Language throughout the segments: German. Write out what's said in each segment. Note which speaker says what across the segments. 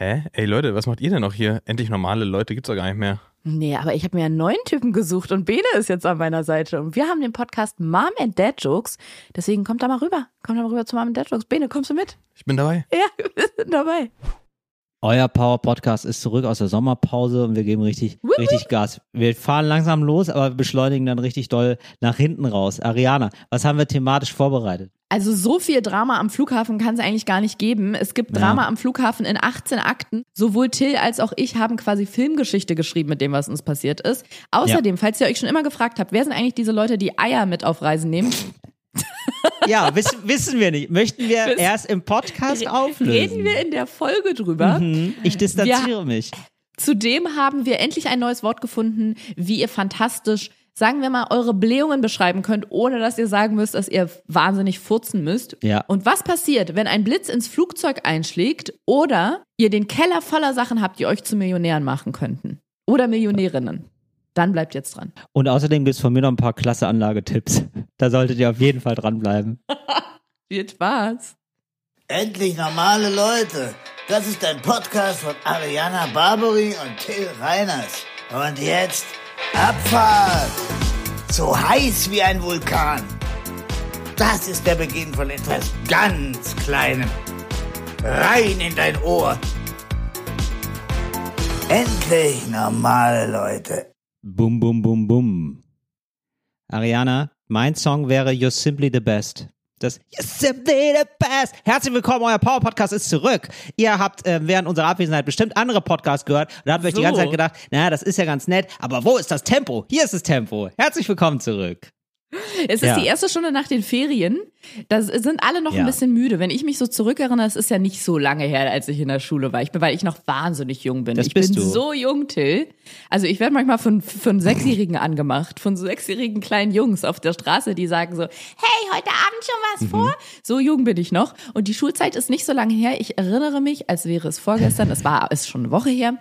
Speaker 1: Hä? Ey Leute, was macht ihr denn noch hier? Endlich normale Leute gibt's doch gar nicht mehr.
Speaker 2: Nee, aber ich habe mir einen neuen Typen gesucht und Bene ist jetzt an meiner Seite. Und wir haben den Podcast Mom and Dad Jokes. Deswegen kommt da mal rüber. Kommt da mal rüber zu Mom and Dad Jokes. Bene, kommst du mit?
Speaker 1: Ich bin dabei.
Speaker 2: Ja, wir sind dabei.
Speaker 3: Euer Power Podcast ist zurück aus der Sommerpause und wir geben richtig, richtig Gas. Wir fahren langsam los, aber wir beschleunigen dann richtig doll nach hinten raus. Ariana, was haben wir thematisch vorbereitet?
Speaker 2: Also so viel Drama am Flughafen kann es eigentlich gar nicht geben. Es gibt Drama
Speaker 3: Ja.
Speaker 2: am Flughafen in 18 Akten. Sowohl Till als auch ich haben quasi Filmgeschichte geschrieben mit dem, was uns passiert ist. Außerdem, falls ihr euch schon immer gefragt habt, wer sind eigentlich diese Leute, die Eier mit auf Reisen nehmen?
Speaker 3: Ja, wiss, wissen wir nicht. Möchten wir
Speaker 2: Wiss-
Speaker 3: erst im Podcast auflösen?
Speaker 2: Reden wir in der Folge drüber.
Speaker 3: Mhm, Ich distanziere mich.
Speaker 2: Zudem haben wir endlich ein neues Wort gefunden, wie ihr fantastisch, sagen wir mal, eure Blähungen beschreiben könnt, ohne dass ihr sagen müsst, dass ihr wahnsinnig furzen müsst.
Speaker 3: Ja.
Speaker 2: Und was passiert, wenn ein Blitz ins Flugzeug einschlägt oder ihr den Keller voller Sachen habt, die euch zu Millionären machen könnten? Oder Millionärinnen? Dann bleibt jetzt dran.
Speaker 3: Und außerdem gibt es von mir noch ein paar klasse Anlagetipps. Da solltet ihr auf jeden Fall dranbleiben.
Speaker 2: Viel Spaß.
Speaker 4: Endlich normale Leute. Das ist ein Podcast von Ariana Barbary und Till Reiners. Und jetzt Abfahrt. So heiß wie ein Vulkan. Das ist der Beginn von etwas ganz Kleinem. Rein in dein Ohr. Endlich normale Leute.
Speaker 3: Bum, bum, bum, bum. Ariana, mein Song wäre You're Simply the Best. Das Best. Herzlich willkommen, euer Power Podcast ist zurück. Ihr habt äh, während unserer Abwesenheit bestimmt andere Podcasts gehört und habt euch die
Speaker 2: So.
Speaker 3: ganze Zeit gedacht, naja, das ist ja ganz nett, aber wo ist das Tempo? Hier ist das Tempo. Herzlich willkommen zurück.
Speaker 2: Es ist
Speaker 3: Ja.
Speaker 2: die erste Stunde nach den Ferien. Da sind alle noch
Speaker 3: Ja.
Speaker 2: ein bisschen müde. Wenn ich mich so zurückerinnere, es ist ja nicht so lange her, als ich in der Schule war. Ich bin, weil ich noch wahnsinnig jung bin.
Speaker 3: Das
Speaker 2: ich
Speaker 3: bist
Speaker 2: bin
Speaker 3: du.
Speaker 2: so jung, Till. Also ich werde manchmal von, von Sechsjährigen angemacht, von so sechsjährigen kleinen Jungs auf der Straße, die sagen so, hey, heute Abend schon was
Speaker 3: Mhm.
Speaker 2: vor? So jung bin ich noch. Und die Schulzeit ist nicht so lange her. Ich erinnere mich, als wäre es vorgestern. Es war, ist schon eine Woche her.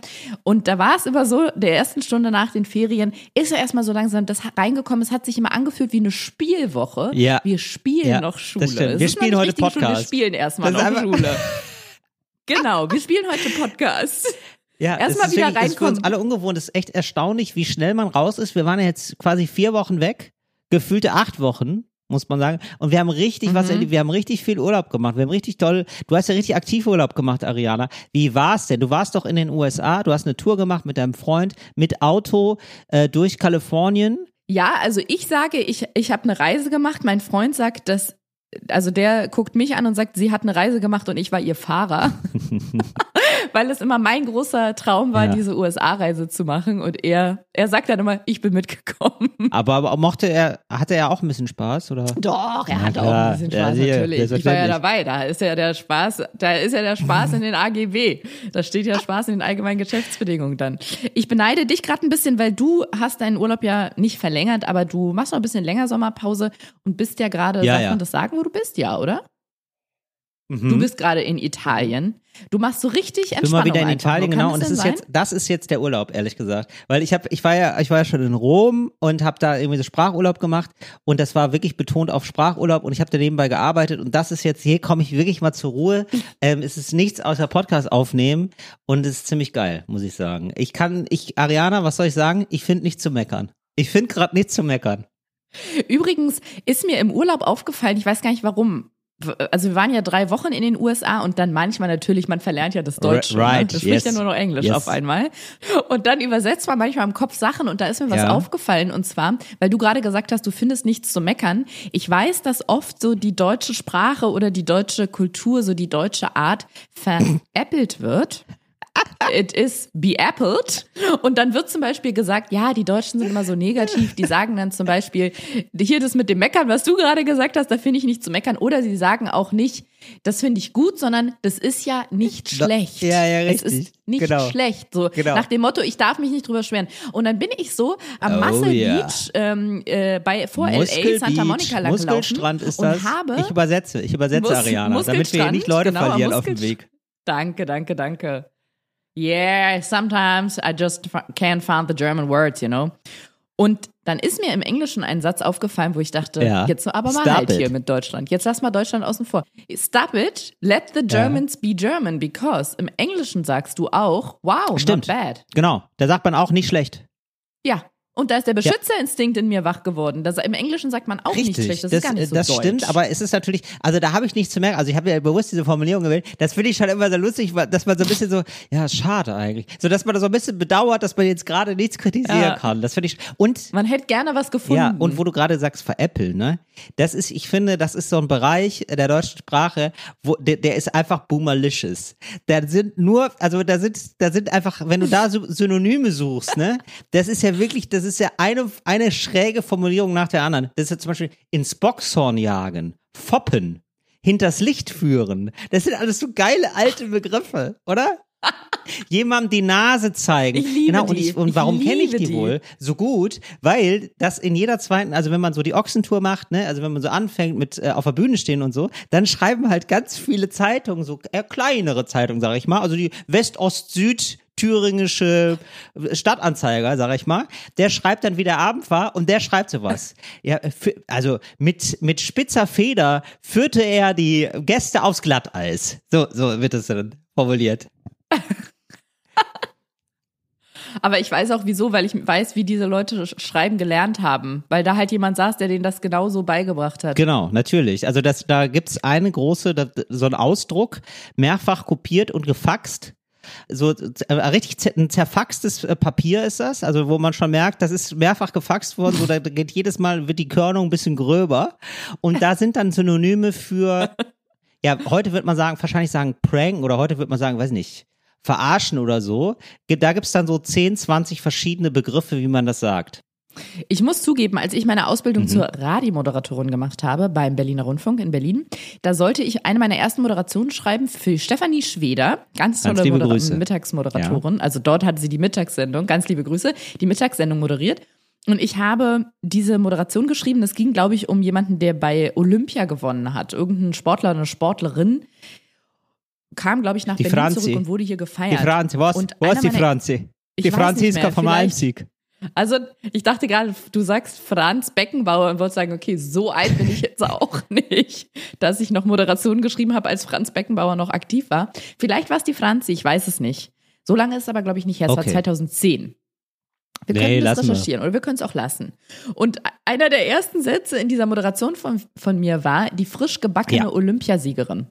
Speaker 2: Und da war es immer so, der ersten Stunde nach den Ferien ist ja erstmal so langsam das reingekommen. Es hat sich immer angefühlt wie eine Spielwoche.
Speaker 3: Ja.
Speaker 2: Wir spielen
Speaker 3: Ja,
Speaker 2: noch Schule.
Speaker 3: das stimmt. Wir
Speaker 2: noch
Speaker 3: spielen heute
Speaker 2: richtige Schule,
Speaker 3: Podcast.
Speaker 2: Wir spielen erstmal
Speaker 3: Das
Speaker 2: noch Schule. Genau, wir spielen heute Podcast.
Speaker 3: Ja,
Speaker 2: Erst
Speaker 3: es
Speaker 2: mal
Speaker 3: ist
Speaker 2: wieder
Speaker 3: wirklich- es ist für uns
Speaker 2: reinkommen.
Speaker 3: alle ungewohnt. Es ist echt erstaunlich, wie schnell man raus ist. Wir waren ja jetzt quasi vier Wochen weg, gefühlte acht Wochen, muss man sagen. Und wir haben richtig was
Speaker 2: Mhm.
Speaker 3: erlebt. Wir haben richtig viel Urlaub gemacht. Wir haben richtig toll. Du hast ja richtig aktiv Urlaub gemacht, Ariana. Wie war's denn? Du warst doch in den USA. Du hast eine Tour gemacht mit deinem Freund mit Auto äh, durch Kalifornien.
Speaker 2: Ja, also ich sage, ich, ich habe eine Reise gemacht. Mein Freund sagt, dass, also der guckt mich an und sagt, sie hat eine Reise gemacht und ich war ihr Fahrer. Weil es immer mein großer Traum war,
Speaker 3: Ja.
Speaker 2: diese USA-Reise zu machen. Und er, er sagt dann immer, ich bin mitgekommen.
Speaker 3: Aber, aber mochte er, hatte er auch ein bisschen Spaß oder?
Speaker 2: Doch, er
Speaker 3: Na
Speaker 2: hat auch ein bisschen
Speaker 3: ja,
Speaker 2: Spaß,
Speaker 3: sicher,
Speaker 2: natürlich. Ich war ja dabei, da ist ja der Spaß, da ist ja der Spaß in den AGB. Da steht ja Spaß in den allgemeinen Geschäftsbedingungen dann. Ich beneide dich gerade ein bisschen, weil du hast deinen Urlaub ja nicht verlängert, aber du machst noch ein bisschen länger Sommerpause und bist ja gerade,
Speaker 3: Ja,
Speaker 2: darf
Speaker 3: ja.
Speaker 2: man das sagen, wo du bist, ja, oder?
Speaker 3: Mhm.
Speaker 2: Du bist gerade in Italien. Du machst so richtig
Speaker 3: Ich bin
Speaker 2: Entspannung
Speaker 3: mal wieder in. Italien, genau. Und
Speaker 2: das
Speaker 3: ist
Speaker 2: sein?
Speaker 3: jetzt, das ist jetzt der Urlaub, ehrlich gesagt. Weil ich habe, ich war ja, ich war ja schon in Rom und habe da irgendwie so Sprachurlaub gemacht und das war wirklich betont auf Sprachurlaub und ich habe da nebenbei gearbeitet und das ist jetzt, hier komme ich wirklich mal zur Ruhe. Ähm, es ist nichts außer Podcast aufnehmen und es ist ziemlich geil, muss ich sagen. Ich kann, ich, Ariana, was soll ich sagen? Ich finde nichts zu meckern. Ich finde gerade nichts zu meckern.
Speaker 2: Übrigens ist mir im Urlaub aufgefallen, ich weiß gar nicht warum. Also wir waren ja drei Wochen in den USA und dann manchmal natürlich, man verlernt ja das Deutsche.
Speaker 3: Right,
Speaker 2: ne? Das spricht
Speaker 3: yes.
Speaker 2: ja nur noch Englisch
Speaker 3: Yes.
Speaker 2: auf einmal. Und dann übersetzt man manchmal im Kopf Sachen und da ist mir was
Speaker 3: Ja.
Speaker 2: aufgefallen und zwar, weil du gerade gesagt hast, du findest nichts zu meckern. Ich weiß, dass oft so die deutsche Sprache oder die deutsche Kultur, so die deutsche Art veräppelt wird. It is beappled. Und dann wird zum Beispiel gesagt, ja, die Deutschen sind immer so negativ. Die sagen dann zum Beispiel, hier das mit dem Meckern, was du gerade gesagt hast, da finde ich nicht zu meckern. Oder sie sagen auch nicht, das finde ich gut, sondern das ist ja nicht schlecht.
Speaker 3: ja, ja,
Speaker 2: Es
Speaker 3: richtig.
Speaker 2: ist nicht
Speaker 3: Genau.
Speaker 2: schlecht. So
Speaker 3: Genau.
Speaker 2: nach dem Motto, ich darf mich nicht drüber beschweren. Und dann bin ich so am
Speaker 3: Oh,
Speaker 2: Muscle
Speaker 3: ja.
Speaker 2: Beach ähm, äh, bei vor LA
Speaker 3: Muskel
Speaker 2: Santa
Speaker 3: Beach,
Speaker 2: Monica lang
Speaker 3: Muskelstrand ist das.
Speaker 2: und habe
Speaker 3: ich übersetze, ich übersetze
Speaker 2: Mus-
Speaker 3: Ariana, damit wir hier nicht Leute
Speaker 2: genau,
Speaker 3: verlieren auf dem Weg.
Speaker 2: Danke, danke, danke. Yeah, sometimes I just can't find the German words, you know. Und dann ist mir im Englischen ein Satz aufgefallen, wo ich dachte,
Speaker 3: Ja.
Speaker 2: jetzt aber mal
Speaker 3: Stop
Speaker 2: halt
Speaker 3: it.
Speaker 2: hier mit Deutschland. Jetzt lass mal Deutschland außen vor. Stop it, let the Germans be German, because im Englischen sagst du auch, wow,
Speaker 3: Stimmt.
Speaker 2: not bad.
Speaker 3: Genau, da sagt man auch nicht schlecht.
Speaker 2: Ja. Und da ist der Beschützerinstinkt in mir wach geworden. Das, Im Englischen sagt man auch nicht schlecht. Das, ist gar nicht so
Speaker 3: das
Speaker 2: deutsch.
Speaker 3: stimmt, aber es ist natürlich, also da habe ich nichts zu merken. Also ich habe ja bewusst diese Formulierung gewählt. Das finde ich schon immer sehr lustig, dass man so ein bisschen so, ja, schade eigentlich. So, dass man so ein bisschen bedauert, dass man jetzt gerade nichts kritisieren
Speaker 2: Ja.
Speaker 3: kann. Das finde ich, und
Speaker 2: man hätte gerne was gefunden.
Speaker 3: Ja, und wo du gerade sagst, veräppeln, ne? Das ist, ich finde, das ist so ein Bereich der deutschen Sprache, wo der, der ist einfach boomerlicious. Da sind nur, also da sind, da sind einfach, wenn du da Sy- Synonyme suchst, ne? Das ist ja wirklich, das ist ja eine, eine schräge Formulierung nach der anderen. Das ist ja zum Beispiel ins Boxhorn jagen, foppen, hinters Licht führen. Das sind alles so geile alte Begriffe, oder? Jemandem die Nase zeigen.
Speaker 2: Ich liebe
Speaker 3: genau, und, ich, und warum kenne ich die,
Speaker 2: die.
Speaker 3: wohl? so gut, weil das in jeder zweiten, also wenn man so die Ochsentour macht, ne, also wenn man so anfängt mit äh, auf der Bühne stehen und so, dann schreiben halt ganz viele Zeitungen, so äh, kleinere Zeitungen, sage ich mal, also die West-Ost-Süd thüringische Stadtanzeiger, sag ich mal, der schreibt dann, wie der Abend war und der schreibt sowas. Ja, für, also mit, mit spitzer Feder führte er die Gäste aufs Glatteis. So, so wird es dann formuliert.
Speaker 2: Aber ich weiß auch wieso, weil ich weiß, wie diese Leute sch- schreiben gelernt haben. Weil da halt jemand saß, der denen das genauso beigebracht hat.
Speaker 3: Genau, natürlich. Also das, da gibt's eine große, so ein Ausdruck, mehrfach kopiert und gefaxt. So äh, richtig ein zerfaxtes äh, Papier ist das, also wo man schon merkt, das ist mehrfach gefaxt worden, so da geht jedes Mal wird die Körnung ein bisschen gröber und da sind dann Synonyme für ja, heute wird man sagen, wahrscheinlich sagen pranken oder heute wird man sagen, weiß nicht, verarschen oder so. Da gibt's dann so 10, 20 verschiedene Begriffe, wie man das sagt.
Speaker 2: Ich muss zugeben, als ich meine Ausbildung
Speaker 3: Mhm.
Speaker 2: zur Radiomoderatorin gemacht habe beim Berliner Rundfunk in Berlin, da sollte ich eine meiner ersten Moderationen schreiben für Stefanie Schweder, ganz tolle
Speaker 3: Ganz liebe
Speaker 2: Modera
Speaker 3: Grüße.
Speaker 2: Mittagsmoderatorin. Also dort hatte sie die Mittagssendung, ganz liebe Grüße, die Mittagssendung moderiert. Und ich habe diese Moderation geschrieben. Es ging, glaube ich, um jemanden, der bei Olympia gewonnen hat. Irgendein Sportler oder eine Sportlerin kam, glaube ich, nach
Speaker 3: Die
Speaker 2: Berlin
Speaker 3: Franzi.
Speaker 2: zurück und wurde hier gefeiert.
Speaker 3: Die Franzi, was?
Speaker 2: Und
Speaker 3: was die Franzi? Die Franziska
Speaker 2: mehr,
Speaker 3: vom Almsieg.
Speaker 2: Also, ich dachte gerade, du sagst Franz Beckenbauer und wollte sagen, okay, so alt bin ich jetzt auch nicht, dass ich noch Moderationen geschrieben habe, als Franz Beckenbauer noch aktiv war. Vielleicht war es die Franzi, ich weiß es nicht. So lange ist es aber, glaube ich, nicht her. Es war
Speaker 3: Okay.
Speaker 2: 2010. Wir
Speaker 3: Nee,
Speaker 2: können das
Speaker 3: lassen wir.
Speaker 2: recherchieren oder wir können es auch lassen. Und einer der ersten Sätze in dieser Moderation von, von mir war die frisch gebackene
Speaker 3: Ja.
Speaker 2: Olympiasiegerin.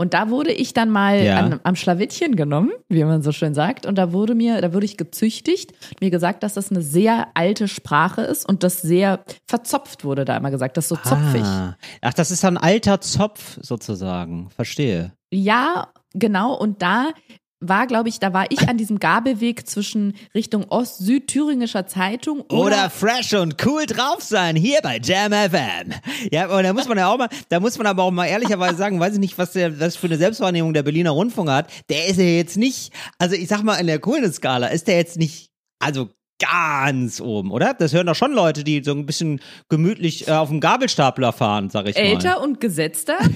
Speaker 2: Und da wurde ich dann mal
Speaker 3: Ja.
Speaker 2: an, am Schlawittchen genommen, wie man so schön sagt. Und da wurde mir, da wurde ich gezüchtigt, mir gesagt, dass das eine sehr alte Sprache ist und das sehr verzopft wurde da immer gesagt, das ist so zopfig.
Speaker 3: Ah. Ach, das ist ein alter Zopf sozusagen. Verstehe.
Speaker 2: Ja, genau. Und da war, glaube ich, da war ich an diesem Gabelweg zwischen Richtung Ost-Süd-Thüringischer Zeitung oder,
Speaker 3: Oder fresh und cool drauf sein, hier bei Jam FM. Ja, und da muss man ja auch mal, da muss man aber auch mal ehrlicherweise sagen, weiß ich nicht, was der, was für eine Selbstwahrnehmung der Berliner Rundfunk hat. Der ist ja jetzt nicht, also ich sag mal, in der Coolness-Skala ist der jetzt nicht, also ganz oben, oder? Das hören doch schon Leute, die so ein bisschen gemütlich äh, auf dem Gabelstapler fahren, sag ich mal.
Speaker 2: älter und gesetzter.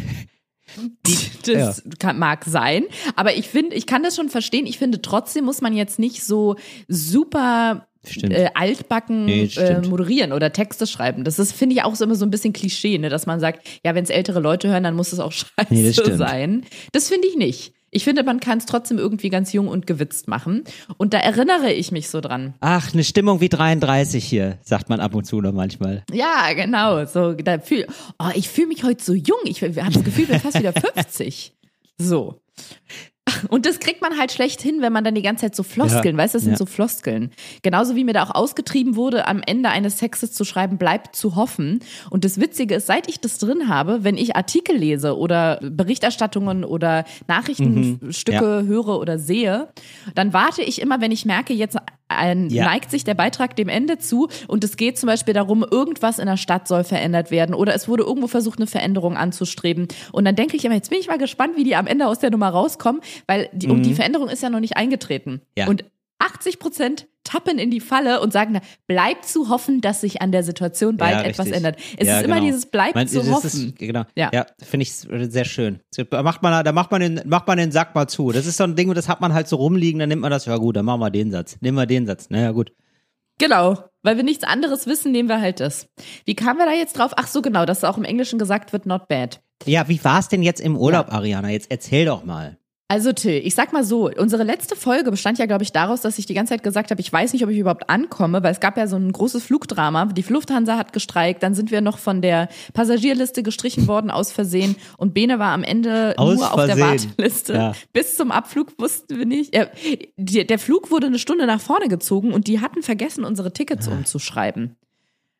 Speaker 2: das kann, mag sein, aber ich finde, ich kann das schon verstehen. Ich finde, trotzdem muss man jetzt nicht so super äh, altbacken
Speaker 3: Nee,
Speaker 2: äh, moderieren oder Texte schreiben. Das ist, finde ich, auch so immer so ein bisschen Klischee, ne? dass man sagt, ja, wenn es ältere Leute hören, dann muss es auch scheiße
Speaker 3: Nee, das
Speaker 2: sein. Das finde ich nicht. Ich finde, man kann es trotzdem irgendwie ganz jung und gewitzt machen. Und da erinnere ich mich so dran.
Speaker 3: Ach, eine Stimmung wie 33 hier, sagt man ab und zu noch manchmal.
Speaker 2: Ja, genau. So, da fühl, oh, ich fühle mich heute so jung. Ich habe das Gefühl, ich bin fast wieder 50. So. Und das kriegt man halt schlecht hin, wenn man dann die ganze Zeit so Floskeln,
Speaker 3: Ja,
Speaker 2: weißt du, das sind
Speaker 3: ja.
Speaker 2: so Floskeln. Genauso wie mir da auch ausgetrieben wurde, am Ende eines Textes zu schreiben, bleibt zu hoffen. Und das Witzige ist, seit ich das drin habe, wenn ich Artikel lese oder Berichterstattungen oder Nachrichtenstücke höre oder sehe, dann warte ich immer, wenn ich merke, jetzt ein,
Speaker 3: Ja.
Speaker 2: neigt sich der Beitrag dem Ende zu und es geht zum Beispiel darum, irgendwas in der Stadt soll verändert werden oder es wurde irgendwo versucht, eine Veränderung anzustreben. Und dann denke ich immer, jetzt bin ich mal gespannt, wie die am Ende aus der Nummer rauskommen, weil die, und die Veränderung ist ja noch nicht eingetreten.
Speaker 3: Mhm. Ja.
Speaker 2: Und 80 Prozent tappen in die Falle und sagen, na, bleibt zu hoffen, dass sich an der Situation bald
Speaker 3: Ja,
Speaker 2: etwas ändert. Es
Speaker 3: Ja,
Speaker 2: ist immer
Speaker 3: genau.
Speaker 2: dieses bleibt
Speaker 3: Man-
Speaker 2: zu
Speaker 3: das
Speaker 2: hoffen.
Speaker 3: Ist, genau.
Speaker 2: Ja.
Speaker 3: Ja, finde ich sehr schön. Da macht man, da macht man den, macht man den Sack mal zu. Das ist so ein Ding, das hat man halt so rumliegen, dann nimmt man das, ja gut, dann machen wir den Satz. Nehmen wir den Satz. Naja, gut.
Speaker 2: Genau. Weil wir nichts anderes wissen, nehmen wir halt das. Wie kamen wir da jetzt drauf? Ach so, genau, dass auch im Englischen gesagt wird, not bad.
Speaker 3: Ja, wie war's denn jetzt im Urlaub, Ariana? Jetzt erzähl doch mal.
Speaker 2: Also Till, ich sag mal so, unsere letzte Folge bestand ja, glaube ich, daraus, dass ich die ganze Zeit gesagt habe, ich weiß nicht, ob ich überhaupt ankomme, weil es gab ja so ein großes Flugdrama. Die Lufthansa hat gestreikt, dann sind wir noch von der Passagierliste gestrichen worden aus Versehen und Bene war am Ende
Speaker 3: Aus
Speaker 2: nur auf der
Speaker 3: Versehen.
Speaker 2: Warteliste.
Speaker 3: Ja.
Speaker 2: Bis zum Abflug wussten wir nicht. Ja, die, der Flug wurde eine Stunde nach vorne gezogen und die hatten vergessen, unsere Tickets umzuschreiben.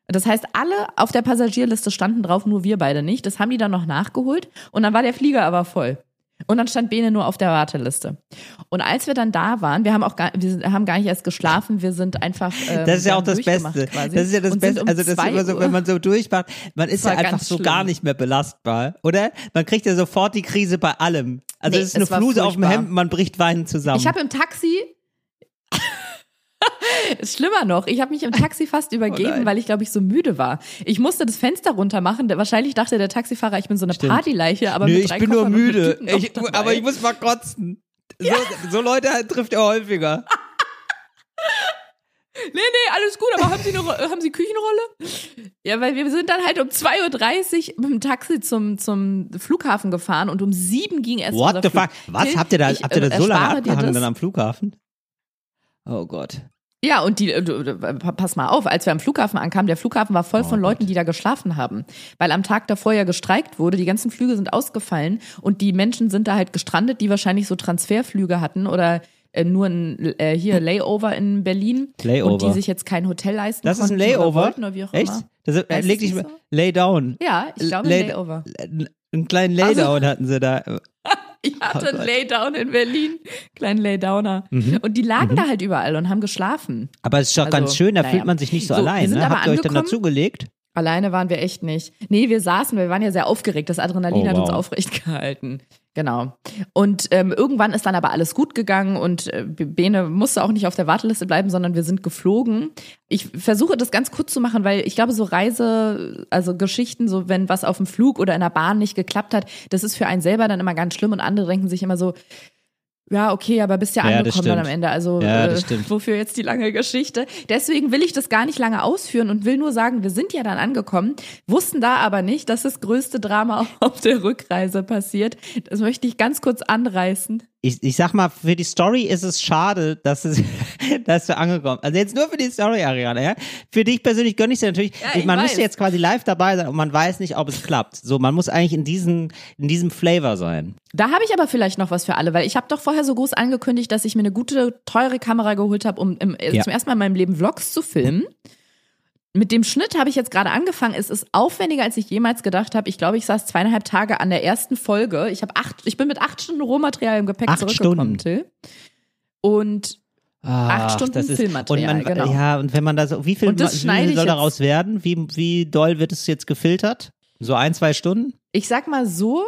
Speaker 2: Das heißt, alle auf der Passagierliste standen drauf, nur wir beide nicht. Das haben die dann noch nachgeholt und dann war der Flieger aber voll. Und dann stand Bene nur auf der Warteliste. Und als wir dann da waren, wir haben auch gar, wir haben gar nicht erst geschlafen, wir sind einfach. Ähm,
Speaker 3: Das ist ja auch das Beste.
Speaker 2: Quasi
Speaker 3: Das ist ja das Beste.
Speaker 2: um
Speaker 3: also das ist immer so, wenn man so durchmacht, man ist ja einfach so
Speaker 2: schlimm.
Speaker 3: gar nicht mehr belastbar, oder? Man kriegt ja sofort die Krise bei allem. Also
Speaker 2: Nee,
Speaker 3: es ist eine
Speaker 2: es
Speaker 3: Fluse auf dem. Hemd, man bricht Weinen zusammen.
Speaker 2: Ich habe im Taxi. ist schlimmer noch. Ich habe mich im Taxi fast übergeben,
Speaker 3: Oh
Speaker 2: weil ich glaube ich so müde war. Ich musste das Fenster runter machen. Wahrscheinlich dachte der Taxifahrer, ich bin so eine
Speaker 3: Stimmt.
Speaker 2: Partyleiche, aber
Speaker 3: Nö,
Speaker 2: mit
Speaker 3: ich
Speaker 2: drei
Speaker 3: bin nur
Speaker 2: Koffern mit
Speaker 3: müde. Ich, aber ich muss mal kotzen. So, so Leute trifft er häufiger.
Speaker 2: Nee, nee, alles gut, aber haben Sie, eine, haben Sie Küchenrolle? Ja, weil wir sind dann halt um 2.30 Uhr mit dem Taxi zum, zum Flughafen gefahren und um sieben ging erst
Speaker 3: What the
Speaker 2: Flug.
Speaker 3: fuck? Was? Habt ihr da,
Speaker 2: ich,
Speaker 3: habt ihr da
Speaker 2: äh,
Speaker 3: so lange abgehangen dann am Flughafen? Oh Gott.
Speaker 2: Ja, und die, äh, du, pass mal auf, als wir am Flughafen ankamen, der Flughafen war voll
Speaker 3: Oh
Speaker 2: von Leuten,
Speaker 3: Gott.
Speaker 2: die da geschlafen haben. Weil am Tag davor ja gestreikt wurde, die ganzen Flüge sind ausgefallen und die Menschen sind da halt gestrandet, die wahrscheinlich so Transferflüge hatten oder äh, nur ein äh, hier Layover in Berlin
Speaker 3: Layover.
Speaker 2: und die sich jetzt kein Hotel leisten
Speaker 3: Das ist ein
Speaker 2: konnten oder
Speaker 3: Layover?
Speaker 2: wollten oder wie auch
Speaker 3: Echt?
Speaker 2: immer.
Speaker 3: Das ist,
Speaker 2: Heißt
Speaker 3: leg dich
Speaker 2: so?
Speaker 3: lay down.
Speaker 2: Ja, ich glaube
Speaker 3: Lay-
Speaker 2: ein Layover.
Speaker 3: Einen kleinen Laydown hatten sie da.
Speaker 2: Ich hatte einen. Laydown in Berlin, kleinen Laydowner.
Speaker 3: Mhm.
Speaker 2: Und die lagen da halt überall und haben geschlafen.
Speaker 3: Aber es ist doch
Speaker 2: Also,
Speaker 3: ganz schön, da
Speaker 2: naja.
Speaker 3: fühlt man sich nicht so,
Speaker 2: So,
Speaker 3: allein. Ne? Habt ihr euch dann dazugelegt?
Speaker 2: Alleine waren wir echt nicht. Nee, wir saßen, wir waren ja sehr aufgeregt. Das Adrenalin
Speaker 3: Oh,
Speaker 2: hat uns
Speaker 3: wow.
Speaker 2: aufrecht gehalten. Genau. Und ähm, irgendwann ist dann aber alles gut gegangen und äh, Bene musste auch nicht auf der Warteliste bleiben, sondern wir sind geflogen. Ich versuche das ganz kurz zu machen, weil ich glaube, so Reise, also Geschichten, so wenn was auf dem Flug oder in der Bahn nicht geklappt hat, das ist für einen selber dann immer ganz schlimm und andere denken sich immer so, ja, okay, aber bist ja,
Speaker 3: Ja,
Speaker 2: angekommen dann am. Ende. Also
Speaker 3: Ja, das
Speaker 2: äh,
Speaker 3: stimmt.
Speaker 2: wofür jetzt die lange Geschichte? Deswegen will ich das gar nicht lange ausführen und will nur sagen, wir sind ja dann angekommen, wussten da aber nicht, dass das größte Drama auf der Rückreise passiert. Das möchte ich ganz kurz anreißen.
Speaker 3: Ich, ich sag mal, für die Story ist es schade, dass, es, dass du angekommen Also jetzt nur für die Story, Ariana, ja? Für dich persönlich gönn ich dir natürlich.
Speaker 2: Ja, ich
Speaker 3: man
Speaker 2: weiß.
Speaker 3: müsste jetzt quasi live dabei sein und man weiß nicht, ob es klappt. So, man muss eigentlich in diesem, in diesem Flavor sein.
Speaker 2: Da habe ich aber vielleicht noch was für alle, weil ich habe doch vorher so groß angekündigt, dass ich mir eine gute, teure Kamera geholt habe, um im, äh,
Speaker 3: Ja.
Speaker 2: zum ersten Mal in meinem Leben Vlogs zu filmen. Mit dem Schnitt habe ich jetzt gerade angefangen. Es ist aufwendiger, als ich jemals gedacht habe. Ich glaube, ich saß zweieinhalb Tage an der ersten Folge. Ich habe acht, ich bin mit acht Stunden Rohmaterial im Gepäck
Speaker 3: Acht
Speaker 2: zurückgekommen,
Speaker 3: Stunden.
Speaker 2: Till. Und
Speaker 3: Ach,
Speaker 2: Stunden
Speaker 3: das ist,
Speaker 2: Filmmaterial,
Speaker 3: und man,
Speaker 2: genau.
Speaker 3: Ja, und wenn man da so, wie viel, wie viel soll daraus werden? Wie, wie doll wird es jetzt gefiltert? So ein, zwei Stunden?
Speaker 2: ich sag mal so,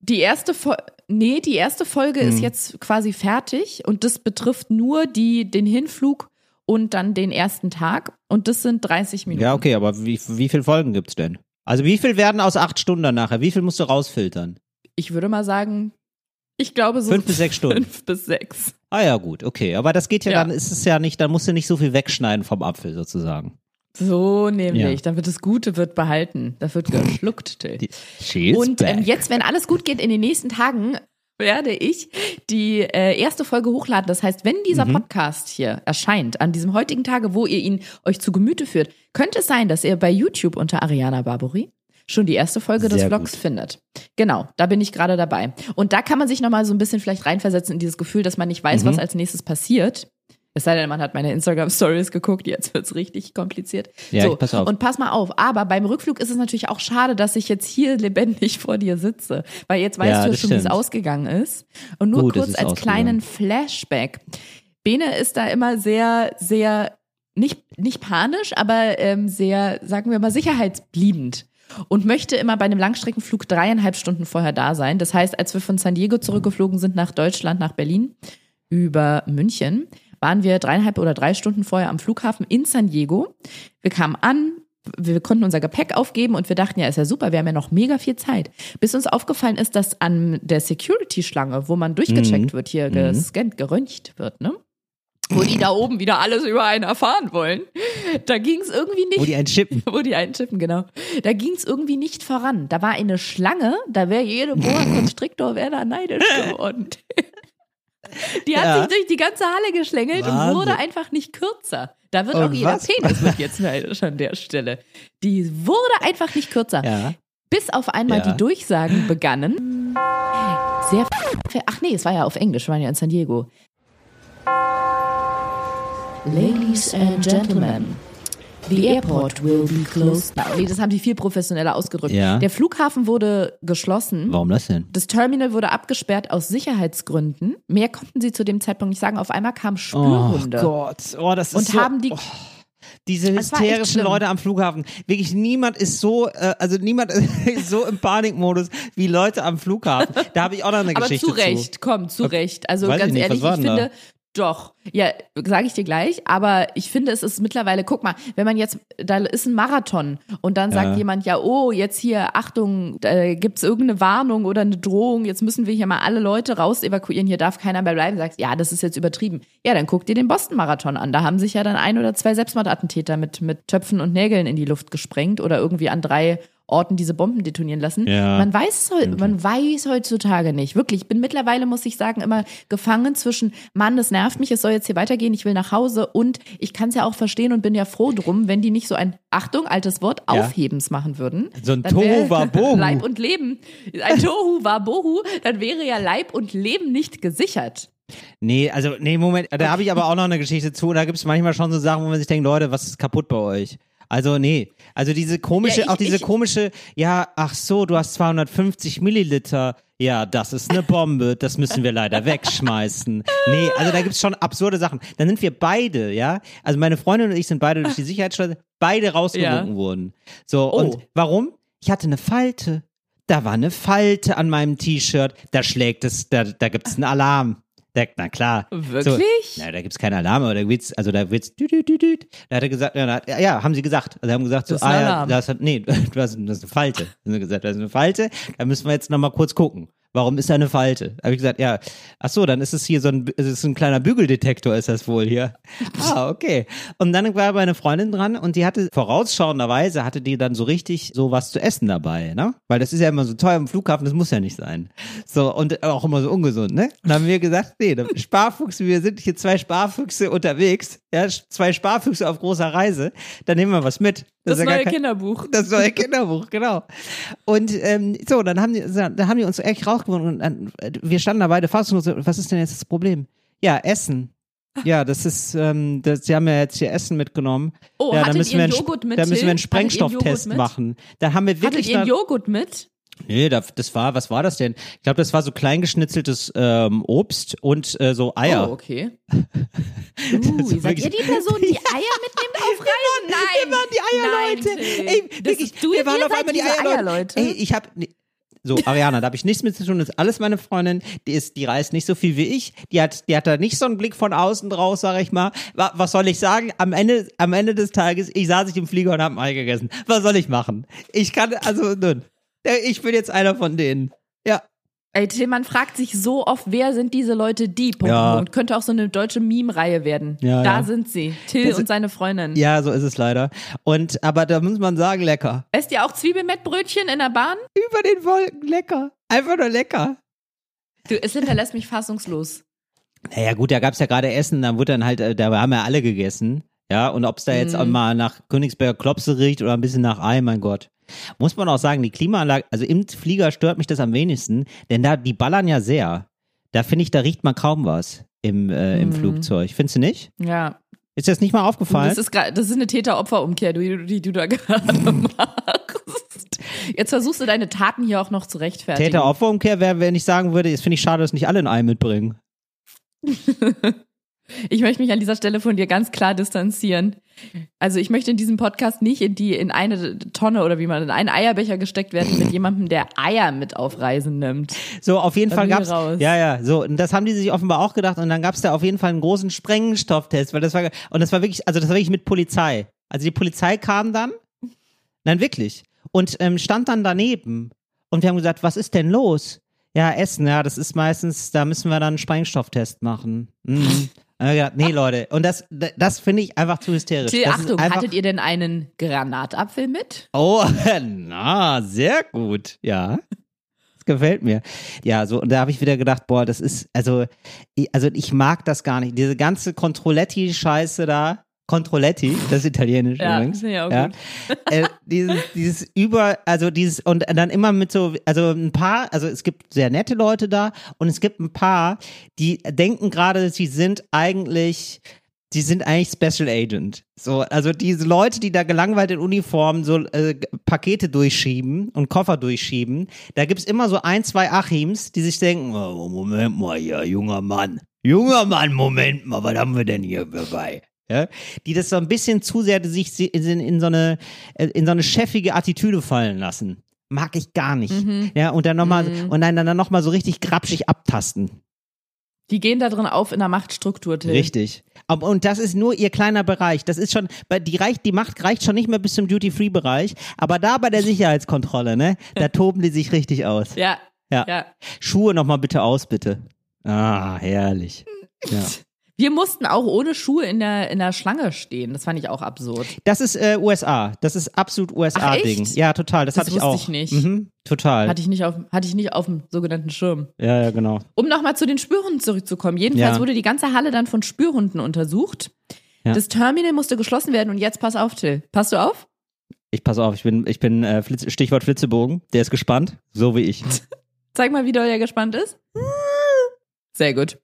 Speaker 2: die erste Folge, nee, die erste Folge ist
Speaker 3: Hm.
Speaker 2: jetzt quasi fertig und das betrifft nur die, den Hinflug und dann den ersten Tag und das sind 30 Minuten.
Speaker 3: Ja, okay, aber wie, wie viele Folgen gibt's denn? Also wie viel werden aus acht Stunden nachher? Wie viel musst du rausfiltern?
Speaker 2: Ich würde mal sagen, ich glaube so
Speaker 3: Fünf bis sechs Stunden.
Speaker 2: Fünf bis sechs.
Speaker 3: Ah ja, gut, okay. Aber das geht ja,
Speaker 2: Ja.
Speaker 3: dann, ist es ja nicht, dann musst du nicht so viel wegschneiden vom Apfel sozusagen.
Speaker 2: So nämlich.
Speaker 3: Ja.
Speaker 2: Dann wird das Gute wird behalten. Das wird geschluckt, Till. Und ähm, jetzt, wenn alles gut geht, in den nächsten Tagen werde ich die äh, erste Folge hochladen. Das heißt, wenn dieser
Speaker 3: Mhm.
Speaker 2: Podcast hier erscheint, an diesem heutigen Tage, wo ihr ihn euch zu Gemüte führt, könnte es sein, dass ihr bei YouTube unter Ariana Barbori schon die erste Folge des
Speaker 3: Sehr
Speaker 2: Vlogs
Speaker 3: gut.
Speaker 2: findet. Genau, da bin ich gerade dabei. Und da kann man sich nochmal so ein bisschen vielleicht reinversetzen in dieses Gefühl, dass man nicht weiß,
Speaker 3: Mhm.
Speaker 2: was als nächstes passiert. Es sei denn, man hat meine Instagram-Stories geguckt, jetzt wird's richtig kompliziert.
Speaker 3: Ja,
Speaker 2: so,
Speaker 3: pass auf.
Speaker 2: Und pass mal auf, aber beim Rückflug ist es natürlich auch schade, dass ich jetzt hier lebendig vor dir sitze, weil jetzt weißt
Speaker 3: Ja,
Speaker 2: du schon, wie es ausgegangen ist. Und nur
Speaker 3: Gut, es
Speaker 2: kurz als kleinen Flashback. Bene ist da immer sehr, sehr, nicht, nicht panisch, aber ähm, sehr, sagen wir mal, sicherheitsbliebend. Und möchte immer bei einem Langstreckenflug dreieinhalb Stunden vorher da sein. Das heißt, als wir von San Diego zurückgeflogen sind nach Deutschland, nach Berlin, über München, waren wir dreieinhalb oder drei Stunden vorher am Flughafen in San Diego. Wir kamen an, wir konnten unser Gepäck aufgeben und wir dachten, ja, ist ja super, wir haben ja noch mega viel Zeit. Bis uns aufgefallen ist, dass an der Security-Schlange, wo man durchgecheckt wird, hier gescannt, geröntgt wird, ne? wo die da oben wieder alles über einen erfahren wollen. Da ging es irgendwie nicht.
Speaker 3: Wo die einen chippen.
Speaker 2: wo die einen chippen, genau. Da ging es irgendwie nicht voran. Da war eine Schlange, da wäre jede Boa Constrictor wäre da neidisch geworden. Die hat
Speaker 3: Ja.
Speaker 2: sich durch die ganze Halle geschlängelt und
Speaker 3: Wahnsinn.
Speaker 2: wurde einfach nicht kürzer. Da wird
Speaker 3: Und
Speaker 2: auch jeder
Speaker 3: was?
Speaker 2: Penis wird jetzt neidisch an der Stelle. Die wurde einfach nicht kürzer.
Speaker 3: Ja.
Speaker 2: Bis auf einmal
Speaker 3: Ja.
Speaker 2: die Durchsagen begannen. Sehr. Ach nee, es war ja auf Englisch, wir waren ja in San Diego. Ladies and Gentlemen, the airport will be closed. Nee, das haben die viel professioneller ausgedrückt.
Speaker 3: Ja.
Speaker 2: Der Flughafen wurde geschlossen.
Speaker 3: Warum das denn?
Speaker 2: Das Terminal wurde abgesperrt aus Sicherheitsgründen. Mehr konnten sie zu dem Zeitpunkt nicht sagen. Auf einmal kamen Spürhunde.
Speaker 3: Gott, oh, das ist
Speaker 2: Und
Speaker 3: so,
Speaker 2: haben die-
Speaker 3: oh, diese hysterischen. Leute am Flughafen. Wirklich niemand ist so, äh, also niemand ist so im Panikmodus wie Leute am Flughafen. Da habe ich auch noch eine
Speaker 2: Aber
Speaker 3: Geschichte
Speaker 2: zu Recht, komm, zu Recht. Also
Speaker 3: Weiß
Speaker 2: ganz
Speaker 3: nicht,
Speaker 2: ehrlich, ich
Speaker 3: denn da?
Speaker 2: Doch, ja, sage ich dir gleich, aber ich finde, es ist mittlerweile, guck mal, wenn man jetzt, da ist ein Marathon und dann sagt
Speaker 3: Ja.
Speaker 2: jemand, ja, oh, jetzt hier, Achtung, da gibt's irgendeine Warnung oder eine Drohung, jetzt müssen wir hier mal alle Leute raus evakuieren, hier darf keiner mehr bleiben, sagst, ja, das ist jetzt übertrieben. Ja, dann guck dir den Boston-Marathon an. Da haben sich ja dann ein oder zwei Selbstmordattentäter mit, mit Töpfen und Nägeln in die Luft gesprengt oder irgendwie an drei Orten diese Bomben detonieren lassen.
Speaker 3: Ja.
Speaker 2: Man weiß, heu- man weiß heutzutage nicht. Wirklich, ich bin mittlerweile, muss ich sagen, immer gefangen zwischen, Mann, das nervt mich, es soll jetzt hier weitergehen, ich will nach Hause und ich kann es ja auch verstehen und bin ja froh drum, wenn die nicht so ein, Achtung, altes Wort,
Speaker 3: Ja.
Speaker 2: Aufhebens machen würden.
Speaker 3: So ein
Speaker 2: Dann wär-
Speaker 3: Tohuwabohu.
Speaker 2: Leib und Leben. Ein Tohu Wabohu, dann wäre ja Leib und Leben nicht gesichert.
Speaker 3: Nee, also, nee, Moment, da habe ich aber auch noch eine Geschichte zu. Da gibt es manchmal schon so Sachen, wo man sich denkt, Leute, was ist kaputt bei euch? Also, nee. Also diese komische,
Speaker 2: Ja, ich-
Speaker 3: auch diese
Speaker 2: ich-
Speaker 3: komische, ja, ach so, du hast 250 Milliliter. Ja, das ist eine Bombe, das müssen wir leider wegschmeißen. Nee, also da gibt's schon absurde Sachen. Dann sind wir beide, ja, also meine Freundin und ich sind beide durch die Sicherheitsschleuse, beide rausgewunken
Speaker 2: Ja.
Speaker 3: wurden. So,
Speaker 2: Oh.
Speaker 3: und warum? Ich hatte eine Falte. Da war eine Falte an meinem T-Shirt, da schlägt es, da, da gibt's einen Alarm. Da, na klar.
Speaker 2: Wirklich?
Speaker 3: So, na, da gibt's keinen Alarm, aber da wird's, also da wird's, dü, dü, dü, dü. Da hat er gesagt, ja, da- ja, haben sie gesagt. Also haben gesagt, so,
Speaker 2: Das ist ein
Speaker 3: ah ja, das hat, nee, du hast, das ist eine Falte. Haben sie gesagt, das ist eine Falte, da müssen wir jetzt nochmal kurz gucken. Warum ist da eine Falte? Da habe ich gesagt, ja, ach so, dann ist es hier so ein, es ist ein kleiner Bügeldetektor, ist das wohl hier. ah, okay. Und dann war meine Freundin dran und die hatte vorausschauenderweise hatte die dann so richtig so was zu essen dabei, ne? Weil das ist ja immer so teuer im Flughafen, das muss ja nicht sein. So und auch immer so ungesund, ne? Dann haben wir gesagt, nee, dann Sparfuchs, wir sind hier zwei Sparfüchse unterwegs, ja, zwei Sparfüchse auf großer Reise, dann nehmen wir was mit.
Speaker 2: Das,
Speaker 3: gar
Speaker 2: neue
Speaker 3: kein-
Speaker 2: Kinderbuch.
Speaker 3: das neue Kinderbuch, genau. Und ähm, so, dann haben die, dann haben die uns echt rausgewonnen und dann, äh, wir standen da beide fassungslos. Was ist denn jetzt das Problem? Ja, Essen. Ja, das ist, ähm, das, sie haben ja jetzt hier Essen mitgenommen.
Speaker 2: Oh,
Speaker 3: ja,
Speaker 2: hattet
Speaker 3: dann müssen
Speaker 2: ihr einen
Speaker 3: einen,
Speaker 2: Joghurt mit,
Speaker 3: Da müssen wir einen?
Speaker 2: Hattet ihr
Speaker 3: Sprengstofftest machen. Dann haben wir
Speaker 2: Hattet
Speaker 3: wirklich
Speaker 2: ihr einen
Speaker 3: da,
Speaker 2: Joghurt mit?
Speaker 3: Nee, da, das war, was war das denn? Ich glaube, das war so kleingeschnitzeltes ähm, Obst und äh, so Eier.
Speaker 2: Oh, okay. Uh, seid ihr die Person, die Eier mitnimmt auf Reisen? Nein.
Speaker 3: Wir waren die Eierleute.
Speaker 2: Nein.
Speaker 3: Ey,
Speaker 2: Das
Speaker 3: wirklich,
Speaker 2: ist- du,
Speaker 3: wir waren
Speaker 2: ihr
Speaker 3: auf einmal die Eierleute.
Speaker 2: Eierleute.
Speaker 3: Ey, ich habe so Ariana, da habe ich nichts mit zu tun. Das ist alles meine Freundin. Die ist, die reist nicht so viel wie ich. Die hat, die hat da nicht so einen Blick von außen draus, sage ich mal. Wa- Was soll ich sagen? Am Ende, am Ende des Tages, ich saß ich im Flieger und habe ein Ei gegessen. Was soll ich machen? Ich kann, also nun, ich bin jetzt einer von denen. Ja.
Speaker 2: Ey, Till, man fragt sich so oft, wer sind diese Leute, die? Punkt,
Speaker 3: Ja.
Speaker 2: Punkt. Könnte auch so eine deutsche Meme-Reihe werden.
Speaker 3: Ja,
Speaker 2: da
Speaker 3: ja.
Speaker 2: sind sie. Till
Speaker 3: Das-
Speaker 2: und seine Freundin.
Speaker 3: Ja, so ist es leider. Und aber da muss man sagen, lecker.
Speaker 2: Esst ihr auch Zwiebelmettbrötchen in der Bahn?
Speaker 3: Über den Wolken, lecker. Einfach nur lecker.
Speaker 2: Du, es hinterlässt mich fassungslos.
Speaker 3: Naja, gut, da gab's ja gerade Essen, da wurde dann halt, äh, da haben ja alle gegessen. Ja, und ob's da jetzt
Speaker 2: Mhm.
Speaker 3: auch mal nach Königsberger Klopse riecht oder ein bisschen nach Ei, mein Gott. Muss man auch sagen, die Klimaanlage, also im Flieger stört mich das am wenigsten, denn da, die ballern ja sehr. Da finde ich, da riecht man kaum was im, äh, im
Speaker 2: Mhm.
Speaker 3: Flugzeug. Findest du nicht?
Speaker 2: Ja.
Speaker 3: Ist dir das nicht mal aufgefallen?
Speaker 2: Das ist, das ist eine Täter-Opfer-Umkehr, die, die du da gerade machst. Jetzt versuchst du deine Taten hier auch noch zu rechtfertigen.
Speaker 3: Täter-Opfer-Umkehr wäre, wenn ich sagen würde, jetzt finde ich schade, dass nicht alle ein Ei mitbringen.
Speaker 2: Ich möchte mich an dieser Stelle von dir ganz klar distanzieren. Also ich möchte in diesem Podcast nicht in die in eine Tonne oder wie man in einen Eierbecher gesteckt werden mit jemandem, der Eier mit auf Reisen nimmt.
Speaker 3: So, auf jeden Fall gab's,
Speaker 2: raus.
Speaker 3: ja, ja, so, und das haben die sich offenbar auch gedacht und dann gab's da auf jeden Fall einen großen Sprengstofftest, weil das war, und das war wirklich, also das war wirklich mit Polizei. Also die Polizei kam dann, nein, wirklich, und ähm, stand dann daneben und wir haben gesagt, was ist denn los? Ja, Essen, ja, das ist meistens, da müssen wir dann einen Sprengstofftest machen. Mhm. Und ich gedacht, nee, Leute, und das, das finde ich einfach zu hysterisch.
Speaker 2: Till, Achtung, hattet ihr denn einen Granatapfel mit?
Speaker 3: Oh, na, sehr gut, ja. Das gefällt mir. Ja, so, und da habe ich wieder gedacht, boah, das ist, also, also ich mag das gar nicht. Diese ganze Controletti-Scheiße da. Controletti, das ist italienisch
Speaker 2: Ja,
Speaker 3: übrigens. ja.
Speaker 2: gut.
Speaker 3: äh, dieses, dieses über, also dieses, und dann immer mit so, also ein paar, also es gibt sehr nette Leute da und es gibt ein paar, die denken gerade, sie sind eigentlich, die sind eigentlich Special Agent. So, also diese Leute, die da gelangweilt in Uniform so äh, Pakete durchschieben und Koffer durchschieben, da gibt's immer so ein, zwei Achims, die sich denken, oh, Moment mal hier, junger Mann. Junger Mann, Moment mal, was haben wir denn hier dabei? Ja, die das so ein bisschen zu sehr sich in, in so eine äh, in so eine chefige Attitüde fallen lassen. Mag ich gar nicht. Ja, und dann nochmal und dann, dann noch mal so richtig grapschig abtasten.
Speaker 2: Die gehen da drin auf in der Machtstruktur, Till.
Speaker 3: Richtig. Aber, und das ist nur ihr kleiner Bereich. Das ist schon, die, reicht, die Macht reicht schon nicht mehr bis zum Duty-Free-Bereich. Aber da bei der Sicherheitskontrolle, ne, da toben die sich richtig aus.
Speaker 2: Ja.
Speaker 3: Ja.
Speaker 2: ja.
Speaker 3: Schuhe nochmal bitte aus, bitte. Ah, herrlich. Ja.
Speaker 2: Wir mussten auch ohne Schuhe in der, in der Schlange stehen. Das fand ich auch absurd.
Speaker 3: Das ist äh, USA. Das ist absolut USA-Ding. Ja, total. Das,
Speaker 2: Das
Speaker 3: hatte ich
Speaker 2: wusste
Speaker 3: auch.
Speaker 2: ich nicht.
Speaker 3: Mhm, total.
Speaker 2: Hatte ich nicht auf, hatte ich nicht auf dem sogenannten Schirm.
Speaker 3: ja, ja, genau.
Speaker 2: Um nochmal zu den Spürhunden zurückzukommen. Jedenfalls
Speaker 3: Ja.
Speaker 2: wurde die ganze Halle dann von Spürhunden untersucht.
Speaker 3: Ja.
Speaker 2: Das Terminal musste geschlossen werden und jetzt pass auf, Till. Passt du auf?
Speaker 3: Ich pass auf, ich bin, ich bin äh, Flitz, Stichwort Flitzebogen. Der ist gespannt, so wie ich.
Speaker 2: Zeig mal, wie doll er gespannt ist. Sehr gut.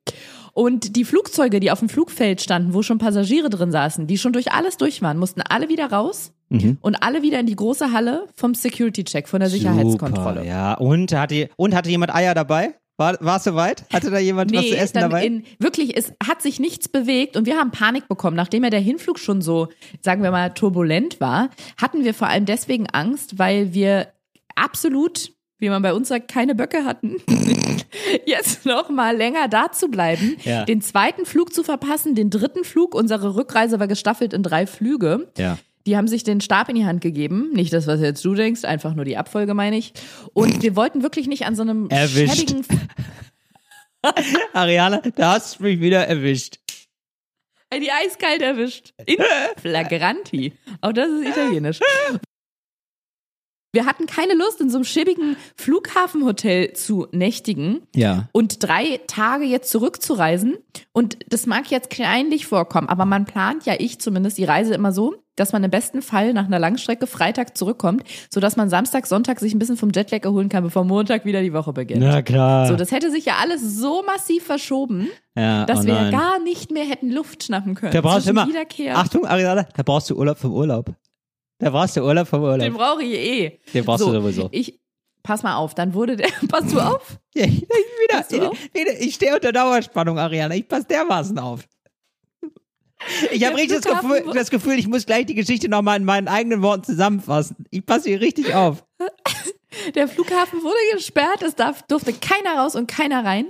Speaker 2: Und die Flugzeuge, die auf dem Flugfeld standen, wo schon Passagiere drin saßen, die schon durch alles durch waren, mussten alle wieder raus
Speaker 3: Mhm.
Speaker 2: und alle wieder in die große Halle vom Security-Check, von der Sicherheitskontrolle.
Speaker 3: Super, ja. Und hatte, und hatte jemand Eier dabei? War, war es soweit? Hatte da jemand was zu essen dabei?
Speaker 2: In, wirklich, es hat sich nichts bewegt und wir haben Panik bekommen. Nachdem ja der Hinflug schon so, sagen wir mal, turbulent war, hatten wir vor allem deswegen Angst, weil wir absolut, wie man bei uns sagt, keine Böcke hatten, jetzt noch mal länger da zu bleiben,
Speaker 3: Ja.
Speaker 2: den zweiten Flug zu verpassen, den dritten Flug. Unsere Rückreise war gestaffelt in drei Flüge.
Speaker 3: ja.
Speaker 2: Die haben sich den Stab in die Hand gegeben. Nicht das, was jetzt du denkst, einfach nur die Abfolge, meine ich. Und wir wollten wirklich nicht an so einem
Speaker 3: Erwischt.
Speaker 2: schäbigen
Speaker 3: Ariane, da hast du mich wieder erwischt.
Speaker 2: Die eiskalt erwischt. In flagranti. Auch das ist italienisch. Wir hatten keine Lust, in so einem schäbigen Flughafenhotel zu nächtigen
Speaker 3: Ja.
Speaker 2: und drei Tage jetzt zurückzureisen. Und das mag jetzt kleinlich vorkommen, aber man plant ja, ich zumindest, die Reise immer so, dass man im besten Fall nach einer Langstrecke Freitag zurückkommt, sodass man Samstag, Sonntag sich ein bisschen vom Jetlag erholen kann, bevor Montag wieder die Woche beginnt.
Speaker 3: Na klar.
Speaker 2: So, das hätte sich ja alles so massiv verschoben,
Speaker 3: ja,
Speaker 2: dass
Speaker 3: oh
Speaker 2: wir
Speaker 3: nein.
Speaker 2: gar nicht mehr hätten Luft schnappen können.
Speaker 3: Da brauchst du immer. Achtung, Ariane, da brauchst du Urlaub vom Urlaub. Da brauchst du Urlaub vom Urlaub.
Speaker 2: Den brauche ich eh.
Speaker 3: Den brauchst
Speaker 2: so,
Speaker 3: du sowieso.
Speaker 2: Ich, pass mal auf, dann wurde der, passt du auf?
Speaker 3: Ja, ich,
Speaker 2: Passt du
Speaker 3: wieder,
Speaker 2: auf?
Speaker 3: wieder, ich stehe unter Dauerspannung, Ariane. Ich passe dermaßen auf. Ich habe richtig das Gefühl, das Gefühl, ich muss gleich die Geschichte nochmal in meinen eigenen Worten zusammenfassen. Ich passe hier richtig auf.
Speaker 2: Der Flughafen wurde gesperrt, es darf, durfte keiner raus und keiner rein.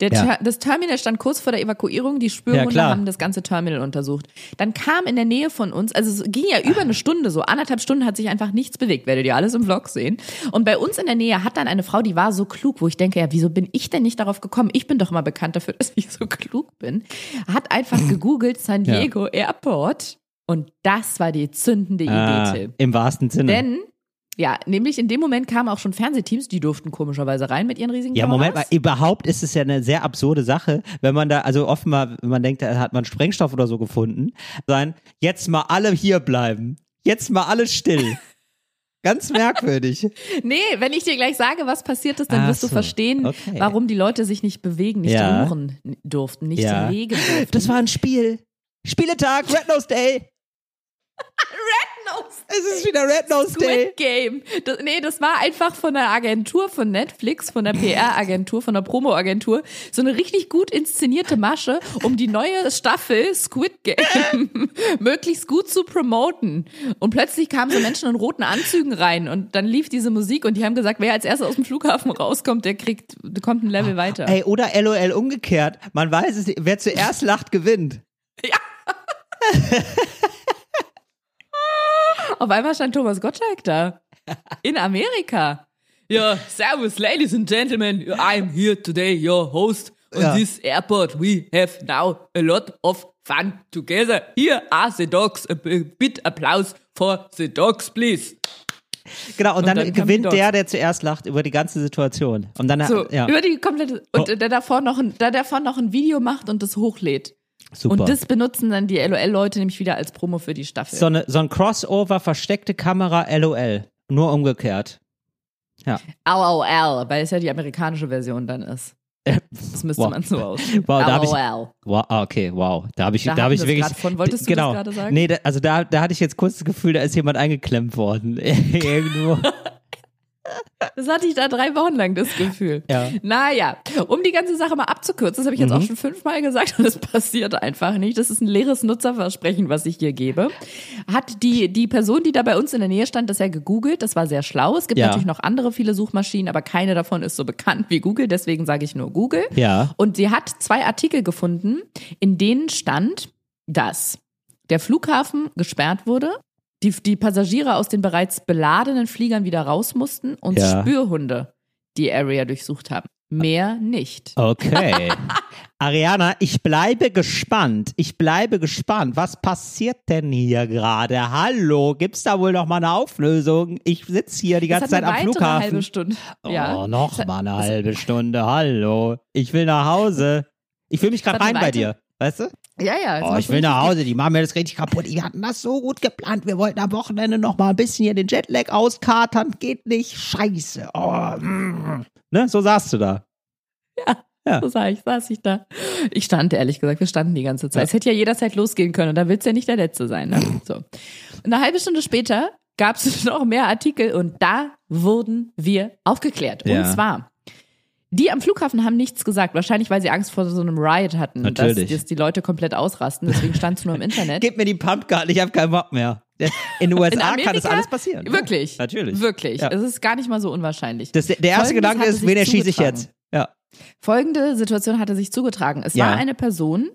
Speaker 3: Ja.
Speaker 2: Das Terminal stand kurz vor der Evakuierung, die Spürhunde
Speaker 3: Ja,
Speaker 2: haben das ganze Terminal untersucht. Dann kam in der Nähe von uns, also es ging ja über eine Stunde so, anderthalb Stunden hat sich einfach nichts bewegt, werdet ihr alles im Vlog sehen. Und bei uns in der Nähe hat dann eine Frau, die war so klug, wo ich denke, ja, wieso bin ich denn nicht darauf gekommen? Ich bin doch mal bekannt dafür, dass ich so klug bin. Hat einfach gegoogelt San
Speaker 3: Ja.
Speaker 2: Diego Airport und das war die zündende Idee,
Speaker 3: Ah,
Speaker 2: Till.
Speaker 3: Im wahrsten Sinne.
Speaker 2: Denn, ja, nämlich in dem Moment kamen auch schon Fernsehteams, die durften komischerweise rein mit ihren riesigen
Speaker 3: Ja, Moment mal,
Speaker 2: Kameras.
Speaker 3: überhaupt ist es ja eine sehr absurde Sache, wenn man da, also offenbar, wenn man denkt, da hat man Sprengstoff oder so gefunden, sein, jetzt mal alle hier bleiben. Jetzt mal alle still. Ganz merkwürdig.
Speaker 2: Nee, wenn ich dir gleich sage, was passiert ist, dann
Speaker 3: Ach
Speaker 2: wirst du
Speaker 3: so,
Speaker 2: verstehen,
Speaker 3: okay.
Speaker 2: warum die Leute sich nicht bewegen, nicht
Speaker 3: Ja.
Speaker 2: rühren durften, nicht
Speaker 3: Ja.
Speaker 2: legen durften.
Speaker 3: Das war ein Spiel. Spieletag, Red Nose Day.
Speaker 2: Nose
Speaker 3: Es ist wieder Red Nose Day.
Speaker 2: Squid Game. Das, nee, das war einfach von der Agentur von Netflix, von der PR-Agentur, von der Promo-Agentur, so eine richtig gut inszenierte Masche, um die neue Staffel Squid Game möglichst gut zu promoten. Und plötzlich kamen so Menschen in roten Anzügen rein und dann lief diese Musik und die haben gesagt, wer als erstes aus dem Flughafen rauskommt, der kriegt, kommt ein Level weiter.
Speaker 3: Ey, oder LOL umgekehrt. Man weiß es. Wer zuerst lacht, gewinnt.
Speaker 2: Auf einmal stand Thomas Gottschalk da. In Amerika. Ja, servus, ladies and gentlemen. I'm here today, your host On
Speaker 3: Ja.
Speaker 2: this airport we have now a lot of fun together. Here are the dogs. A bit applause for the dogs, please.
Speaker 3: Genau, und,
Speaker 2: Und
Speaker 3: dann,
Speaker 2: dann
Speaker 3: gewinnt der, der zuerst lacht, über die ganze Situation. Und dann,
Speaker 2: So,
Speaker 3: ja,
Speaker 2: über die komplette, und
Speaker 3: Oh.
Speaker 2: der davor noch ein, der davor noch ein Video macht und das hochlädt.
Speaker 3: Super.
Speaker 2: Und das benutzen dann die LOL-Leute nämlich wieder als Promo für die Staffel.
Speaker 3: so, eine, so ein Crossover, versteckte Kamera, LOL. Nur umgekehrt.
Speaker 2: LOL, weil es ja die amerikanische Version dann ist. Das müsste
Speaker 3: Wow.
Speaker 2: man so aus.
Speaker 3: Wow, da hab ich-
Speaker 2: LOL.
Speaker 3: Wow, ah, okay, wow. Da habe ich,
Speaker 2: Da
Speaker 3: da habe ich wirklich.
Speaker 2: von. Wolltest du das
Speaker 3: genau.
Speaker 2: gerade sagen?
Speaker 3: Nee, da, also da, da hatte ich jetzt kurz das Gefühl, da ist jemand eingeklemmt worden. Irgendwo.
Speaker 2: Das hatte ich da drei Wochen lang, das Gefühl.
Speaker 3: Ja.
Speaker 2: Naja, um die ganze Sache mal abzukürzen, das habe ich jetzt
Speaker 3: Mhm.
Speaker 2: auch schon fünfmal gesagt und es passiert einfach nicht. Das ist ein leeres Nutzerversprechen, was ich hier gebe. Hat die, die Person, die da bei uns in der Nähe stand, das ja gegoogelt. Das war sehr schlau. Es gibt
Speaker 3: Ja.
Speaker 2: natürlich noch andere viele Suchmaschinen, aber keine davon ist so bekannt wie Google. Deswegen sage ich nur Google.
Speaker 3: Ja.
Speaker 2: Und sie hat zwei Artikel gefunden, in denen stand, dass der Flughafen gesperrt wurde, die, die Passagiere aus den bereits beladenen Fliegern wieder raus mussten und
Speaker 3: Ja.
Speaker 2: Spürhunde die Area durchsucht haben. Mehr nicht.
Speaker 3: Okay. Ariana, ich bleibe gespannt. Ich bleibe gespannt. Was passiert denn hier gerade? Hallo, gibt's da wohl noch mal eine Auflösung? Ich sitze hier die ganze Zeit
Speaker 2: eine
Speaker 3: am Flughafen.
Speaker 2: halbe Stunde. ja.
Speaker 3: Oh, noch mal eine halbe Stunde. Hallo. Ich will nach Hause. Ich fühle mich gerade rein
Speaker 2: eine
Speaker 3: bei dir. Weißt du?
Speaker 2: Ja, ja.
Speaker 3: Oh, ich will nach Hause. Die machen mir das richtig kaputt. Wir hatten das so gut geplant. Wir wollten am Wochenende noch mal ein bisschen hier den Jetlag auskatern. Geht nicht. Scheiße. Oh, mm. Ne? So saßt du da. Ja.
Speaker 2: So sah ich, saß ich da. Ich stand, ehrlich gesagt, wir standen die ganze Zeit.
Speaker 3: Ja.
Speaker 2: Es hätte ja jederzeit losgehen können und da willst du ja nicht der Letzte sein. Ne? So. Eine halbe Stunde später gab es noch mehr Artikel und da wurden wir aufgeklärt. Und
Speaker 3: Ja.
Speaker 2: zwar, die am Flughafen haben nichts gesagt, wahrscheinlich weil sie Angst vor so einem Riot hatten, dass,
Speaker 3: Natürlich.
Speaker 2: dass die Leute komplett ausrasten. Deswegen stand es nur im Internet.
Speaker 3: Gib mir die Pumpgun. Ich habe keinen Bock mehr. In den USA
Speaker 2: In
Speaker 3: kann
Speaker 2: Amerika?
Speaker 3: das alles passieren. Ja,
Speaker 2: Wirklich.
Speaker 3: natürlich.
Speaker 2: Wirklich.
Speaker 3: Ja.
Speaker 2: Es ist gar nicht mal so unwahrscheinlich.
Speaker 3: Das, der erste
Speaker 2: Folgendes
Speaker 3: Gedanke ist, wen erschieße ich jetzt? Ja.
Speaker 2: Folgende Situation hatte sich zugetragen. Es
Speaker 3: Ja.
Speaker 2: war eine Person,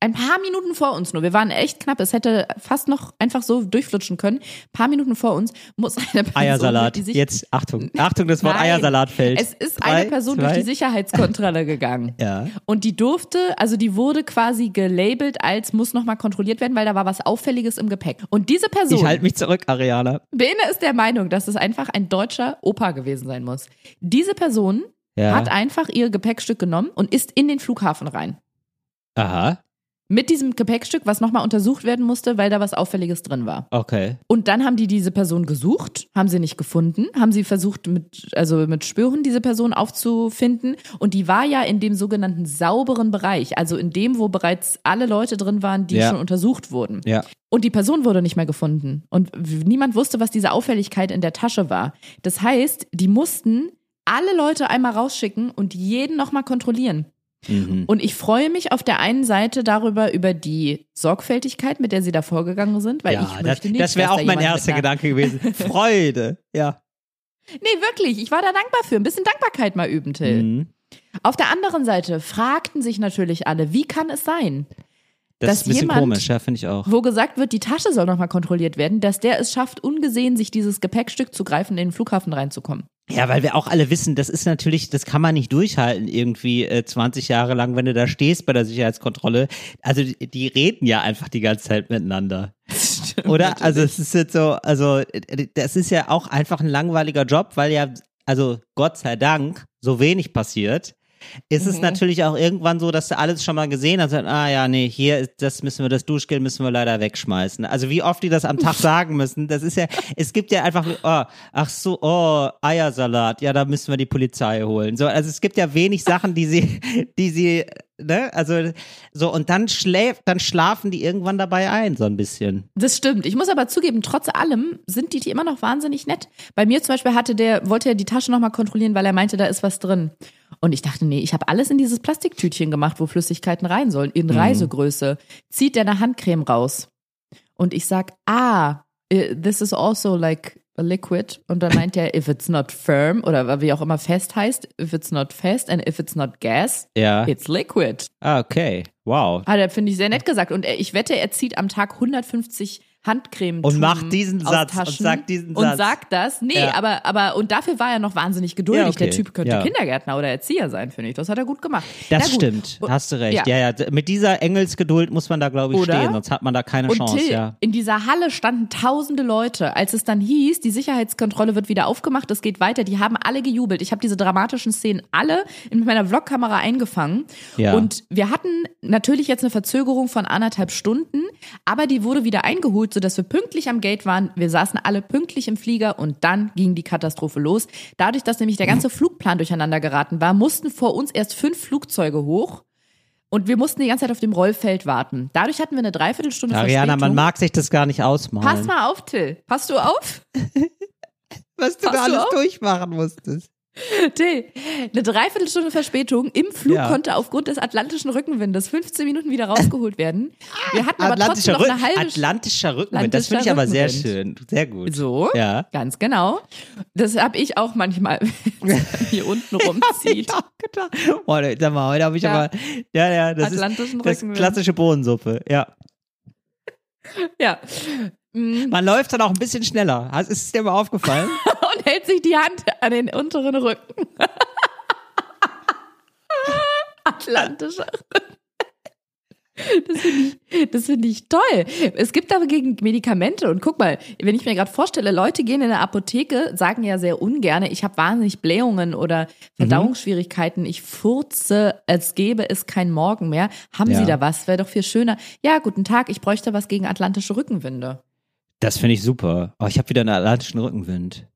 Speaker 2: ein paar Minuten vor uns nur. Wir waren echt knapp. Es hätte fast noch einfach so durchflutschen können. Ein paar Minuten vor uns muss eine Person,
Speaker 3: Eiersalat.
Speaker 2: die sich
Speaker 3: Jetzt, Achtung. Achtung, das Wort
Speaker 2: Nein.
Speaker 3: Eiersalat fällt.
Speaker 2: Es ist
Speaker 3: Drei,
Speaker 2: eine Person durch
Speaker 3: zwei.
Speaker 2: die Sicherheitskontrolle gegangen.
Speaker 3: Ja.
Speaker 2: Und die durfte, also die wurde quasi gelabelt als muss nochmal kontrolliert werden, weil da war was Auffälliges im Gepäck. Und diese Person,
Speaker 3: Ich halte mich zurück, Ariana.
Speaker 2: Bene ist der Meinung, dass es einfach ein deutscher Opa gewesen sein muss. Diese Person
Speaker 3: Ja.
Speaker 2: hat einfach ihr Gepäckstück genommen und ist in den Flughafen rein.
Speaker 3: Aha.
Speaker 2: Mit diesem Gepäckstück, was nochmal untersucht werden musste, weil da was Auffälliges drin war.
Speaker 3: Okay.
Speaker 2: Und dann haben die diese Person gesucht, haben sie nicht gefunden, haben sie versucht, mit, also mit Spürhunden diese Person aufzufinden. Und die war ja in dem sogenannten sauberen Bereich, also in dem, wo bereits alle Leute drin waren, die
Speaker 3: Ja.
Speaker 2: schon untersucht wurden.
Speaker 3: Ja.
Speaker 2: Und die Person wurde nicht mehr gefunden. Und niemand wusste, was diese Auffälligkeit in der Tasche war. Das heißt, die mussten alle Leute einmal rausschicken und jeden nochmal kontrollieren.
Speaker 3: Mhm.
Speaker 2: Und ich freue mich auf der einen Seite darüber, über die Sorgfältigkeit, mit der sie da vorgegangen sind, weil
Speaker 3: ja,
Speaker 2: ich
Speaker 3: das,
Speaker 2: möchte nicht,
Speaker 3: das wäre auch
Speaker 2: da
Speaker 3: mein erster Gedanke gewesen. Freude. Ja.
Speaker 2: Nee, wirklich. Ich war da dankbar für. Ein bisschen Dankbarkeit mal üben, Till.
Speaker 3: Mhm.
Speaker 2: Auf der anderen Seite fragten sich natürlich alle, wie kann es sein,
Speaker 3: Das
Speaker 2: Dass
Speaker 3: ist ein bisschen
Speaker 2: jemand-
Speaker 3: komisch, ja, finde ich auch.
Speaker 2: wo gesagt wird, die Tasche soll nochmal kontrolliert werden, dass der es schafft, ungesehen sich dieses Gepäckstück zu greifen, in den Flughafen reinzukommen.
Speaker 3: Ja, weil wir auch alle wissen, das ist natürlich, das kann man nicht durchhalten irgendwie äh, 20 Jahre lang, wenn du da stehst bei der Sicherheitskontrolle. Also die, die reden ja einfach die ganze Zeit miteinander. Oder? Also es ist jetzt so, also das ist ja auch einfach ein langweiliger Job, weil ja, also Gott sei Dank, so wenig passiert. Ist es
Speaker 2: Mhm.
Speaker 3: natürlich auch irgendwann so, dass du alles schon mal gesehen hast und ah ja, nee, hier ist, das müssen wir, das Duschgel müssen wir leider wegschmeißen. Also wie oft die das am Tag sagen müssen, das ist ja, es gibt ja einfach, oh, ach so, oh, Eiersalat, ja, da müssen wir die Polizei holen. So, also es gibt ja wenig Sachen, die sie, die sie, ne, also so und dann schläft, dann schlafen die irgendwann dabei ein, so ein bisschen.
Speaker 2: Das stimmt. Ich muss aber zugeben, trotz allem sind die immer noch wahnsinnig nett. Bei mir zum Beispiel hatte der, wollte er die Tasche nochmal kontrollieren, weil er meinte, da ist was drin. Und ich dachte, nee, ich habe alles in dieses Plastiktütchen gemacht, wo Flüssigkeiten rein sollen, in Reisegröße. Zieht der eine Handcreme raus. Und ich sag, ah, this is also like a liquid. Und dann meint er, if it's not firm, oder wie auch immer fest heißt, if it's not fast and if it's not gas,
Speaker 3: Ja.
Speaker 2: it's liquid.
Speaker 3: Ah, okay. Wow.
Speaker 2: Hat er, finde ich, sehr nett gesagt. Und ich wette, er zieht am Tag 150 Handcreme
Speaker 3: Und macht diesen Satz und sagt diesen
Speaker 2: und
Speaker 3: Satz.
Speaker 2: sagt das. Nee,
Speaker 3: Ja.
Speaker 2: aber aber und dafür war er noch wahnsinnig geduldig.
Speaker 3: Ja, okay.
Speaker 2: Der Typ könnte
Speaker 3: Ja.
Speaker 2: Kindergärtner oder Erzieher sein, finde ich. Das hat er gut gemacht.
Speaker 3: Das
Speaker 2: gut.
Speaker 3: stimmt,
Speaker 2: Und-
Speaker 3: hast du recht.
Speaker 2: Ja.
Speaker 3: Ja. Mit dieser Engelsgeduld muss man da, glaube ich,
Speaker 2: Oder?
Speaker 3: stehen, sonst hat man da keine
Speaker 2: Und
Speaker 3: Chance,
Speaker 2: Till,
Speaker 3: ja.
Speaker 2: in dieser Halle standen tausende Leute. Als es dann hieß, die Sicherheitskontrolle wird wieder aufgemacht, es geht weiter, die haben alle gejubelt. Ich habe diese dramatischen Szenen alle in meiner Vlogkamera eingefangen.
Speaker 3: Ja.
Speaker 2: Und wir hatten natürlich jetzt eine Verzögerung von anderthalb Stunden, aber die wurde wieder eingeholt, sodass wir pünktlich am Gate waren. Wir saßen alle pünktlich im Flieger und dann ging die Katastrophe los. Dadurch, dass nämlich der ganze Flugplan durcheinander geraten war, mussten vor uns erst fünf Flugzeuge hoch. Und wir mussten die ganze Zeit auf dem Rollfeld warten. Dadurch hatten wir eine Dreiviertelstunde
Speaker 3: Ariana,
Speaker 2: Verspätung.
Speaker 3: man mag sich das gar nicht ausmalen.
Speaker 2: Pass mal auf, Till. Passt du auf?
Speaker 3: was du
Speaker 2: Passt
Speaker 3: da
Speaker 2: du
Speaker 3: alles
Speaker 2: auf?
Speaker 3: durchmachen musstest.
Speaker 2: Till, eine Dreiviertelstunde Verspätung im Flug
Speaker 3: Ja.
Speaker 2: konnte aufgrund des atlantischen Rückenwindes 15 Minuten wieder rausgeholt werden. Wir hatten aber trotzdem noch eine halbe
Speaker 3: Atlantischer Rückenwind, das finde ich aber sehr schön. Sehr gut.
Speaker 2: So,
Speaker 3: Ja.
Speaker 2: ganz genau. Das habe ich auch manchmal, hier unten rumzieht.
Speaker 3: Ja, gedacht. Boah, sag mal, heute habe ich
Speaker 2: Ja.
Speaker 3: aber, ja, ja, das
Speaker 2: Atlantischen
Speaker 3: ist das
Speaker 2: Rückenwind.
Speaker 3: klassische Bohnensuppe, ja.
Speaker 2: Ja.
Speaker 3: Man läuft dann auch ein bisschen schneller. Ist es dir mal aufgefallen?
Speaker 2: Und hält sich die Hand an den unteren Rücken. Atlantischer Rücken. Das finde ich, das finde ich toll. Es gibt aber gegen Medikamente und guck mal, wenn ich mir gerade vorstelle, Leute gehen in eine Apotheke, sagen ja sehr ungern, ich habe wahnsinnig Blähungen oder Verdauungsschwierigkeiten, ich furze, als gäbe es kein Morgen mehr. Haben
Speaker 3: Ja.
Speaker 2: Sie da was? Wäre doch viel schöner. Ja, guten Tag, ich bräuchte was gegen atlantische Rückenwinde.
Speaker 3: Das finde ich super. Oh, ich habe wieder einen atlantischen Rückenwind.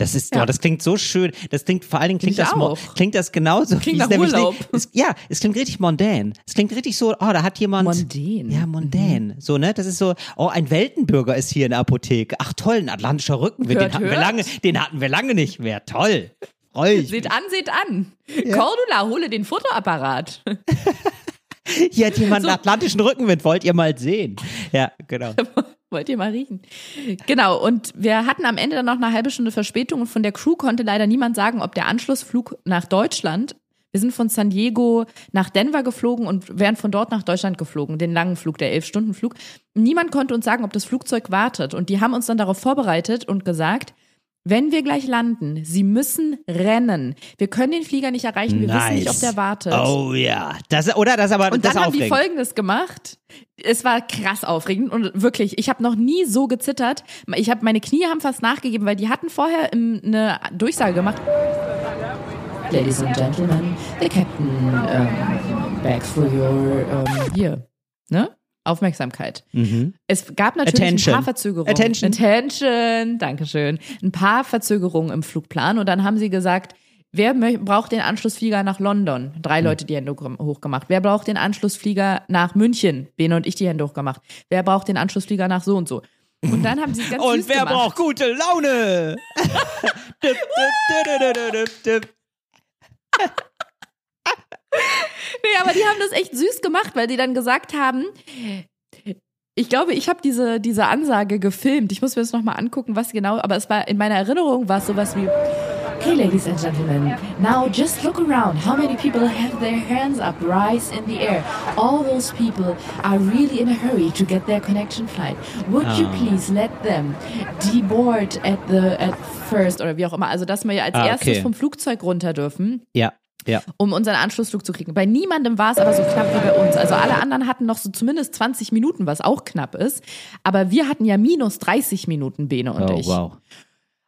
Speaker 3: Das ist,
Speaker 2: Ja.
Speaker 3: oh, das klingt so schön. Das klingt, vor allen Dingen klingt
Speaker 2: Ich
Speaker 3: das,
Speaker 2: auch.
Speaker 3: klingt das genauso.
Speaker 2: Klingt
Speaker 3: wie
Speaker 2: nach Urlaub.
Speaker 3: Es, ja, es klingt richtig mondän. Es klingt richtig so, oh, da hat jemand.
Speaker 2: Mondän.
Speaker 3: Ja, mondän. So, ne? Das ist so, oh, ein Weltenbürger ist hier in der Apotheke. Ach toll, ein atlantischer Rückenwind.
Speaker 2: Hört,
Speaker 3: den hatten wir lange, den hatten wir lange nicht mehr. Toll. Freu ich.
Speaker 2: Seht an, seht an. Cordula, hole den Fotoapparat.
Speaker 3: Hier hat jemand
Speaker 2: So.
Speaker 3: einen atlantischen Rückenwind. Wollt ihr mal sehen? Ja, genau.
Speaker 2: Wollt ihr mal riechen? Genau, und wir hatten am Ende dann noch eine halbe Stunde Verspätung und von der Crew konnte leider niemand sagen, ob der Anschlussflug nach Deutschland, wir sind von San Diego nach Denver geflogen und wären von dort nach Deutschland geflogen, den langen Flug, der Elf-Stunden-Flug. Niemand konnte uns sagen, ob das Flugzeug wartet und die haben uns dann darauf vorbereitet und gesagt, wenn wir gleich landen, Sie müssen rennen. Wir können den Flieger nicht erreichen, wir wissen nicht, ob der wartet.
Speaker 3: Oh ja. Das, oder? Das aber,
Speaker 2: Und
Speaker 3: das
Speaker 2: dann
Speaker 3: ist
Speaker 2: haben die
Speaker 3: aufregend.
Speaker 2: Folgendes gemacht. Es war krass aufregend und wirklich, ich habe noch nie so gezittert. Ich habe meine Knie haben fast nachgegeben, weil die hatten vorher eine Durchsage gemacht. Ladies and Gentlemen, the Captain um, begs for your um, hier, ne? Aufmerksamkeit.
Speaker 3: Mhm.
Speaker 2: Es gab natürlich
Speaker 3: Attention.
Speaker 2: ein paar Verzögerungen.
Speaker 3: Attention.
Speaker 2: Attention, Dankeschön. Ein paar Verzögerungen im Flugplan und dann haben sie gesagt, wer braucht den Anschlussflieger nach London? Drei Leute die Hände hoch- hochgemacht. Wer braucht den Anschlussflieger nach München? Bene und ich die Hände hochgemacht. Wer braucht den Anschlussflieger nach so und so? Und dann haben sie es ganz
Speaker 3: Und wer
Speaker 2: gemacht.
Speaker 3: braucht gute Laune?
Speaker 2: Nee, aber die haben das echt süß gemacht, weil die dann gesagt haben, ich glaube, ich habe diese, diese Ansage gefilmt. Ich muss mir das nochmal angucken, was genau, aber es war in meiner Erinnerung war es sowas wie Okay, ladies and gentlemen, now just look around. How many people have their hands up, rise in the air? All those people are really in a hurry to get their connection flight. Would you
Speaker 3: Ah.
Speaker 2: please let them deboard at the at first oder wie auch immer? Also, dass wir ja als
Speaker 3: Ah,
Speaker 2: erstes
Speaker 3: okay.
Speaker 2: vom Flugzeug runter dürfen
Speaker 3: Ja, ja.
Speaker 2: um unseren Anschlussflug zu kriegen. Bei niemandem war es aber so knapp wie bei uns. Also alle anderen hatten noch so zumindest 20 Minuten, was auch knapp ist. Aber wir hatten ja minus 30 Minuten, Bene und
Speaker 3: Oh,
Speaker 2: ich.
Speaker 3: wow.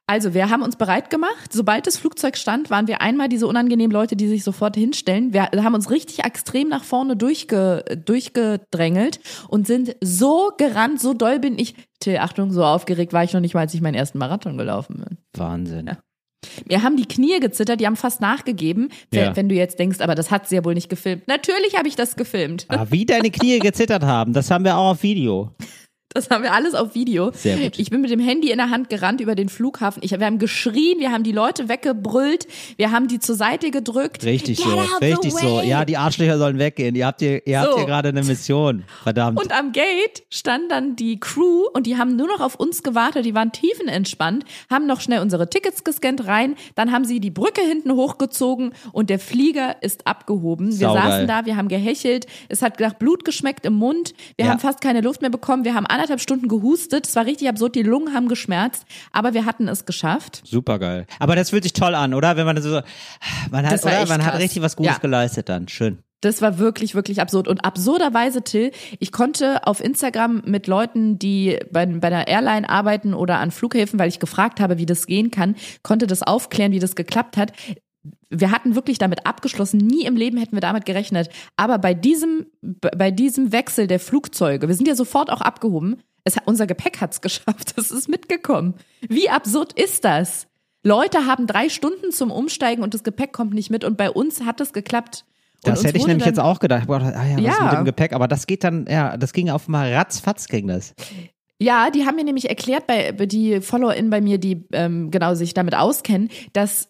Speaker 2: Also wir haben uns bereit gemacht. Sobald das Flugzeug stand, waren wir einmal diese unangenehmen Leute, die sich sofort hinstellen. Wir haben uns richtig extrem nach vorne durchge, durchgedrängelt und sind so gerannt, so doll bin ich. Till, Achtung, so aufgeregt war ich noch nicht mal, als ich meinen ersten Marathon gelaufen bin.
Speaker 3: Wahnsinn.
Speaker 2: Mir haben die Knie gezittert, die haben fast nachgegeben. Wenn-
Speaker 3: Ja.
Speaker 2: Wenn du jetzt denkst, aber das hat sie ja wohl nicht gefilmt. Natürlich habe ich das gefilmt.
Speaker 3: Aber wie deine Knie gezittert haben, das haben wir auch auf Video.
Speaker 2: Das haben wir alles auf Video.
Speaker 3: Sehr gut.
Speaker 2: Ich bin mit dem Handy in der Hand gerannt über den Flughafen. Ich, wir haben geschrien, wir haben die Leute weggebrüllt, wir haben die zur Seite gedrückt.
Speaker 3: Richtig
Speaker 2: Get
Speaker 3: so, richtig so. Ja, die Arschlöcher sollen weggehen. Ihr habt hier, ihr habt
Speaker 2: So.
Speaker 3: hier gerade eine Mission. Verdammt.
Speaker 2: Und am Gate stand dann die Crew und die haben nur noch auf uns gewartet. Die waren tiefenentspannt, haben noch schnell unsere Tickets gescannt rein. Dann haben sie die Brücke hinten hochgezogen und der Flieger ist abgehoben. Wir
Speaker 3: Saugeil.
Speaker 2: saßen da, wir haben gehechelt. Es hat nach Blut geschmeckt im Mund. Wir
Speaker 3: Ja.
Speaker 2: haben fast keine Luft mehr bekommen. Wir haben anderthalb Stunden gehustet. Es war richtig absurd, die Lungen haben geschmerzt, aber wir hatten es geschafft.
Speaker 3: Super geil. Aber das fühlt sich toll an, oder? Wenn man so, man hat, oder? Man hat richtig was Gutes
Speaker 2: Ja.
Speaker 3: geleistet dann. Schön.
Speaker 2: Das war wirklich, wirklich absurd. Und absurderweise, Till, ich konnte auf Instagram mit Leuten, die bei, bei einer Airline arbeiten oder an Flughäfen, weil ich gefragt habe, wie das gehen kann, konnte das aufklären, wie das geklappt hat. Wir hatten wirklich damit abgeschlossen. Nie im Leben hätten wir damit gerechnet. Aber bei diesem, bei diesem Wechsel der Flugzeuge, wir sind ja sofort auch abgehoben. Es, hat- unser Gepäck hat's geschafft. Es ist mitgekommen. Wie absurd ist das? Leute haben drei Stunden zum Umsteigen und das Gepäck kommt nicht mit. Und bei uns hat es geklappt. Und
Speaker 3: Das hätte ich nämlich jetzt auch gedacht. Boah, ah ja, was
Speaker 2: Ja.
Speaker 3: mit dem Gepäck? Aber das geht dann, ja, das ging auf mal ratzfatz ging das.
Speaker 2: Ja, die haben mir nämlich erklärt, bei die FollowerInnen bei mir, die ähm, genau sich damit auskennen, dass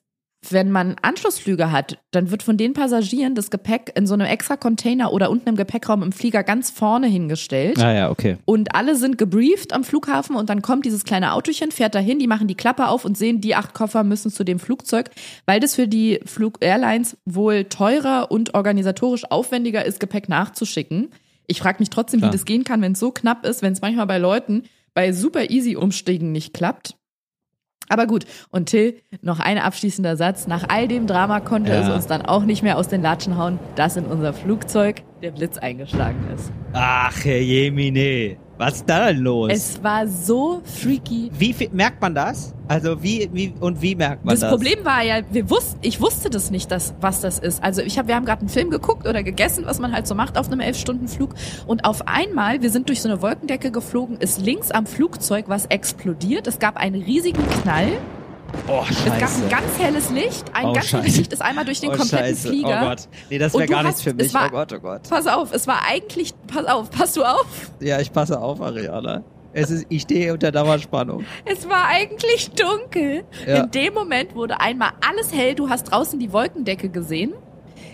Speaker 2: wenn man Anschlussflüge hat, dann wird von den Passagieren das Gepäck in so einem extra Container oder unten im Gepäckraum im Flieger ganz vorne hingestellt.
Speaker 3: Ah ja, okay.
Speaker 2: Und alle sind gebrieft am Flughafen und dann kommt dieses kleine Autochen, fährt dahin, die machen die Klappe auf und sehen, die acht Koffer müssen zu dem Flugzeug, weil das für die Flug Airlines wohl teurer und organisatorisch aufwendiger ist, Gepäck nachzuschicken. Ich frage mich trotzdem,
Speaker 3: Klar.
Speaker 2: wie das gehen kann, wenn es so knapp ist, wenn es manchmal bei Leuten bei super easy Umstiegen nicht klappt. Aber gut, und Till, noch ein abschließender Satz. Nach all dem Drama konnte
Speaker 3: Ja.
Speaker 2: es uns dann auch nicht mehr aus den Latschen hauen, dass in unser Flugzeug der Blitz eingeschlagen ist.
Speaker 3: Ach, Herr Jemine. Was ist da los?
Speaker 2: Es war so freaky.
Speaker 3: wie viel, merkt man das? Also wie, wie und wie merkt man
Speaker 2: Das
Speaker 3: das?
Speaker 2: Problem war ja, wir wussten, ich wusste das nicht, dass, was das ist. Also ich hab, wir haben gerade einen Film geguckt oder gegessen, was man halt so macht auf einem elf Stunden Flug. Und auf einmal, wir sind durch so eine Wolkendecke geflogen, ist links am Flugzeug was explodiert. Es gab einen riesigen Knall.
Speaker 3: Oh,
Speaker 2: Es gab
Speaker 3: scheiße.
Speaker 2: ein ganz helles Licht. Ein
Speaker 3: Oh,
Speaker 2: ganz helles
Speaker 3: Scheiße.
Speaker 2: Licht ist einmal durch den
Speaker 3: oh,
Speaker 2: kompletten
Speaker 3: scheiße.
Speaker 2: Flieger.
Speaker 3: Oh Gott. Nee, das wäre gar nichts für mich.
Speaker 2: war-
Speaker 3: oh Gott, oh Gott.
Speaker 2: Pass auf, es war eigentlich, pass auf, passt du auf?
Speaker 3: Ja, ich passe auf, Ariana. Es ist, ich stehe unter Dauerspannung.
Speaker 2: Es war eigentlich dunkel.
Speaker 3: Ja.
Speaker 2: In dem Moment wurde einmal alles hell. Du hast draußen die Wolkendecke gesehen.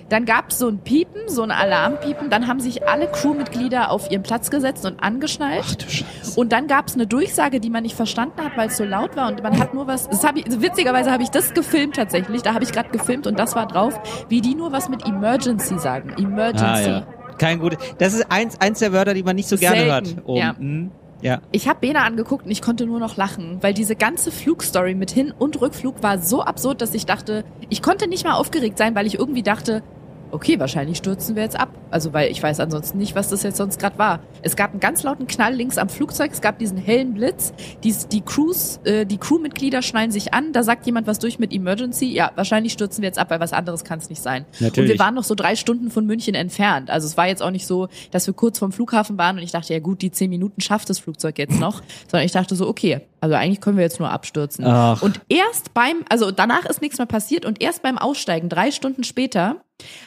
Speaker 2: Dann gab es so ein Piepen, so ein Alarmpiepen. Dann haben sich alle Crewmitglieder auf ihren Platz gesetzt und angeschnallt.
Speaker 3: Ach du Scheiße.
Speaker 2: Und dann gab es eine Durchsage, die man nicht verstanden hat, weil es so laut war und man hat nur was. Das hab ich, also witzigerweise habe ich das gefilmt tatsächlich. Da habe ich gerade gefilmt und das war drauf, wie die nur was mit Emergency sagen. Emergency.
Speaker 3: Ah, ja. Kein gut. Das ist eins, eins der Wörter, die man nicht so gerne
Speaker 2: Selten,
Speaker 3: hört. Oben.
Speaker 2: ja.
Speaker 3: Mhm. ja.
Speaker 2: Ich habe Bena angeguckt und ich konnte nur noch lachen, weil diese ganze Flugstory mit Hin- und Rückflug war so absurd, dass ich dachte, ich konnte nicht mal aufgeregt sein, weil ich irgendwie dachte, okay, wahrscheinlich stürzen wir jetzt ab. Also weil ich weiß ansonsten nicht, was das jetzt sonst gerade war. Es gab einen ganz lauten Knall links am Flugzeug, es gab diesen hellen Blitz, die, die Crews, äh, die Crewmitglieder schnallen sich an, da sagt jemand was durch mit Emergency, ja, wahrscheinlich stürzen wir jetzt ab, weil was anderes kann es nicht sein.
Speaker 3: Natürlich.
Speaker 2: Und wir waren noch so drei Stunden von München entfernt. Also es war jetzt auch nicht so, dass wir kurz vom Flughafen waren und ich dachte, ja gut, die zehn Minuten schafft das Flugzeug jetzt noch. Sondern ich dachte so, okay, also eigentlich können wir jetzt nur abstürzen.
Speaker 3: Ach.
Speaker 2: Und erst beim, also danach ist nichts mehr passiert und erst beim Aussteigen, drei Stunden später,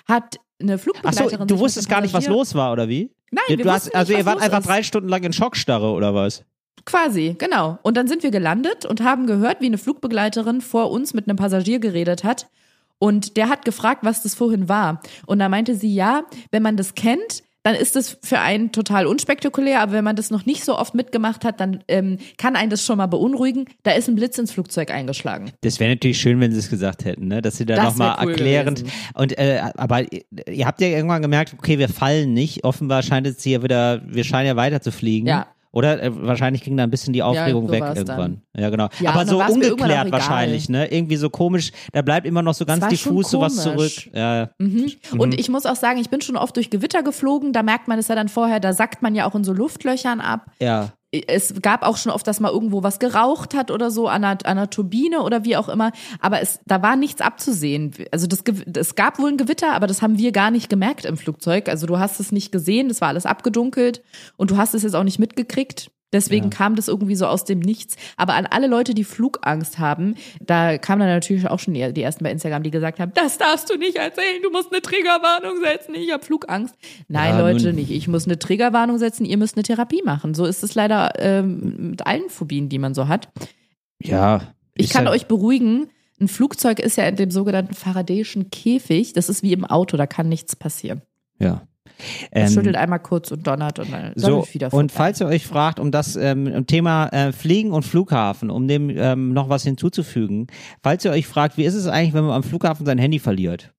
Speaker 2: hat eine Flugbegleiterin.
Speaker 3: du
Speaker 2: sich
Speaker 3: wusstest gar nicht, was los war, oder wie?
Speaker 2: Nein,
Speaker 3: du
Speaker 2: wir
Speaker 3: hast,
Speaker 2: wussten
Speaker 3: also
Speaker 2: nicht,
Speaker 3: ihr wart einfach
Speaker 2: ist.
Speaker 3: drei Stunden lang in Schockstarre, oder was?
Speaker 2: Quasi, genau. Und dann sind wir gelandet und haben gehört, wie eine Flugbegleiterin vor uns mit einem Passagier geredet hat. Und der hat gefragt, was das vorhin war. Und da meinte sie, ja, wenn man das kennt, dann ist das für einen total unspektakulär, aber wenn man das noch nicht so oft mitgemacht hat, dann ähm, kann einen das schon mal beunruhigen. Da ist ein Blitz ins Flugzeug eingeschlagen.
Speaker 3: Das wäre natürlich schön, wenn sie es gesagt hätten, ne? Dass sie da nochmal
Speaker 2: cool
Speaker 3: erklärend.
Speaker 2: gewesen.
Speaker 3: Und äh, aber ihr- ihr habt ja irgendwann gemerkt, okay, wir fallen nicht. Offenbar scheint es hier wieder, wir scheinen ja weiter zu fliegen.
Speaker 2: Ja.
Speaker 3: Oder äh, wahrscheinlich ging da ein bisschen die Aufregung
Speaker 2: so
Speaker 3: weg irgendwann. Ja, genau.
Speaker 2: Ja,
Speaker 3: aber
Speaker 2: dann
Speaker 3: so ungeklärt wahrscheinlich, ne? Irgendwie so komisch, da bleibt immer noch so ganz diffus sowas zurück. Ja.
Speaker 2: Mhm. Und ich muss auch sagen, ich bin schon oft durch Gewitter geflogen. Da merkt man es ja dann vorher, da sackt man ja auch in so Luftlöchern ab.
Speaker 3: Ja.
Speaker 2: Es gab auch schon oft, dass mal irgendwo was geraucht hat oder so an einer, an einer Turbine oder wie auch immer. Aber es, da war nichts abzusehen. Also das, es gab wohl ein Gewitter, aber das haben wir gar nicht gemerkt im Flugzeug. Also du hast es nicht gesehen, das war alles abgedunkelt und du hast es jetzt auch nicht mitgekriegt. Deswegen
Speaker 3: Ja.
Speaker 2: kam das irgendwie so aus dem Nichts. Aber an alle Leute, die Flugangst haben, da kamen dann natürlich auch schon die, ersten bei Instagram, die gesagt haben, das darfst du nicht erzählen, du musst eine Triggerwarnung setzen, ich habe Flugangst. Nein,
Speaker 3: Ja,
Speaker 2: Leute, nicht. Ich muss eine Triggerwarnung setzen, ihr müsst eine Therapie machen. So ist es leider ähm, mit allen Phobien, die man so hat.
Speaker 3: Ja.
Speaker 2: Ich kann
Speaker 3: ja-
Speaker 2: euch beruhigen, ein Flugzeug ist ja in dem sogenannten Faradayschen Käfig. Das ist wie im Auto, da kann nichts passieren.
Speaker 3: Ja.
Speaker 2: Es
Speaker 3: Ähm,
Speaker 2: schüttelt einmal kurz und donnert und dann
Speaker 3: So,
Speaker 2: wieder
Speaker 3: und
Speaker 2: vorbei.
Speaker 3: falls ihr euch fragt, um das ähm, Thema äh, Fliegen und Flughafen, um dem ähm, noch was hinzuzufügen, falls ihr euch fragt, wie ist es eigentlich, wenn man am Flughafen sein Handy verliert?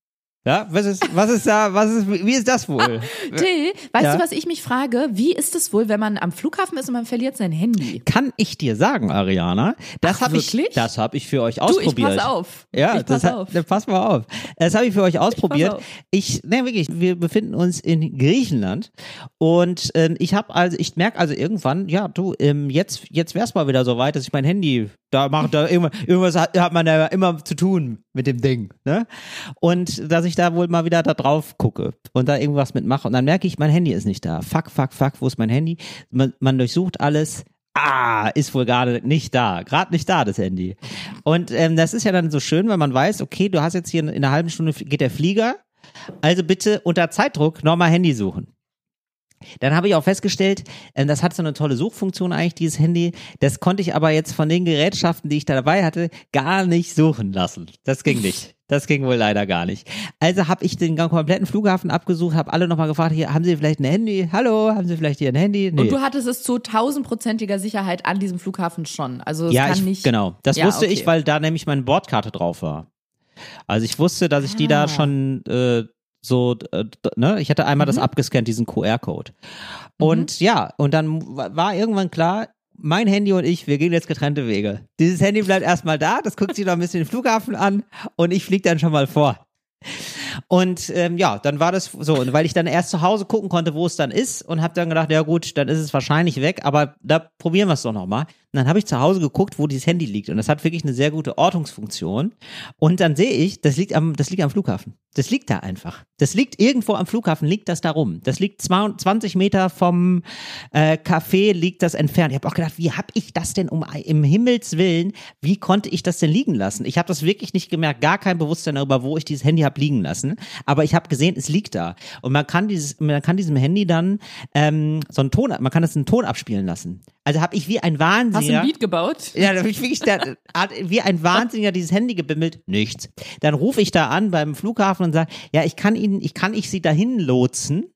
Speaker 3: Ja, was ist, was ist da, was ist, wie ist das wohl?
Speaker 2: Till, weißt
Speaker 3: Ja.
Speaker 2: du, was ich mich frage? Wie ist es wohl, wenn man am Flughafen ist und man verliert sein Handy?
Speaker 3: Kann ich dir sagen, Ariana? Das habe ich, das habe ich für euch
Speaker 2: Du, ich
Speaker 3: ausprobiert.
Speaker 2: pass auf.
Speaker 3: Ja,
Speaker 2: ich pass
Speaker 3: das hat,
Speaker 2: auf.
Speaker 3: pass mal auf. Das habe ich für euch ausprobiert.
Speaker 2: auf.
Speaker 3: Ich, ne, wirklich, wir befinden uns in Griechenland und ähm, ich habe also, ich merke also irgendwann, ja, du, ähm, jetzt, jetzt wär's mal wieder so weit, dass ich mein Handy da mache, da irgendwas, irgendwas hat, hat man da immer zu tun mit dem Ding, ne? Und dass ich da wohl mal wieder da drauf gucke und da irgendwas mitmache und dann merke ich, mein Handy ist nicht da. Fuck, fuck, fuck, wo ist mein Handy? Man, man durchsucht alles. Ah, ist wohl gerade nicht da. Gerade nicht da, das Handy. Und ähm, das ist ja dann so schön, weil man weiß, okay, du hast jetzt hier in einer halben Stunde geht der Flieger. Also bitte unter Zeitdruck nochmal Handy suchen. Dann habe ich auch festgestellt, ähm, das hat so eine tolle Suchfunktion eigentlich, dieses Handy. Das konnte ich aber jetzt von den Gerätschaften, die ich da dabei hatte, gar nicht suchen lassen. Das ging nicht. Das ging wohl leider gar nicht. Also habe ich den kompletten Flughafen abgesucht, habe alle nochmal gefragt, hier, haben Sie vielleicht ein Handy? Hallo, haben Sie vielleicht hier ein Handy? Nee.
Speaker 2: Und du hattest es zu tausendprozentiger Sicherheit an diesem Flughafen schon. Also es
Speaker 3: ja,
Speaker 2: kann
Speaker 3: ich,
Speaker 2: nicht.
Speaker 3: genau. Das
Speaker 2: Ja,
Speaker 3: wusste
Speaker 2: okay.
Speaker 3: ich, weil da nämlich meine Bordkarte drauf war. Also ich wusste, dass ich die
Speaker 2: Ah.
Speaker 3: da schon äh, so, äh, ne, ich hatte einmal das
Speaker 2: Mhm.
Speaker 3: abgescannt, diesen QR-Code. Und ja, und dann wa- war irgendwann klar, mein Handy und ich, wir gehen jetzt getrennte Wege. Dieses Handy bleibt erstmal da, das guckt sich noch ein bisschen den Flughafen an und ich fliege dann schon mal vor. Und ähm, ja, dann war das so, und weil ich dann erst zu Hause gucken konnte, wo es dann ist und habe dann gedacht, ja gut, dann ist es wahrscheinlich weg, aber da probieren wir es doch nochmal. Und dann habe ich zu Hause geguckt, wo dieses Handy liegt und das hat wirklich eine sehr gute Ortungsfunktion. Und dann sehe ich, das liegt am, das liegt am Flughafen. Das liegt da einfach. Das liegt irgendwo am Flughafen, liegt das da rum. Das liegt 20 Meter vom äh, Café, liegt das entfernt. Ich habe auch gedacht, wie habe ich das denn um im Himmels Willen, wie konnte ich das denn liegen lassen? Ich habe das wirklich nicht gemerkt, gar kein Bewusstsein darüber, wo ich dieses Handy habe liegen lassen. Aber ich habe gesehen, es liegt da. Und man kann dieses, man kann diesem Handy dann ähm, so einen Ton, man kann das einen Ton abspielen lassen. Also habe ich wie ein Wahnsinniger.
Speaker 2: Hast du ein Beat gebaut?
Speaker 3: Ja, da hab ich wirklich da, wie ein Wahnsinniger dieses Handy gebimmelt. Nichts. Dann rufe ich da an beim Flughafen und sage, ja, ich kann Ihnen, ich kann ich Sie dahin lotsen.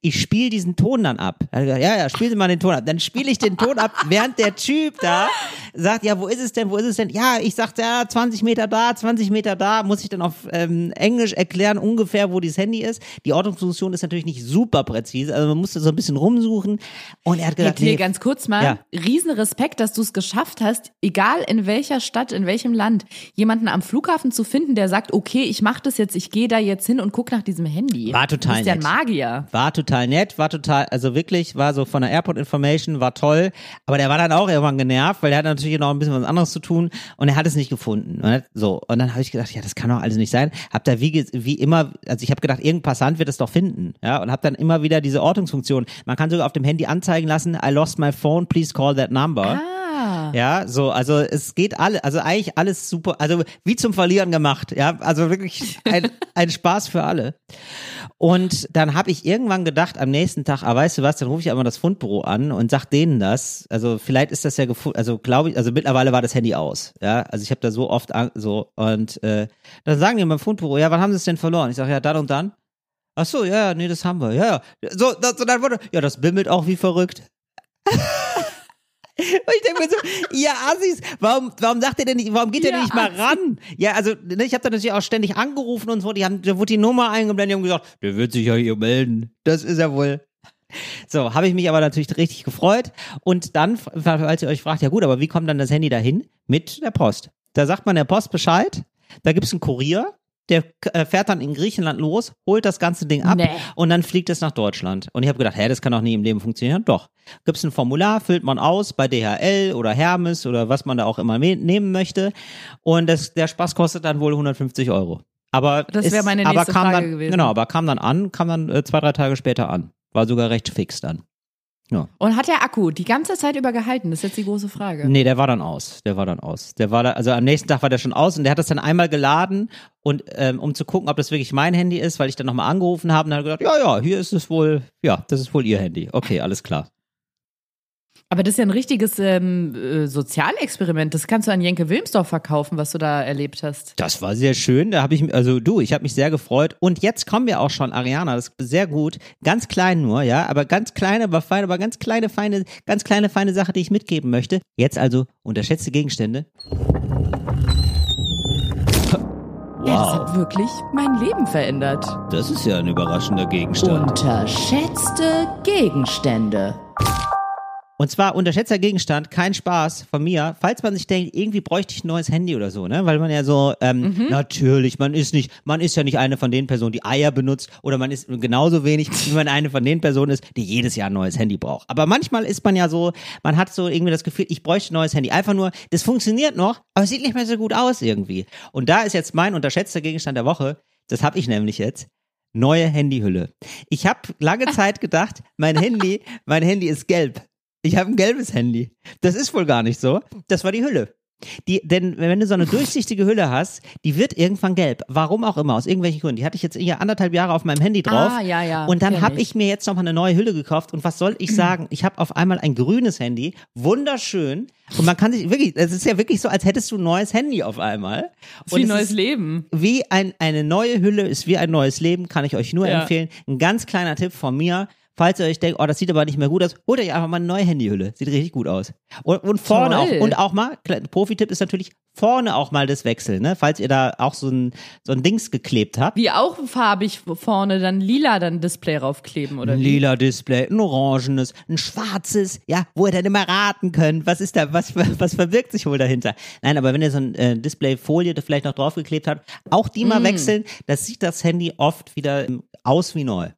Speaker 3: Ich spiele diesen Ton dann ab. Hat gesagt, Ja, ja, spielen Sie mal den Ton ab. Dann spiele ich den Ton ab, während der Typ da sagt, ja, wo ist es denn, wo ist es denn? Ja, ich sagte, ja, 20 Meter da, 20 Meter da, muss ich dann auf ähm, Englisch erklären, ungefähr, wo dieses Handy ist. Die Ortungsfunktion ist natürlich nicht super präzise, also man musste so ein bisschen rumsuchen. Und er hat
Speaker 2: Hey,
Speaker 3: gesagt,
Speaker 2: Till,
Speaker 3: nee,
Speaker 2: ganz kurz mal,
Speaker 3: Ja.
Speaker 2: riesen Respekt, dass du es geschafft hast, egal in welcher Stadt, in welchem Land, jemanden am Flughafen zu finden, der sagt, okay, ich mach das jetzt, ich gehe da jetzt hin und guck nach diesem Handy.
Speaker 3: War total
Speaker 2: Du bist ja ein. Magier.
Speaker 3: War total nett, war total, also wirklich, war so von der Airport Information, war toll, aber der war dann auch irgendwann genervt, weil der hat natürlich noch ein bisschen was anderes zu tun und er hat es nicht gefunden. Und er- so, und dann habe ich gedacht, ja, das kann doch alles nicht sein. Hab da wie, wie immer, also ich habe gedacht, irgendein Passant wird es doch finden, ja, und habe dann immer wieder diese Ortungsfunktion. Man kann sogar auf dem Handy anzeigen lassen, I lost my phone, please call that number.
Speaker 2: Ah.
Speaker 3: Ja, so, also es geht alle, also eigentlich alles super, also wie zum Verlieren gemacht, ja, also wirklich ein, ein Spaß für alle. Und dann habe ich irgendwann gedacht, am nächsten Tag, ah, weißt du was, dann rufe ich einmal das Fundbüro an und sag denen das. Also vielleicht ist das ja gefunden, also glaube ich, also mittlerweile war das Handy aus, ja, also ich habe da so oft an, so und äh, dann sagen die beim Fundbüro, ja, wann haben sie es denn verloren? Ich sage, ja, dann und dann. Ach so, ja, nee, das haben wir, ja, ja. So, das, so dann wurde, ja, das bimmelt auch wie verrückt. Und ich denke mir so, ja, Assis, warum, warum sagt ihr denn nicht, warum geht ihr
Speaker 2: Ja,
Speaker 3: denn nicht mal ran? Ja, also, ne, ich habe da natürlich auch ständig angerufen und so, die haben, da wurde die Nummer eingeblendet, haben gesagt, der wird sich ja hier melden. Das ist ja wohl. So, habe ich mich aber natürlich richtig gefreut. Und dann, falls ihr euch fragt, ja gut, aber wie kommt dann das Handy dahin? Mit der Post. Da sagt man der Post Bescheid, da gibt's einen Kurier, der äh, fährt dann in Griechenland los, holt das ganze Ding ab
Speaker 2: Nee.
Speaker 3: und dann fliegt es nach Deutschland. Und ich habe gedacht, hä, das kann doch nie im Leben funktionieren. Doch. Gibt's ein Formular, füllt man aus bei DHL oder Hermes oder was man da auch immer me- nehmen möchte. Und das, der Spaß kostet dann wohl 150 Euro. Aber
Speaker 2: Das
Speaker 3: ist-
Speaker 2: wär meine
Speaker 3: aber
Speaker 2: nächste
Speaker 3: kam
Speaker 2: Frage
Speaker 3: dann,
Speaker 2: gewesen.
Speaker 3: Genau, aber kam dann an, kam dann äh, zwei, drei Tage später an. War sogar recht fix dann.
Speaker 2: Und hat der Akku die ganze Zeit über gehalten? Das ist jetzt die große Frage.
Speaker 3: Nee, der war dann aus. Der war dann aus. Der war da, also am nächsten Tag war der schon aus und der hat das dann einmal geladen und ähm, um zu gucken, ob das wirklich mein Handy ist, weil ich dann nochmal angerufen habe und dann hat gesagt, ja, ja, hier ist es wohl, ja, das ist wohl ihr Handy. Okay, alles klar.
Speaker 2: Aber das ist ja ein richtiges ähm, äh, Sozialexperiment. Das kannst du an Jenke Wilmsdorf verkaufen, was du da erlebt hast.
Speaker 3: Das war sehr schön. Da habe ich, mich- also du, ich habe mich sehr gefreut. Und jetzt kommen wir auch schon, Ariana, das ist sehr gut. Ganz klein nur, ja, aber ganz kleine, aber feine, aber ganz kleine, feine, ganz kleine, feine Sache, die ich mitgeben möchte. Jetzt also unterschätzte Gegenstände.
Speaker 2: Ja, das hat wirklich mein Leben verändert.
Speaker 3: Das ist ja ein überraschender Gegenstand.
Speaker 2: Unterschätzte Gegenstände.
Speaker 3: Und zwar unterschätzter Gegenstand, kein Spaß von mir, falls man sich denkt, irgendwie bräuchte ich ein neues Handy oder so, ne? Weil man ja so, ähm, natürlich, man ist nicht, man ist ja nicht eine von den Personen, die Eier benutzt, oder man ist genauso wenig, wie man eine von den Personen ist, die jedes Jahr ein neues Handy braucht. Aber manchmal ist man ja so, man hat so irgendwie das Gefühl, ich bräuchte ein neues Handy. Einfach nur, das funktioniert noch, aber es sieht nicht mehr so gut aus irgendwie. Und da ist jetzt mein unterschätzter Gegenstand der Woche, das habe ich nämlich jetzt, neue Handyhülle. Ich habe lange Zeit gedacht, mein Handy, mein Handy ist gelb. Ich habe ein gelbes Handy. Das ist wohl gar nicht so. Das war die Hülle. Die, denn wenn du so eine durchsichtige Hülle hast, die wird irgendwann gelb. Warum auch immer, aus irgendwelchen Gründen. Die hatte ich jetzt hier anderthalb Jahre auf meinem Handy drauf.
Speaker 2: Ah, ja, ja,
Speaker 3: Und dann habe
Speaker 2: ich.
Speaker 3: mir jetzt nochmal eine neue Hülle gekauft. Und was soll ich sagen? Ich habe auf einmal ein grünes Handy. Wunderschön. Und man kann sich wirklich, es ist ja wirklich so, als hättest du ein neues Handy auf einmal.
Speaker 2: Ist wie ein neues Leben.
Speaker 3: wie ein, eine neue Hülle ist wie ein neues Leben, kann ich euch nur
Speaker 2: Ja.
Speaker 3: empfehlen. Ein ganz kleiner Tipp von mir. Falls ihr euch denkt, oh, das sieht aber nicht mehr gut aus, holt euch einfach mal eine neue Handyhülle. Sieht richtig gut aus. Und, und vorne
Speaker 2: Toll.
Speaker 3: auch. Und auch mal, Profi-Tipp ist natürlich vorne auch mal das Wechseln, ne? Falls ihr da auch so ein, so ein Dings geklebt habt.
Speaker 2: Wie auch farbig vorne dann lila dann Display raufkleben, oder
Speaker 3: Ein lila Display, ein orangenes, ein schwarzes, ja, wo ihr dann immer raten könnt, was ist da, was, was verbirgt sich wohl dahinter. Nein, aber wenn ihr so ein äh, Displayfolie da vielleicht noch draufgeklebt habt, auch die
Speaker 2: Mm.
Speaker 3: mal wechseln, das sieht das Handy oft wieder aus wie neu.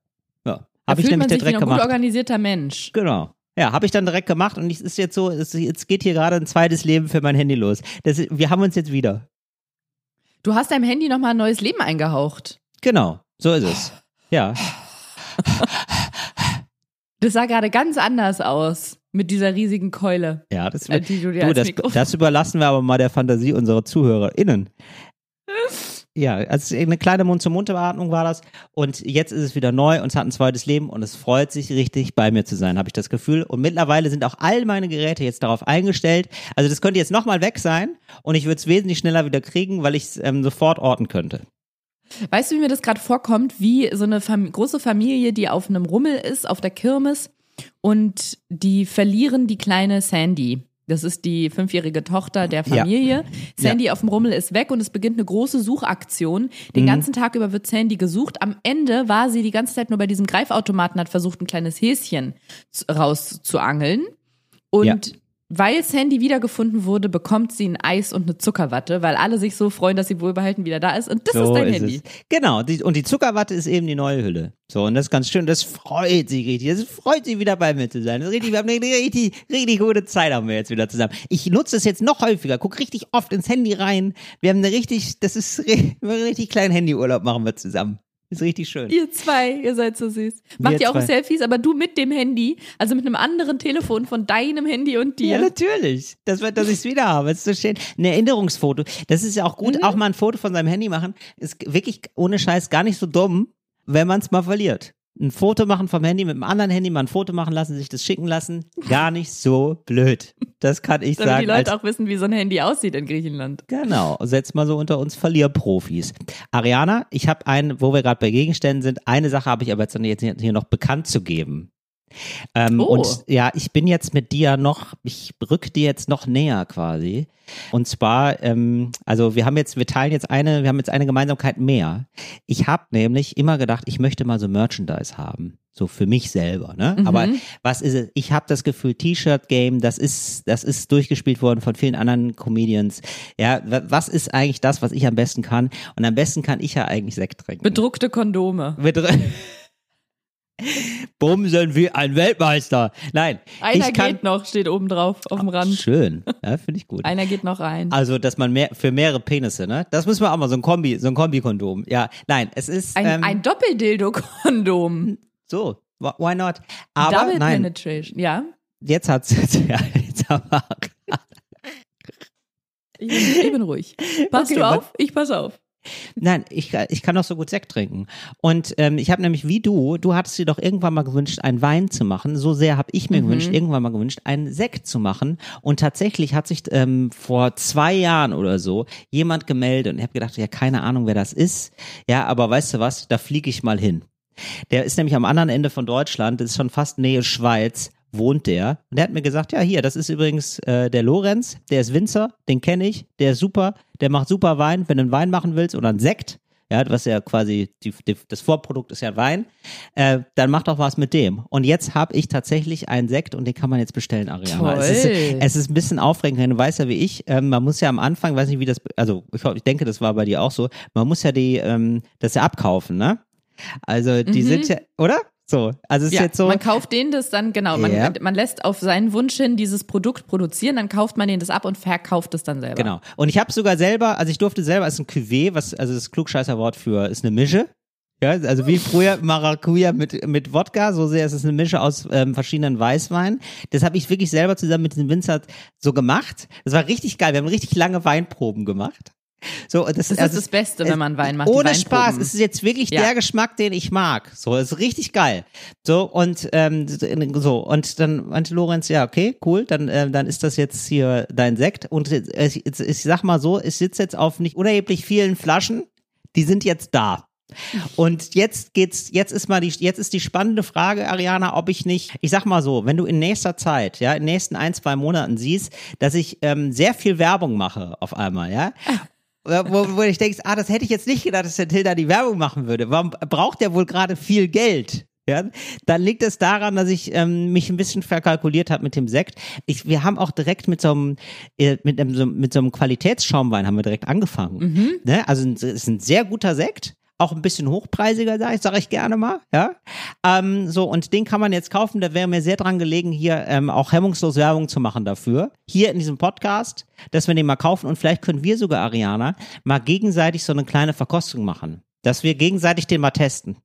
Speaker 3: Habe ich nämlich
Speaker 2: man sich wie
Speaker 3: direkt
Speaker 2: ein gut
Speaker 3: gemacht.
Speaker 2: organisierter Mensch.
Speaker 3: Genau. Ja, habe ich dann direkt gemacht und es ist jetzt so, es, jetzt geht hier gerade ein zweites Leben für mein Handy los. Das, wir haben uns jetzt wieder.
Speaker 2: Du hast deinem Handy nochmal ein neues Leben eingehaucht.
Speaker 3: Genau, so ist es. Ja,
Speaker 2: Das sah gerade ganz anders aus mit dieser riesigen Keule.
Speaker 3: ja, das,
Speaker 2: äh, die du dir
Speaker 3: du, das, das überlassen wir aber mal der Fantasie unserer ZuhörerInnen. Ja, also eine kleine Mund-zu-Mund-Beatmung war das. Und jetzt ist es wieder neu und es hat ein zweites Leben und es freut sich richtig, bei mir zu sein, habe ich das Gefühl. Und mittlerweile sind auch all meine Geräte jetzt darauf eingestellt. Also das könnte jetzt nochmal weg sein und ich würde es wesentlich schneller wieder kriegen, weil ich es ähm, sofort orten könnte.
Speaker 2: Weißt du, wie mir das gerade vorkommt? Wie so eine Fam große Familie, die auf einem Rummel ist, auf der Kirmes und die verlieren die kleine Sandy. Das ist die fünfjährige Tochter der
Speaker 3: Ja.
Speaker 2: Familie. Sandy auf dem Rummel ist weg und es beginnt eine große Suchaktion. Den
Speaker 3: Mhm.
Speaker 2: ganzen Tag über wird Sandy gesucht. Am Ende war sie die ganze Zeit nur bei diesem Greifautomaten, hat versucht, ein kleines Häschen zu- rauszuangeln. Und
Speaker 3: Ja.
Speaker 2: Weil Sandy wiedergefunden wurde, bekommt sie ein Eis und eine Zuckerwatte, weil alle sich so freuen, dass sie wohlbehalten wieder da ist. Und das ist dein Handy.
Speaker 3: es. Genau, die, und die Zuckerwatte ist eben die neue Hülle. So, und das ist ganz schön, das freut sie richtig. Das freut sie wieder bei mir zu sein. Das ist richtig, wir haben eine richtig, richtig gute Zeit haben wir jetzt wieder zusammen. Ich nutze es jetzt noch häufiger, guck richtig oft ins Handy rein. Wir haben eine richtig, das ist einen richtig kleinen Handyurlaub machen wir zusammen. Ist richtig schön.
Speaker 2: Ihr zwei, ihr seid so süß. Macht ihr auch
Speaker 3: zwei.
Speaker 2: Selfies, aber du mit dem Handy, also mit einem anderen Telefon von deinem Handy und
Speaker 3: Ja,
Speaker 2: dir.
Speaker 3: natürlich. Das wird, dass ich es wieder habe. Das ist so schön. Ein Erinnerungsfoto. Das ist ja auch gut,
Speaker 2: Mhm.
Speaker 3: auch mal ein Foto von seinem Handy machen. Ist wirklich ohne Scheiß gar nicht so dumm, wenn man es mal verliert. Ein Foto machen vom Handy mit einem anderen Handy, mal ein Foto machen lassen, sich das schicken lassen. Gar nicht so blöd. Das kann ich
Speaker 2: damit
Speaker 3: sagen.
Speaker 2: die Leute auch wissen, wie so ein Handy aussieht in Griechenland.
Speaker 3: genau. Setz mal so unter uns Verlierprofis. Ariana, ich habe einen, wo wir gerade bei Gegenständen sind, eine Sache habe ich aber jetzt jetzt hier noch bekannt zu geben. Ähm,
Speaker 2: Oh.
Speaker 3: Und ja, ich bin jetzt mit dir noch, ich rück dir jetzt noch näher quasi. Und zwar, ähm, also wir haben jetzt, wir teilen jetzt eine, wir haben jetzt eine Gemeinsamkeit mehr. Ich habe nämlich immer gedacht, ich möchte mal so Merchandise haben. So für mich selber, ne? Aber was ist es? Ich habe das Gefühl, T-Shirt-Game, das ist, das ist durchgespielt worden von vielen anderen Comedians. Ja, wa- was ist eigentlich das, was ich am besten kann? Und am besten kann ich ja eigentlich Sekt trinken.
Speaker 2: Bedruckte Kondome.
Speaker 3: Mit Bumsen wie ein Weltmeister. Nein,
Speaker 2: Einer
Speaker 3: ich kann.
Speaker 2: geht noch, steht oben drauf auf dem Rand.
Speaker 3: Schön, ja, finde ich gut.
Speaker 2: Einer geht noch rein.
Speaker 3: Also, dass man mehr für mehrere Penisse, ne? Das müssen wir auch mal so ein Kombi, so ein Kombikondom. Ja, nein, es ist
Speaker 2: Ein,
Speaker 3: ähm,
Speaker 2: ein Doppeldildo-Kondom.
Speaker 3: so. wh- Why not? Aber
Speaker 2: Double
Speaker 3: nein,
Speaker 2: Penetration. Ja.
Speaker 3: jetzt hat's ja, jetzt aber
Speaker 2: Ich bin, ich bin ruhig. Passt
Speaker 3: Okay,
Speaker 2: du auf? Ich pass auf.
Speaker 3: Nein, ich, ich kann doch so gut Sekt trinken. Und ähm, ich habe nämlich wie du, du hattest dir doch irgendwann mal gewünscht, einen Wein zu machen. So sehr habe ich mir gewünscht, irgendwann mal gewünscht, einen Sekt zu machen. Und tatsächlich hat sich ähm, vor zwei Jahren oder so jemand gemeldet und ich habe gedacht, ja, keine Ahnung, wer das ist. Ja, aber weißt du was, da fliege ich mal hin. Der ist nämlich am anderen Ende von Deutschland, das ist schon fast Nähe Schweiz. Wohnt der. Und der hat mir gesagt, ja, hier, das ist übrigens äh, der Lorenz, der ist Winzer, den kenne ich, der ist super, der macht super Wein. Wenn du einen Wein machen willst oder einen Sekt, ja, was ja quasi, die, die, das Vorprodukt ist ja Wein, äh, dann mach doch was mit dem. Und jetzt habe ich tatsächlich einen Sekt und den kann man jetzt bestellen, Ariana. Es ist, es ist ein bisschen aufregend, denn du weißt ja wie ich, ähm, man muss ja am Anfang, weiß nicht wie das, also ich, ich denke, das war bei dir auch so, man muss ja die, ähm, das ja abkaufen, ne? Also die
Speaker 2: Mhm.
Speaker 3: sind ja, oder? So, also es ist
Speaker 2: Ja,
Speaker 3: jetzt so.
Speaker 2: man kauft denen das dann, genau, man,
Speaker 3: Ja.
Speaker 2: man lässt auf seinen Wunsch hin dieses Produkt produzieren, dann kauft man denen das ab und verkauft es dann selber.
Speaker 3: Genau. Und ich habe sogar selber, also ich durfte selber, es ist ein Cuvée, was, also das Klugscheißerwort für, ist eine Mische. Ja, also wie früher Maracuja mit, mit Wodka, so sehr ist es eine Mische aus ähm, verschiedenen Weißweinen. Das habe ich wirklich selber zusammen mit dem Winzer so gemacht. Das war richtig geil. Wir haben richtig lange Weinproben gemacht. So, das,
Speaker 2: Das ist
Speaker 3: also
Speaker 2: das Beste,
Speaker 3: es-
Speaker 2: wenn man Wein macht.
Speaker 3: Ohne. Spaß, es ist jetzt wirklich
Speaker 2: Ja.
Speaker 3: der Geschmack, den ich mag. So, es ist richtig geil. So und ähm, so und dann meinte Lorenz, ja okay, cool, dann ähm, dann ist das jetzt hier dein Sekt und äh, ich, ich, ich sag mal so, ich sitze jetzt auf nicht unerheblich vielen Flaschen, die sind jetzt da. Und jetzt geht's, jetzt ist mal die, jetzt ist die spannende Frage, Ariana, ob ich nicht, ich sag mal so, wenn du in nächster Zeit, ja, in den nächsten ein, zwei Monaten siehst, dass ich ähm, sehr viel Werbung mache auf einmal, ja, wo, wo ich denke, ah, das hätte ich jetzt nicht gedacht, dass der Tilda die Werbung machen würde. Warum braucht der wohl gerade viel Geld? Ja, dann liegt es daran, dass ich ähm, mich ein bisschen verkalkuliert habe mit dem Sekt. Ich, wir haben auch direkt mit so einem äh, mit einem so, mit so einem Qualitätsschaumwein haben wir direkt angefangen. Ne? Also es ist ein sehr guter Sekt, auch ein bisschen hochpreisiger, sage ich, sag ich gerne mal. Ja, ähm, so und den kann man jetzt kaufen. Da wäre mir sehr dran gelegen, hier ähm, auch hemmungslos Werbung zu machen dafür. Hier in diesem Podcast, dass wir den mal kaufen und vielleicht können wir sogar Ariana mal gegenseitig so eine kleine Verkostung machen, dass wir gegenseitig den mal testen.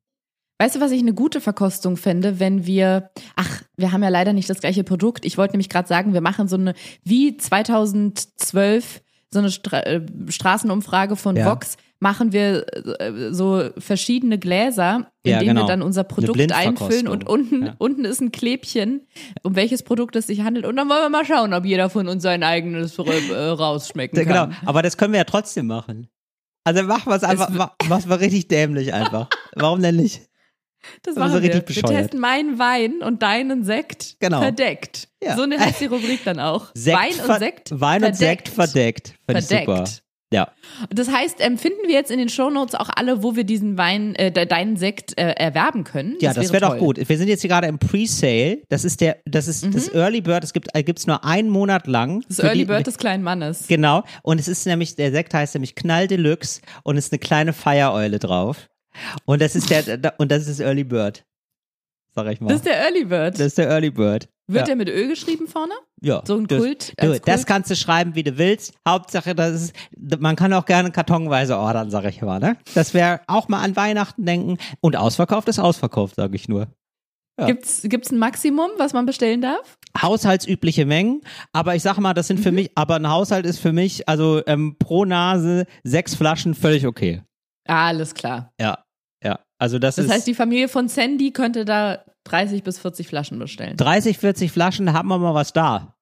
Speaker 2: Weißt du, was ich eine gute Verkostung fände, wenn wir, ach, wir haben ja leider nicht das gleiche Produkt. Ich wollte nämlich gerade sagen, wir machen so eine, wie 2012, so eine Stra äh, Straßenumfrage von
Speaker 3: Ja.
Speaker 2: Vox, machen wir äh, so verschiedene Gläser, in
Speaker 3: Ja,
Speaker 2: denen
Speaker 3: genau.
Speaker 2: wir dann unser Produkt einfüllen und unten,
Speaker 3: Ja.
Speaker 2: unten ist ein Klebchen, um welches Produkt es sich handelt. Und dann wollen wir mal schauen, ob jeder von uns sein eigenes äh, rausschmecken
Speaker 3: Ja,
Speaker 2: kann.
Speaker 3: Genau, aber das können wir ja trotzdem machen. Also machen wir es einfach, machen wir richtig dämlich einfach. Warum denn nicht?
Speaker 2: Das machen wir.
Speaker 3: richtig
Speaker 2: Wir
Speaker 3: bescheuert.
Speaker 2: testen meinen Wein und deinen Sekt
Speaker 3: Genau.
Speaker 2: verdeckt.
Speaker 3: Ja.
Speaker 2: So eine heißt die Rubrik dann auch.
Speaker 3: Sekt
Speaker 2: Wein und Sekt
Speaker 3: Wein und Sekt verdeckt. Super.
Speaker 2: Verdeckt.
Speaker 3: Ja.
Speaker 2: Das heißt, ähm, finden wir jetzt in den Shownotes auch alle, wo wir diesen Wein, äh, de- deinen Sekt äh, erwerben können?
Speaker 3: Ja, das wäre
Speaker 2: wäre
Speaker 3: doch
Speaker 2: toll.
Speaker 3: gut. Wir sind jetzt hier gerade im Pre-Sale. Das ist der, das ist das Early Bird. Es gibt, äh, gibt's nur einen Monat lang.
Speaker 2: Mhm. Das Early
Speaker 3: die-
Speaker 2: Bird des kleinen Mannes.
Speaker 3: Genau. Und es ist nämlich, der Sekt heißt nämlich Knall Deluxe und es ist eine kleine Feiereule drauf. Und das ist der, und das ist das Early Bird. Sag ich mal.
Speaker 2: Das ist der Early Bird.
Speaker 3: Das ist der Early Bird.
Speaker 2: Wird
Speaker 3: ja.
Speaker 2: der mit Ö geschrieben vorne?
Speaker 3: Ja,
Speaker 2: So ein
Speaker 3: das,
Speaker 2: Kult,
Speaker 3: Du,
Speaker 2: als
Speaker 3: das
Speaker 2: Kult?
Speaker 3: kannst du schreiben, wie du willst. Hauptsache, das ist, man kann auch gerne kartonweise ordern, sag ich mal. Ne? Das wäre auch mal an Weihnachten denken. Und ausverkauft ist ausverkauft, sage ich nur. Ja.
Speaker 2: Gibt's, gibt's ein Maximum, was man bestellen darf?
Speaker 3: Haushaltsübliche Mengen, aber ich sag mal, das sind für mich, aber ein Haushalt ist für mich, also ähm, pro Nase sechs Flaschen völlig okay.
Speaker 2: Alles klar.
Speaker 3: Ja, ja. Also das,
Speaker 2: Das
Speaker 3: ist
Speaker 2: heißt, die Familie von Sandy könnte da 30 bis 40 Flaschen bestellen.
Speaker 3: 30, 40 Flaschen, da haben wir mal was da.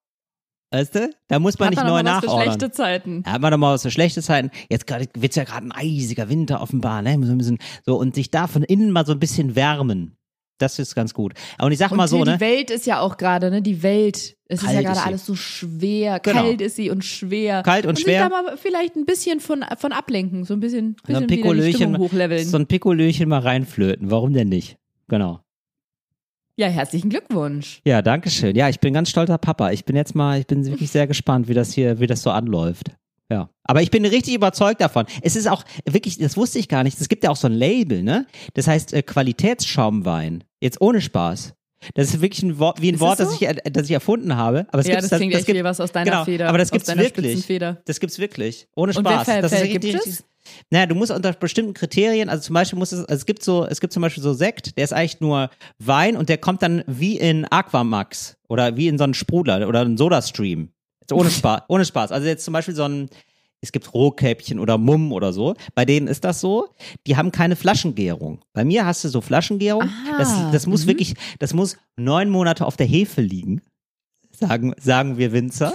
Speaker 3: Weißt du? Da muss man
Speaker 2: Hat
Speaker 3: nicht
Speaker 2: man
Speaker 3: neu
Speaker 2: mal was für
Speaker 3: nachordern.
Speaker 2: schlechte Zeiten.
Speaker 3: Da hat man doch mal was für schlechte Zeiten. Jetzt gerade wird's ja gerade ein eisiger Winter offenbar, ne? So ein bisschen, so und sich da von innen mal so ein bisschen wärmen. Das ist ganz gut. Und ich sag
Speaker 2: Und
Speaker 3: mal so,
Speaker 2: Till,
Speaker 3: ne?
Speaker 2: die Welt ist ja auch gerade, ne? Die Welt. Es ist
Speaker 3: Kalt
Speaker 2: ja
Speaker 3: ist
Speaker 2: gerade
Speaker 3: sie.
Speaker 2: alles so schwer.
Speaker 3: Genau.
Speaker 2: Kalt ist sie und schwer.
Speaker 3: Kalt und schwer.
Speaker 2: Sich da mal vielleicht ein bisschen von, von ablenken. So ein bisschen,
Speaker 3: So ein
Speaker 2: bisschen wieder die
Speaker 3: Pikolöchen,
Speaker 2: hochleveln.
Speaker 3: so ein Pikolöchen mal reinflöten. Warum denn nicht? Genau.
Speaker 2: Ja, herzlichen Glückwunsch.
Speaker 3: Ja, danke schön. Ja, ich bin ganz stolzer Papa. Ich bin jetzt mal, ich bin wirklich sehr gespannt, wie das hier, wie das so anläuft. Ja. Aber ich bin richtig überzeugt davon. Es ist auch wirklich, das wusste ich gar nicht. Es gibt ja auch so ein Label, ne? Das heißt äh, Qualitätsschaumwein. Jetzt ohne Spaß. Das ist wirklich ein Wort, wie ein
Speaker 2: Ist
Speaker 3: Wort,
Speaker 2: das
Speaker 3: das,
Speaker 2: so?
Speaker 3: ich, äh, das ich erfunden habe. Aber es
Speaker 2: ja, das klingt
Speaker 3: das
Speaker 2: echt
Speaker 3: gibt,
Speaker 2: wie was aus deiner
Speaker 3: genau,
Speaker 2: Feder.
Speaker 3: Aber das gibt's wirklich. Das gibt's wirklich. Ohne
Speaker 2: Und wer
Speaker 3: Spaß.
Speaker 2: ver-
Speaker 3: das ist richtig-
Speaker 2: es?
Speaker 3: Naja, du musst unter bestimmten Kriterien, also zum Beispiel muss es, also es gibt so, es gibt zum Beispiel so Sekt, der ist eigentlich nur Wein und der kommt dann wie in Aquamax oder wie in so einen Sprudler oder einen Sodastream. Jetzt ohne Spaß, ohne Spaß. Also jetzt zum Beispiel so ein, es gibt Rohkäppchen oder Mumm oder so. Bei denen ist das so, die haben keine Flaschengärung. Bei mir hast du so Flaschengärung.
Speaker 2: Ah,
Speaker 3: das, das muss
Speaker 2: mhm.
Speaker 3: wirklich, das muss neun Monate auf der Hefe liegen. Sagen, sagen wir Winzer.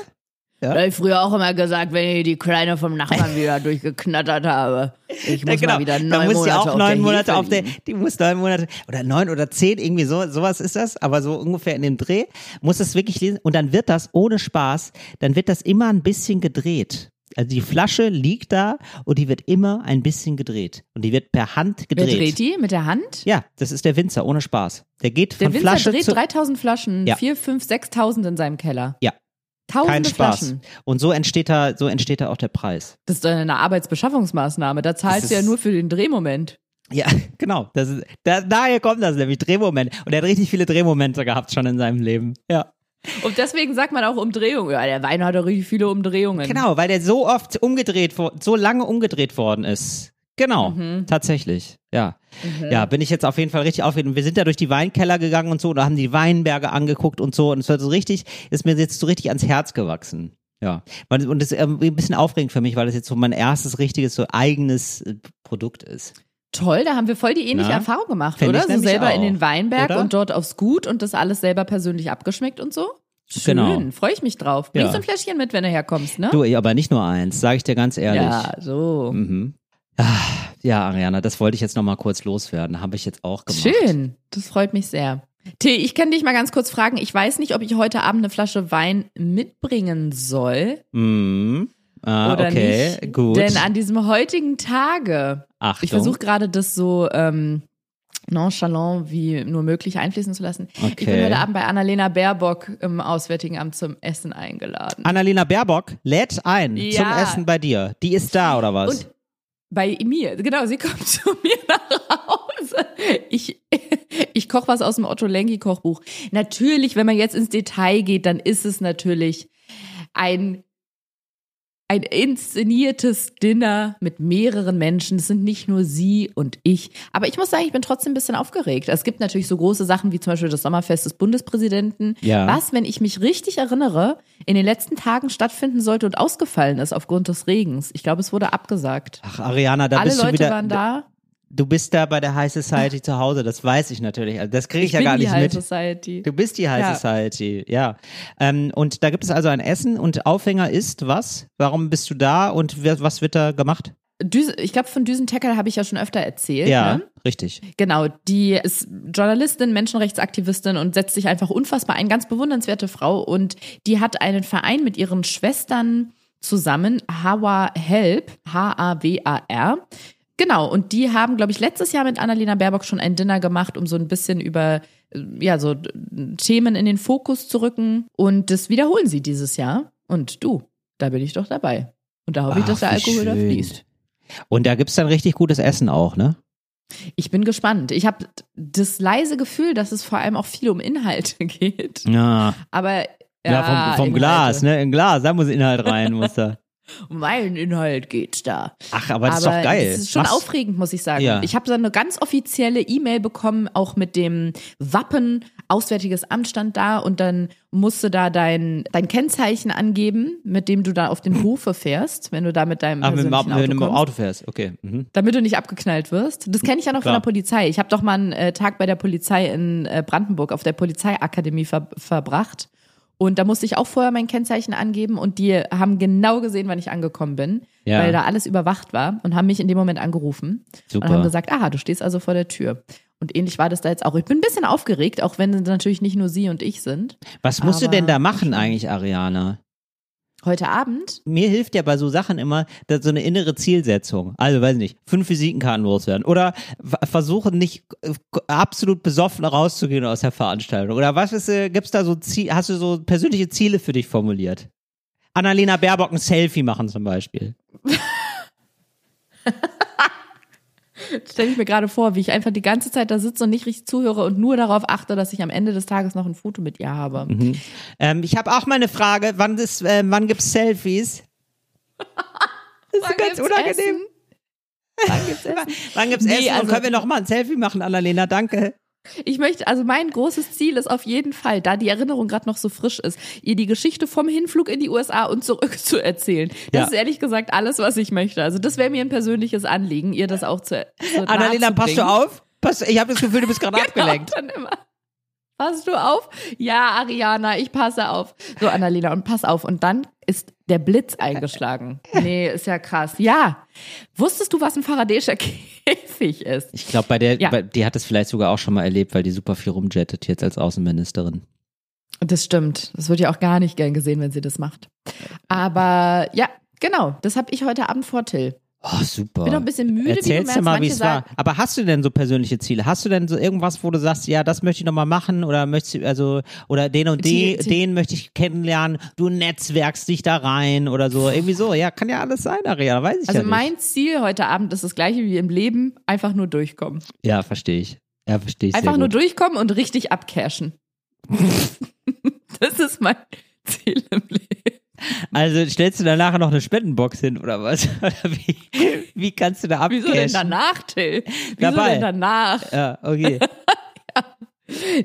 Speaker 3: Ja.
Speaker 2: Hab ich früher auch immer gesagt, wenn ich die Kleine vom Nachbarn wieder durchgeknattert habe. Ich muss mal wieder neun
Speaker 3: da muss
Speaker 2: Monate
Speaker 3: auch
Speaker 2: auf
Speaker 3: neun
Speaker 2: der
Speaker 3: Monate auf der, die muss neun Monate oder neun oder zehn irgendwie so, sowas ist das, aber so ungefähr in dem Dreh muss es wirklich lesen und dann wird das ohne Spaß, dann wird das immer ein bisschen gedreht. Also die Flasche liegt da und die wird immer ein bisschen gedreht und die wird per Hand
Speaker 2: Wer
Speaker 3: gedreht.
Speaker 2: dreht die? Mit der Hand?
Speaker 3: Ja, das ist der Winzer, ohne Spaß. Der geht
Speaker 2: Der
Speaker 3: von
Speaker 2: Winzer
Speaker 3: Flasche
Speaker 2: dreht
Speaker 3: zu
Speaker 2: 3000 Flaschen,
Speaker 3: Ja.
Speaker 2: 4, 5, 6000 in seinem Keller.
Speaker 3: Ja.
Speaker 2: Tausende
Speaker 3: kein Spaß.
Speaker 2: Flaschen.
Speaker 3: Und so entsteht da, so entsteht da auch der Preis.
Speaker 2: Das ist eine Arbeitsbeschaffungsmaßnahme. Da zahlst du ja nur für den Drehmoment.
Speaker 3: Ja, genau. Das ist, da, daher kommt das nämlich, Drehmoment. Und er hat richtig viele Drehmomente gehabt schon in seinem Leben. Ja.
Speaker 2: Und deswegen sagt man auch Umdrehung. Ja, der Wein hat doch richtig viele Umdrehungen.
Speaker 3: Genau, weil der so oft umgedreht, so lange umgedreht worden ist. Genau,
Speaker 2: Mhm.
Speaker 3: tatsächlich. Ja. Ja, bin ich jetzt auf jeden Fall richtig aufgeregt. Und Wir sind da durch die Weinkeller gegangen und so und haben die Weinberge angeguckt und so. Und es wird so richtig, ist mir jetzt so richtig ans Herz gewachsen. Ja. Und das ist ähm, ein bisschen aufregend für mich, weil das jetzt so mein erstes richtiges, so eigenes äh, Produkt ist.
Speaker 2: Toll, da haben wir voll die ähnliche
Speaker 3: Na?
Speaker 2: Erfahrung gemacht,
Speaker 3: Fänd
Speaker 2: oder? So selber in
Speaker 3: auch.
Speaker 2: den Weinberg
Speaker 3: Oder?
Speaker 2: und dort aufs Gut und das alles selber persönlich abgeschmeckt und so. Schön,
Speaker 3: Genau.
Speaker 2: freue ich mich drauf. Bringst
Speaker 3: Ja.
Speaker 2: du ein Fläschchen mit, wenn du herkommst, ne?
Speaker 3: Du, aber nicht nur eins, sage ich dir ganz ehrlich.
Speaker 2: ja, so.
Speaker 3: Mhm. Ah, Ja, Ariana, das wollte ich jetzt noch mal kurz loswerden. Habe ich jetzt auch gemacht.
Speaker 2: Schön, das freut mich sehr. Till, ich kann dich mal ganz kurz fragen. Ich weiß nicht, ob ich heute Abend eine Flasche Wein mitbringen soll
Speaker 3: Mhm. Ah,
Speaker 2: oder
Speaker 3: okay,
Speaker 2: nicht.
Speaker 3: gut.
Speaker 2: Denn an diesem heutigen Tage,
Speaker 3: Achtung.
Speaker 2: ich versuche gerade das so ähm, nonchalant wie nur möglich einfließen zu lassen. Ich bin
Speaker 3: Okay.
Speaker 2: heute Abend bei Annalena Baerbock im Auswärtigen Amt zum Essen eingeladen.
Speaker 3: Annalena Baerbock lädt ein
Speaker 2: Ja.
Speaker 3: zum Essen bei dir. Die ist da oder was?
Speaker 2: Und bei mir, genau, sie kommt zu mir nach Hause. Ich, ich koche was aus dem Otto Lengi Kochbuch. Natürlich, wenn man jetzt ins Detail geht, dann ist es natürlich ein ein inszeniertes Dinner mit mehreren Menschen. Es sind nicht nur sie und ich. Aber ich muss sagen, ich bin trotzdem ein bisschen aufgeregt. Es gibt natürlich so große Sachen wie zum Beispiel das Sommerfest des Bundespräsidenten.
Speaker 3: Ja.
Speaker 2: Was, wenn ich mich richtig erinnere, in den letzten Tagen stattfinden sollte und ausgefallen ist aufgrund des Regens. Ich glaube, es wurde abgesagt.
Speaker 3: Ach, Ariana, da
Speaker 2: Alle
Speaker 3: bist
Speaker 2: Leute
Speaker 3: du wieder.
Speaker 2: waren da.
Speaker 3: Du bist da bei der High Society zu Hause, das weiß ich natürlich. Also das kriege ich, ja
Speaker 2: bin
Speaker 3: gar
Speaker 2: die
Speaker 3: nicht
Speaker 2: High
Speaker 3: mit.
Speaker 2: Society.
Speaker 3: Du bist die High
Speaker 2: Ja.
Speaker 3: Society, ja. Ähm, und da gibt es also ein Essen und Aufhänger ist was? Warum bist du da und was wird da gemacht?
Speaker 2: Düse, ich glaube, von Düsen Teckel habe ich ja schon öfter erzählt.
Speaker 3: Ja,
Speaker 2: Ne?
Speaker 3: richtig.
Speaker 2: Genau, die ist Journalistin, Menschenrechtsaktivistin und setzt sich einfach unfassbar ein. Ganz bewundernswerte Frau. Und die hat einen Verein mit ihren Schwestern zusammen, Hawa Help, H-A-W-A-R. Genau, und die haben, glaube ich, letztes Jahr mit Annalena Baerbock schon ein Dinner gemacht, um so ein bisschen über äh, ja, so d- Themen in den Fokus zu rücken. Und das wiederholen sie dieses Jahr. Und du, da bin ich doch dabei. Und da hoffe ich, dass der
Speaker 3: Ach,
Speaker 2: Alkohol da
Speaker 3: schön.
Speaker 2: fließt.
Speaker 3: Und da gibt's dann richtig gutes Essen auch, ne?
Speaker 2: Ich bin gespannt. Ich habe das leise Gefühl, dass es vor allem auch viel um Inhalte geht.
Speaker 3: Ja,
Speaker 2: Aber ja,
Speaker 3: ja, vom, vom. Glas, ne? Im Glas, da muss Inhalt rein, muss da.
Speaker 2: Um meinen Inhalt geht's da.
Speaker 3: Ach, aber das ist doch geil.
Speaker 2: Das ist schon
Speaker 3: Was?
Speaker 2: aufregend, muss ich sagen.
Speaker 3: Ja.
Speaker 2: Ich habe so eine ganz offizielle E-Mail bekommen, auch mit dem Wappen, Auswärtiges Amt stand da und dann musst du da dein, dein Kennzeichen angeben, mit dem du da auf den Hofe fährst, wenn du da mit deinem
Speaker 3: Ach, mit dem, Auto, wenn du mit dem. Auto fährst, okay. Mhm.
Speaker 2: damit du nicht abgeknallt wirst. Das kenne ich ja noch
Speaker 3: Klar.
Speaker 2: von der Polizei. Ich habe doch mal einen äh, Tag bei der Polizei in äh, Brandenburg auf der Polizeiakademie ver verbracht. Und da musste ich auch vorher mein Kennzeichen angeben und die haben genau gesehen, wann ich angekommen bin,
Speaker 3: Ja.
Speaker 2: weil da alles überwacht war und haben mich in dem Moment angerufen
Speaker 3: Super.
Speaker 2: und haben gesagt, aha, du stehst also vor der Tür. Und ähnlich war das da jetzt auch. Ich bin ein bisschen aufgeregt, auch wenn es natürlich nicht nur sie und ich sind.
Speaker 3: Was musst du denn da machen eigentlich, Ariana?
Speaker 2: Heute Abend
Speaker 3: Mir hilft ja bei so Sachen immer dass so eine innere Zielsetzung. Also, weiß nicht, fünf Visitenkarten loswerden. Oder versuchen nicht absolut besoffen rauszugehen aus der Veranstaltung. Oder was ist, äh, gibt's da so Ziel, hast du so persönliche Ziele für dich formuliert? Annalena Baerbock ein Selfie machen zum Beispiel.
Speaker 2: stelle ich mir gerade vor, wie ich einfach die ganze Zeit da sitze und nicht richtig zuhöre und nur darauf achte, dass ich am Ende des Tages noch ein Foto mit ihr habe.
Speaker 3: Ähm, ich habe auch mal eine Frage. Wann, ist, äh, wann gibt's Selfies? Das ist
Speaker 2: Wann
Speaker 3: ganz unangenehm.
Speaker 2: Essen? Wann gibt's Essen?
Speaker 3: Wann gibt's
Speaker 2: Nee,
Speaker 3: Essen? Und
Speaker 2: also-
Speaker 3: können wir noch mal ein Selfie machen, Annalena? Danke.
Speaker 2: Ich möchte, also mein großes Ziel ist auf jeden Fall, da die Erinnerung gerade noch so frisch ist, ihr die Geschichte vom Hinflug in die USA und zurück zu erzählen. Das
Speaker 3: Ja.
Speaker 2: ist ehrlich gesagt alles, was ich möchte. Also das wäre mir ein persönliches Anliegen, ihr das auch zu, zu
Speaker 3: Annalena, passt du auf? Pass, ich habe das Gefühl, du bist gerade abgelenkt.
Speaker 2: Genau, dann immer. Passt du auf? Ja, Ariana, ich passe auf. So, Annalena, und pass auf. Und dann ist der Blitz eingeschlagen. Nee, ist ja krass. Ja. Wusstest du, was ein Faradäischer Käfig ist?
Speaker 3: Ich glaube, bei der,
Speaker 2: Ja.
Speaker 3: bei, die hat es vielleicht sogar auch schon mal erlebt, weil die super viel rumjettet jetzt als Außenministerin.
Speaker 2: Das stimmt. Das wird ja auch gar nicht gern gesehen, wenn sie das macht. Aber ja, genau. Das habe ich heute Abend vor Till.
Speaker 3: Oh, super.
Speaker 2: Bin noch ein bisschen müde, wie du
Speaker 3: Erzählst
Speaker 2: merkst.
Speaker 3: mal, wie es war. Aber hast du denn so persönliche Ziele? Hast du denn so irgendwas, wo du sagst, ja, das möchte ich noch mal machen oder möchtest du, also, oder den und die,
Speaker 2: Ziel-
Speaker 3: den möchte ich kennenlernen, du netzwerkst dich da rein oder so. Irgendwie so. Ja, kann ja alles sein, Ariana, weiß ich
Speaker 2: Also
Speaker 3: ja
Speaker 2: mein Ziel heute Abend ist das gleiche wie im Leben, einfach nur durchkommen.
Speaker 3: Ja, verstehe ich. Ja, verstehe ich
Speaker 2: Einfach nur durchkommen und richtig abcashen. das ist mein Ziel im Leben.
Speaker 3: Also stellst du da nachher noch eine Spendenbox hin oder was? Oder wie, wie kannst du da abcashen?
Speaker 2: Wieso denn danach, Till? Wieso
Speaker 3: Dabei.
Speaker 2: denn danach?
Speaker 3: Ja, okay.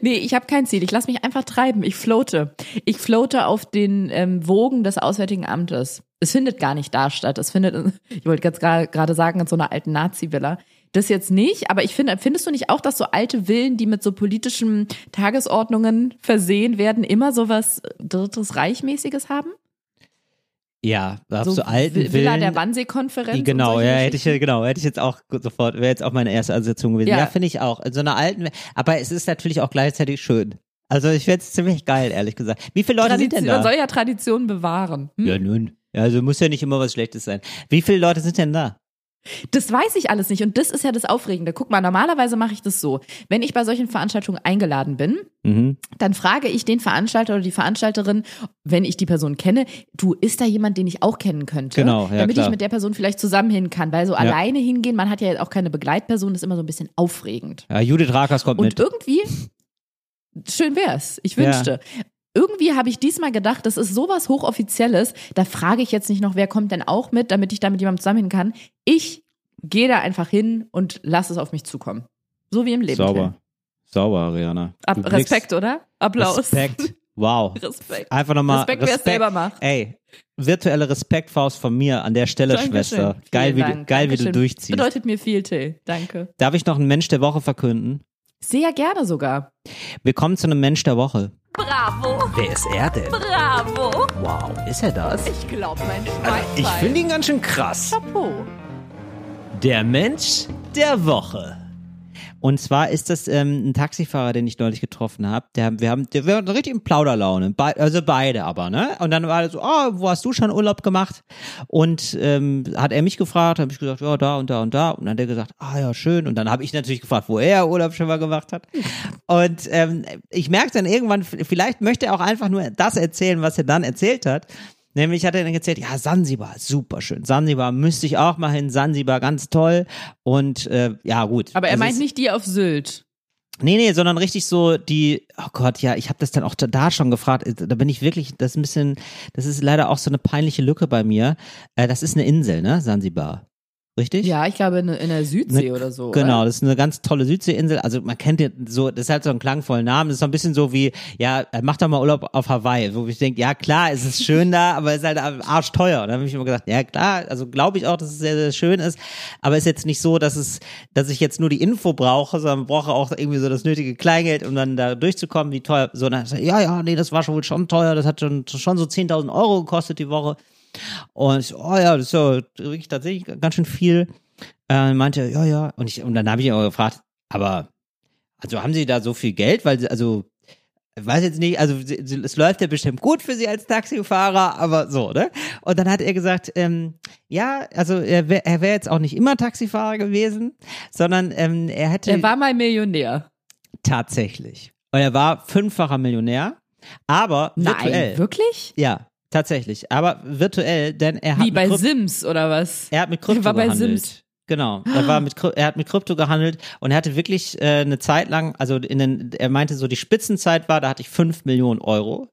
Speaker 2: Nee, ich habe kein Ziel. Ich lasse mich einfach treiben. Ich floate. Ich floate auf den ähm, Wogen des Auswärtigen Amtes. Es findet gar nicht da statt. Es findet, in- ich wollte ganz gerade sagen, in so einer alten Nazi-Villa. Das jetzt nicht, aber ich finde, findest du nicht auch, dass so alte Villen, die mit so politischen Tagesordnungen versehen werden, immer sowas Drittes Reichmäßiges haben?
Speaker 3: Ja, auf
Speaker 2: So,
Speaker 3: so, alten
Speaker 2: Vi- Villa
Speaker 3: Villen.
Speaker 2: der Wannsee-Konferenz.
Speaker 3: Genau, ja, hätte ich genau, hätte ich jetzt auch sofort, wäre jetzt auch meine erste Assoziation gewesen.
Speaker 2: Ja.
Speaker 3: Ja, finde ich auch. In so einer alten, aber es ist natürlich auch gleichzeitig schön. Also ich fände es ziemlich geil, ehrlich gesagt. Wie viele Leute sind denn
Speaker 2: Tradition, man
Speaker 3: da?
Speaker 2: soll ja Traditionen bewahren. Hm?
Speaker 3: Ja, nun. Also muss ja nicht immer was Schlechtes sein. Wie viele Leute sind denn da?
Speaker 2: Das weiß ich alles nicht und das ist ja das Aufregende. Guck mal, normalerweise mache ich das so. Wenn ich bei solchen Veranstaltungen eingeladen bin,
Speaker 3: Mhm.
Speaker 2: dann frage ich den Veranstalter oder die Veranstalterin, wenn ich die Person kenne, du, ist da jemand, den ich auch kennen könnte?
Speaker 3: Genau, ja,
Speaker 2: Damit
Speaker 3: klar.
Speaker 2: ich mit der Person vielleicht zusammen hin kann, weil so alleine hingehen, man hat ja jetzt auch keine Begleitperson, ist immer so ein bisschen aufregend.
Speaker 3: Ja, Judith Rakers kommt
Speaker 2: Und
Speaker 3: mit.
Speaker 2: irgendwie, schön wär's, ich
Speaker 3: Ja.
Speaker 2: Irgendwie habe ich diesmal gedacht, das ist sowas Hochoffizielles, da frage ich jetzt nicht noch, wer kommt denn auch mit, damit ich da mit jemandem zusammen hin kann. Ich gehe da einfach hin und lass es auf mich zukommen. So wie im Leben.
Speaker 3: Sauber. Sauber, Ariana.
Speaker 2: Ab, Respekt, oder? Applaus.
Speaker 3: Respekt. Wow.
Speaker 2: Respekt.
Speaker 3: Einfach nochmal
Speaker 2: Respekt, wer es selber macht.
Speaker 3: Ey, virtuelle Respektfaust von mir an der Stelle,
Speaker 2: Dankeschön.
Speaker 3: Schwester. Geil,
Speaker 2: Vielen
Speaker 3: wie, du, geil wie du
Speaker 2: Dankeschön.
Speaker 3: durchziehst.
Speaker 2: Bedeutet mir viel, Till. Danke.
Speaker 3: Darf ich noch einen Mensch der Woche verkünden?
Speaker 2: Sehr gerne sogar.
Speaker 3: Wir kommen zu einem Mensch der Woche.
Speaker 2: Bravo.
Speaker 3: Wer ist er denn?
Speaker 2: Bravo.
Speaker 3: Wow, ist er das?
Speaker 2: Ich glaube, mein Schwein.
Speaker 3: Ich finde ihn ganz schön krass.
Speaker 2: Chapeau.
Speaker 3: Der Mensch der Woche. Und zwar ist das ähm, ein Taxifahrer, den ich neulich getroffen habe. Der, wir haben, der, wir hatten richtig in Plauderlaune. Be also beide aber, ne? Und dann war er so, oh, wo hast du schon Urlaub gemacht? Und ähm, hat er mich gefragt, habe ich gesagt, ja, da und da und da. Und dann hat er gesagt, ah ja, schön. Und dann habe ich natürlich gefragt, wo er Urlaub schon mal gemacht hat. Und ähm, ich merke dann irgendwann, vielleicht möchte er auch einfach nur das erzählen, was er dann erzählt hat. Nämlich hat er dann erzählt, ja, Sansibar, super schön. Sansibar müsste ich auch mal hin. Sansibar, ganz toll. Und äh, ja, gut.
Speaker 2: Aber er
Speaker 3: Also
Speaker 2: meint nicht die auf Sylt.
Speaker 3: Nee, nee, sondern richtig so die, oh Gott, ja, ich habe das dann auch da- schon gefragt, da bin ich wirklich, das ist ein bisschen, das ist leider auch so eine peinliche Lücke bei mir. Äh, das ist eine Insel, ne, Sansibar. Richtig?
Speaker 2: Ja, ich glaube in, in der Südsee
Speaker 3: Ne-
Speaker 2: oder so.
Speaker 3: Genau,
Speaker 2: Oder?
Speaker 3: das ist eine ganz tolle Südseeinsel. Also man kennt ja so, das ist halt so einen klangvollen Namen. Das ist so ein bisschen so wie, ja, mach doch mal Urlaub auf Hawaii. Wo ich denke, ja klar, es ist schön da, aber es ist halt arschteuer. Und dann habe ich immer gesagt, ja klar, also glaube ich auch, dass es sehr, sehr schön ist. Aber es ist jetzt nicht so, dass es, dass ich jetzt nur die Info brauche, sondern brauche auch irgendwie so das nötige Kleingeld, um dann da durchzukommen, wie teuer. So, dann, ja, ja, nee, das war schon wohl schon teuer. Das hat schon, schon so 10.000 Euro gekostet die Woche. Und ich so, oh ja, das ist ja wirklich tatsächlich ganz schön viel. Äh, meinte, ja, ja. Und, ich, und dann habe ich ihn auch gefragt, aber, also haben Sie da so viel Geld? Weil, also, ich weiß jetzt nicht, also Sie- Sie- es läuft ja bestimmt gut für Sie als Taxifahrer, aber so, ne? Und dann hat er gesagt, ähm, ja, also er wäre er wär jetzt auch nicht immer Taxifahrer gewesen, sondern ähm, er hätte
Speaker 2: Er war mal Millionär.
Speaker 3: tatsächlich. Und er war fünffacher Millionär, aber virtuell.
Speaker 2: Nein, wirklich?
Speaker 3: Ja, tatsächlich. Aber virtuell, denn er hat
Speaker 2: Wie bei
Speaker 3: Krypt-
Speaker 2: Sims oder was?
Speaker 3: er hat mit Krypto
Speaker 2: Er war bei
Speaker 3: gehandelt.
Speaker 2: Sims.
Speaker 3: Genau, er war mit er hat mit Krypto gehandelt und er hatte wirklich äh, eine Zeit lang, also in den, er meinte so die Spitzenzeit war, da hatte ich fünf Millionen Euro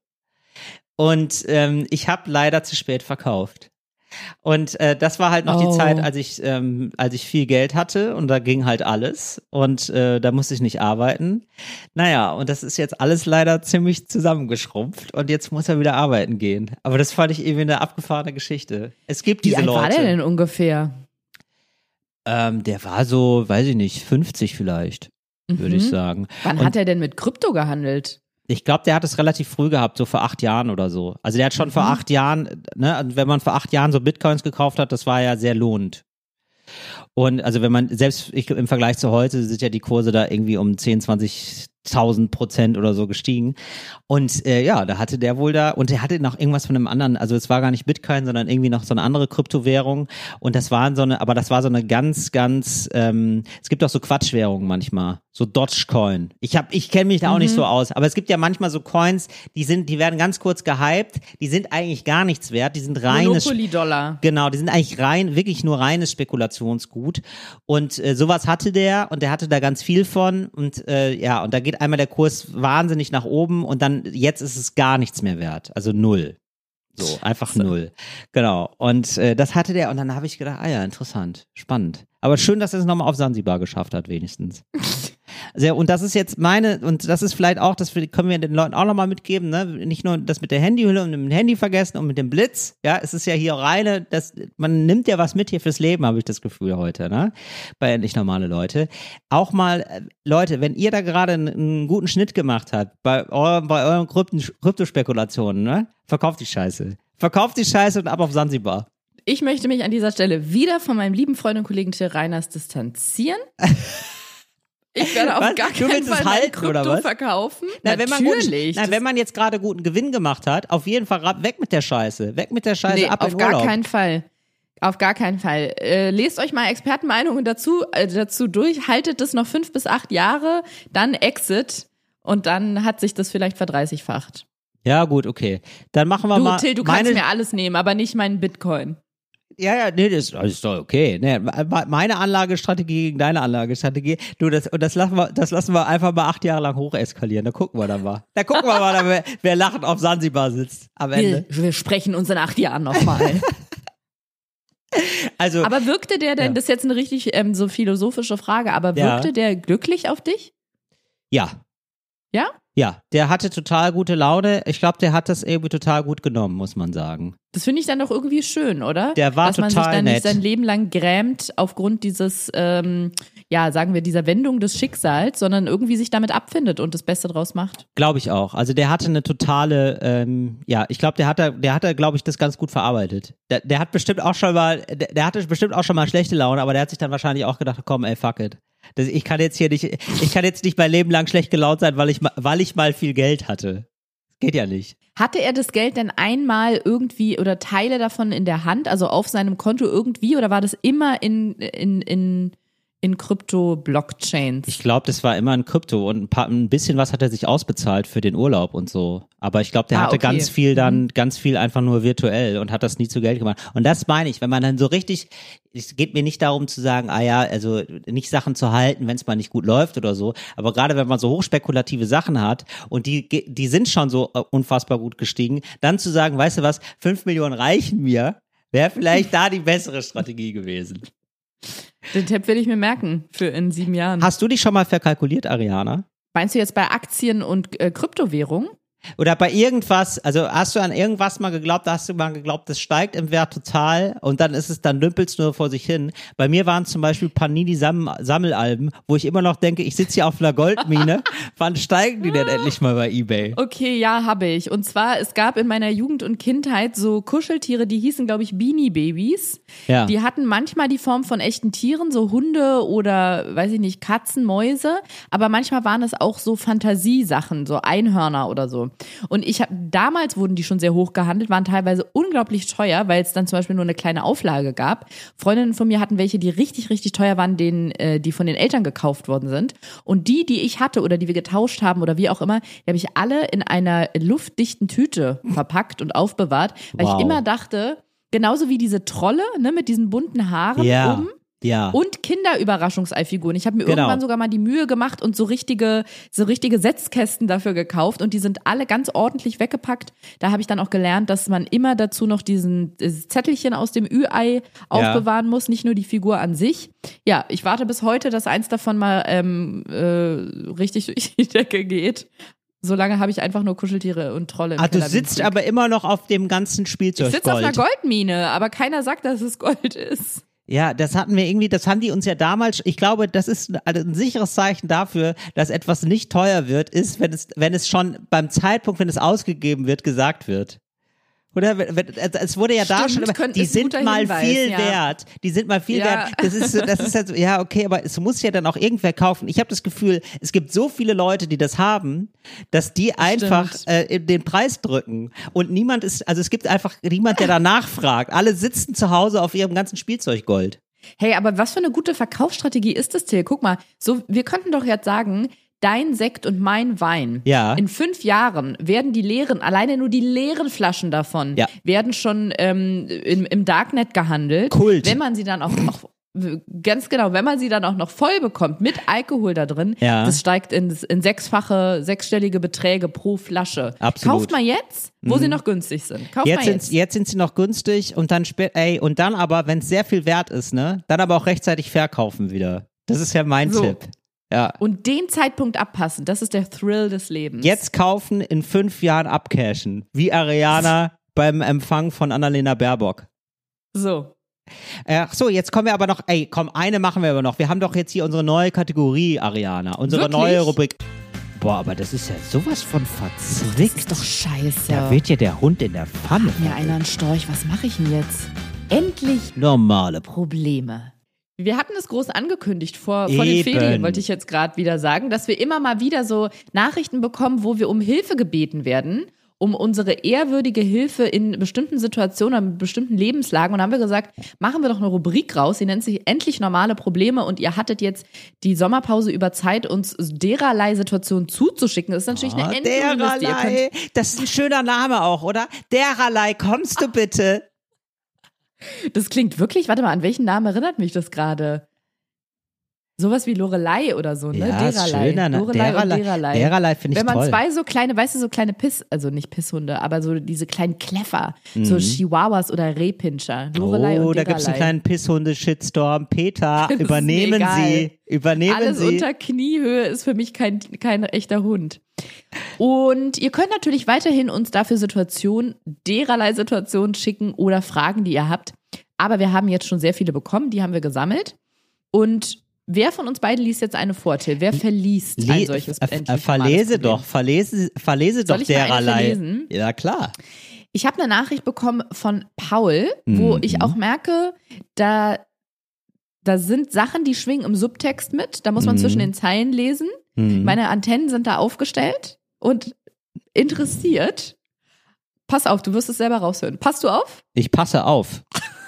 Speaker 3: und ähm, ich habe leider zu spät verkauft. Und äh, das war halt noch
Speaker 2: Oh.
Speaker 3: die Zeit, als ich ähm, als ich viel Geld hatte und da ging halt alles und äh, da musste ich nicht arbeiten. Naja, und das ist jetzt alles leider ziemlich zusammengeschrumpft und jetzt muss er wieder arbeiten gehen. Aber das fand ich irgendwie eine abgefahrene Geschichte. Es gibt
Speaker 2: Wie
Speaker 3: diese
Speaker 2: alt
Speaker 3: Leute.
Speaker 2: war der denn ungefähr?
Speaker 3: Ähm, der war so, weiß ich nicht, 50 vielleicht, würde ich
Speaker 2: Mhm.
Speaker 3: sagen.
Speaker 2: Wann
Speaker 3: Und-
Speaker 2: hat er denn mit Krypto gehandelt?
Speaker 3: Ich glaube, der hat es relativ früh gehabt, so vor acht Jahren oder so. Also der hat schon vor acht Jahren, ne, und wenn man vor acht Jahren so Bitcoins gekauft hat, das war ja sehr lohnend. Und also wenn man, selbst ich, im Vergleich zu heute sind ja die Kurse da irgendwie um 10, 20.000 Prozent oder so gestiegen. Und äh, ja, da hatte der wohl da, und der hatte noch irgendwas von einem anderen, also es war gar nicht Bitcoin, sondern irgendwie noch so eine andere Kryptowährung. Und das waren so eine, aber das war so eine ganz, ganz, ähm, es gibt auch so Quatschwährungen manchmal, so Dogecoin. Ich hab, ich kenne mich da auch nicht so aus, aber es gibt ja manchmal so Coins, die sind, die werden ganz kurz gehypt, die sind eigentlich gar nichts wert, die sind reines
Speaker 2: Monopoly-Dollar.
Speaker 3: Genau, die sind eigentlich rein, wirklich nur reines Spekulationsgut. Und äh, sowas hatte der und der hatte da ganz viel von. Und äh, ja, und da geht einmal der Kurs wahnsinnig nach oben und dann jetzt ist es gar nichts mehr wert. Also null. So, einfach null. Genau. Und äh, das hatte der und dann habe ich gedacht, ah ja, interessant, spannend. Aber schön, dass er es nochmal auf Sansibar geschafft hat, wenigstens. Sehr, und das ist jetzt meine, und das ist vielleicht auch, das können wir den Leuten auch nochmal mitgeben, ne? Nicht nur das mit der Handyhülle und mit dem Handy vergessen und mit dem Blitz, ja, es ist ja hier reine, das, man nimmt ja was mit hier fürs Leben, habe ich das Gefühl heute, ne? Bei endlich normale Leute. Auch mal, äh, Leute, wenn ihr da gerade einen, einen guten Schnitt gemacht habt, bei, eurem, bei euren Krypten, Kryptospekulationen, ne? Verkauft die Scheiße. Verkauft die Scheiße und ab auf Sansibar.
Speaker 2: Ich möchte mich an dieser Stelle wieder von meinem lieben Freund und Kollegen Till Reiners distanzieren. Ich werde auf
Speaker 3: Was?
Speaker 2: gar keinen Fall
Speaker 3: halten, oder
Speaker 2: Krypto
Speaker 3: was?
Speaker 2: verkaufen.
Speaker 3: Na, wenn man, guten,
Speaker 2: Natürlich.
Speaker 3: na, wenn man jetzt gerade guten Gewinn gemacht hat, auf jeden Fall weg mit der Scheiße. Weg mit der Scheiße,
Speaker 2: nee,
Speaker 3: ab
Speaker 2: auf
Speaker 3: in
Speaker 2: gar
Speaker 3: Urlaub.
Speaker 2: keinen Fall. Auf gar keinen Fall. Äh, lest euch mal Expertenmeinungen dazu, äh, dazu durch, haltet es noch fünf bis acht Jahre, dann Exit und dann hat sich das vielleicht verdreißigfacht.
Speaker 3: Ja, gut, okay. Dann machen wir
Speaker 2: Du,
Speaker 3: mal.
Speaker 2: Till, du
Speaker 3: meine,
Speaker 2: kannst mir alles nehmen, aber nicht meinen Bitcoin.
Speaker 3: Ja, ja, nee, das, ist doch okay. Nee, meine Anlagestrategie gegen deine Anlagestrategie. Du, das, und das lassen wir, das lassen wir einfach mal acht Jahre lang hocheskalieren. Da gucken wir dann mal. Da gucken wir mal, wer, wer lachend auf Sansibar sitzt am Ende.
Speaker 2: Wir, wir sprechen uns in acht Jahren nochmal.
Speaker 3: Also,
Speaker 2: aber wirkte der denn,
Speaker 3: Ja.
Speaker 2: das ist jetzt eine richtig ähm, so philosophische Frage, aber
Speaker 3: Ja.
Speaker 2: wirkte der glücklich auf dich?
Speaker 3: ja,
Speaker 2: Ja?
Speaker 3: ja, der hatte total gute Laune. Ich glaube, der hat das irgendwie total gut genommen, muss man sagen.
Speaker 2: Das finde ich dann doch irgendwie schön, oder?
Speaker 3: Der war
Speaker 2: Dass man sich
Speaker 3: total
Speaker 2: dann
Speaker 3: nett.
Speaker 2: nicht sein Leben lang grämt aufgrund dieses, ähm, ja, sagen wir, dieser Wendung des Schicksals, sondern irgendwie sich damit abfindet und das Beste draus macht.
Speaker 3: Glaube ich auch. Also der hatte eine totale, ähm, ja, ich glaube, der hat da, der hat da, glaube ich, das ganz gut verarbeitet. Der, der hat bestimmt auch schon mal, der, der hatte bestimmt auch schon mal schlechte Laune, aber der hat sich dann wahrscheinlich auch gedacht, komm, ey, fuck it. Das, ich kann jetzt hier nicht, ich kann jetzt nicht mein Leben lang schlecht gelaunt sein, weil ich, weil ich mal viel Geld hatte. Geht ja nicht.
Speaker 2: Hatte er das Geld denn einmal irgendwie oder Teile davon in der Hand, also auf seinem Konto irgendwie, oder war das immer in, in, in, in Krypto-Blockchains?
Speaker 3: Ich glaube, das war immer ein Krypto und ein, paar, ein bisschen was hat er sich ausbezahlt für den Urlaub und so. Aber ich glaube, der
Speaker 2: Ah,
Speaker 3: hatte
Speaker 2: okay.
Speaker 3: ganz viel dann, ganz viel einfach nur virtuell und hat das nie zu Geld gemacht. Und das meine ich, wenn man dann so richtig, es geht mir nicht darum zu sagen, ah ja, also nicht Sachen zu halten, wenn es mal nicht gut läuft oder so. Aber gerade wenn man so hochspekulative Sachen hat und die, die sind schon so äh, unfassbar gut gestiegen, dann zu sagen, weißt du was, fünf Millionen reichen mir, wäre vielleicht da die bessere Strategie gewesen.
Speaker 2: Den Tipp will ich mir merken für in sieben Jahren.
Speaker 3: Hast du dich schon mal verkalkuliert, Ariana?
Speaker 2: Meinst du jetzt bei Aktien und äh, Kryptowährung?
Speaker 3: Oder bei irgendwas, also hast du an irgendwas mal geglaubt, hast du mal geglaubt, das steigt im Wert total und dann ist es, dann dümpelt's nur vor sich hin. Bei mir waren zum Beispiel Panini-Sammelalben, wo ich immer noch denke, ich sitze hier auf einer Goldmine. Wann steigen die denn endlich mal bei Ebay?
Speaker 2: Okay, ja, habe ich. Und zwar, es gab in meiner Jugend und Kindheit so Kuscheltiere, die hießen, glaube ich, Beanie Babies.
Speaker 3: Ja.
Speaker 2: Die hatten manchmal die Form von echten Tieren, so Hunde oder, weiß ich nicht, Katzen, Mäuse. Aber manchmal waren es auch so Fantasiesachen, so Einhörner oder so. Und ich habe, damals wurden die schon sehr hoch gehandelt, waren teilweise unglaublich teuer, weil es dann zum Beispiel nur eine kleine Auflage gab. Freundinnen von mir hatten welche, die richtig, richtig teuer waren, denen, äh, die von den Eltern gekauft worden sind. Und die, die ich hatte oder die wir getauscht haben oder wie auch immer, die habe ich alle in einer luftdichten Tüte verpackt und aufbewahrt, weil
Speaker 3: Wow.
Speaker 2: ich immer dachte, genauso wie diese Trolle, ne, mit diesen bunten Haaren
Speaker 3: Ja.
Speaker 2: oben.
Speaker 3: Ja.
Speaker 2: Und Kinderüberraschungseifiguren. Ich habe mir
Speaker 3: Genau.
Speaker 2: irgendwann sogar mal die Mühe gemacht und so richtige, so richtige Setzkästen dafür gekauft und die sind alle ganz ordentlich weggepackt. Da habe ich dann auch gelernt, dass man immer dazu noch diesen dieses Zettelchen aus dem Ü-Ei aufbewahren muss, nicht nur die Figur an sich. Ja, ich warte bis heute, dass eins davon mal ähm, äh, richtig durch die Decke geht. Solange habe ich einfach nur Kuscheltiere und Trolle im
Speaker 3: Ah, du sitzt aber immer noch auf dem ganzen
Speaker 2: Ich
Speaker 3: Spielzeug
Speaker 2: sitze auf einer
Speaker 3: Gold.
Speaker 2: Goldmine, aber keiner sagt, dass es Gold ist.
Speaker 3: Ja, das hatten wir irgendwie, das haben die uns ja damals, ich glaube, das ist ein, ein sicheres Zeichen dafür, dass etwas nicht teuer wird, ist, wenn es, wenn es schon beim Zeitpunkt, wenn es ausgegeben wird, gesagt wird. Oder wenn- es wurde ja da
Speaker 2: Stimmt,
Speaker 3: schon, immer, die sind mal
Speaker 2: Hinweis,
Speaker 3: viel
Speaker 2: ja.
Speaker 3: wert. Die sind mal viel
Speaker 2: Ja.
Speaker 3: wert. Das ist, so- das ist halt so, ja okay, aber es muss ja dann auch irgendwer kaufen. Ich habe das Gefühl, es gibt so viele Leute, die das haben, dass die einfach äh, den Preis drücken und niemand ist, also es gibt einfach niemand, der danach fragt. Alle sitzen zu Hause auf ihrem ganzen Spielzeuggold.
Speaker 2: Hey, aber was für eine gute Verkaufsstrategie ist das, Till? Guck mal, so, wir könnten doch jetzt sagen, dein Sekt und mein Wein.
Speaker 3: Ja.
Speaker 2: In fünf Jahren werden die leeren, alleine nur die leeren Flaschen davon,
Speaker 3: Ja.
Speaker 2: werden schon ähm, im, im Darknet gehandelt.
Speaker 3: Kult.
Speaker 2: Wenn man sie dann auch noch Ganz genau, wenn man sie dann auch noch voll bekommt mit Alkohol da drin,
Speaker 3: Ja.
Speaker 2: das steigt in, in sechsfache, sechsstellige Beträge pro Flasche.
Speaker 3: Absolut. Mhm.
Speaker 2: Kauft mal jetzt, wo sie noch günstig sind. Kauft
Speaker 3: Jetzt
Speaker 2: mal
Speaker 3: sind,
Speaker 2: jetzt.
Speaker 3: jetzt sind sie noch günstig und dann spä- ey, und dann aber, wenn es sehr viel wert ist, ne, dann aber auch rechtzeitig verkaufen wieder. Das ist ja mein
Speaker 2: So.
Speaker 3: Tipp. Ja.
Speaker 2: Und den Zeitpunkt abpassen, das ist der Thrill des Lebens.
Speaker 3: Jetzt kaufen, in fünf Jahren abcashen. Wie Ariana beim Empfang von Annalena Baerbock.
Speaker 2: So.
Speaker 3: Ach so, jetzt kommen wir aber noch, ey, komm, eine machen wir aber noch. Wir haben doch jetzt hier unsere neue Kategorie, Ariana. Unsere
Speaker 2: Wirklich?
Speaker 3: neue Rubrik. Boah, aber das ist ja sowas von
Speaker 2: Das
Speaker 3: verzwickt.
Speaker 2: ist doch scheiße.
Speaker 3: Da wird ja der Hund in der Pfanne.
Speaker 2: mir einer einen Storch. Was mache ich denn jetzt? Endlich
Speaker 3: Normale.
Speaker 2: Probleme. Wir hatten es groß angekündigt vor, vor den. Ferien, wollte ich jetzt gerade wieder sagen, dass wir immer mal wieder so Nachrichten bekommen, wo wir um Hilfe gebeten werden, um unsere ehrwürdige Hilfe in bestimmten Situationen, in bestimmten Lebenslagen. Und da haben wir gesagt, machen wir doch eine Rubrik raus, die nennt sich Endlich normale Probleme. Und ihr hattet jetzt die Sommerpause über Zeit, uns dererlei Situationen zuzuschicken. Das ist natürlich
Speaker 3: Ah,
Speaker 2: eine endlose Liste. Ihr könnt
Speaker 3: dererlei. Das ist ein schöner Name auch, oder? Dererlei, kommst du bitte?
Speaker 2: Das klingt wirklich, warte mal, an welchen Namen erinnert mich das gerade? Sowas wie Lorelei oder so, ne?
Speaker 3: Ja, ist
Speaker 2: Dererlei.
Speaker 3: schöner, ne?
Speaker 2: Lorelei
Speaker 3: Dererlei.
Speaker 2: und Dererlei.
Speaker 3: Dererlei finde ich
Speaker 2: Wenn man
Speaker 3: toll.
Speaker 2: zwei so kleine, weißt du, so kleine Piss, also nicht Pisshunde, aber so diese kleinen Kleffer,
Speaker 3: Mhm.
Speaker 2: so Chihuahuas oder Rehpinscher. Lorelei
Speaker 3: oh,
Speaker 2: und
Speaker 3: da
Speaker 2: Dererlei.
Speaker 3: gibt's einen kleinen Pisshunde-Shitstorm. Peter,
Speaker 2: mir
Speaker 3: übernehmen. Sie. Übernehmen
Speaker 2: Alles
Speaker 3: Sie.
Speaker 2: unter Kniehöhe ist für mich kein, kein echter Hund. Und ihr könnt natürlich weiterhin uns dafür Situationen, dererlei Situationen schicken oder Fragen, die ihr habt. Aber wir haben jetzt schon sehr viele bekommen, die haben wir gesammelt. Und wer von uns beiden liest jetzt eine vor, Till? Wer verliest ein
Speaker 3: Le
Speaker 2: solches
Speaker 3: äh, Verlese doch, verlese, verlese
Speaker 2: Soll
Speaker 3: doch dererlei.
Speaker 2: verlesen?
Speaker 3: Ja, klar.
Speaker 2: Ich habe eine Nachricht bekommen von Paul, wo
Speaker 3: Mhm.
Speaker 2: ich auch merke, da, da sind Sachen, die schwingen im Subtext mit. Da muss man
Speaker 3: Mhm.
Speaker 2: zwischen den Zeilen lesen.
Speaker 3: Hm.
Speaker 2: Meine Antennen sind da aufgestellt und interessiert. Pass auf, du wirst es selber raushören. Passt du auf?
Speaker 3: ich passe auf.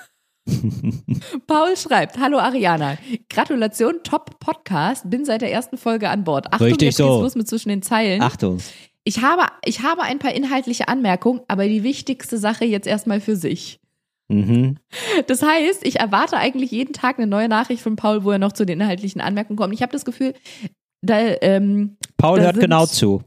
Speaker 2: Paul schreibt, hallo Ariana, Gratulation, top Podcast, bin seit der ersten Folge an Bord. Achtung,
Speaker 3: Richtig
Speaker 2: jetzt
Speaker 3: so.
Speaker 2: geht's los mit zwischen den Zeilen.
Speaker 3: Achtung.
Speaker 2: Ich habe, ich habe ein paar inhaltliche Anmerkungen, aber die wichtigste Sache jetzt erstmal für sich.
Speaker 3: Mhm.
Speaker 2: Das heißt, ich erwarte eigentlich jeden Tag eine neue Nachricht von Paul, wo er noch zu den inhaltlichen Anmerkungen kommt. Ich habe das Gefühl, da, ähm,
Speaker 3: Paul
Speaker 2: Da
Speaker 3: hört genau zu.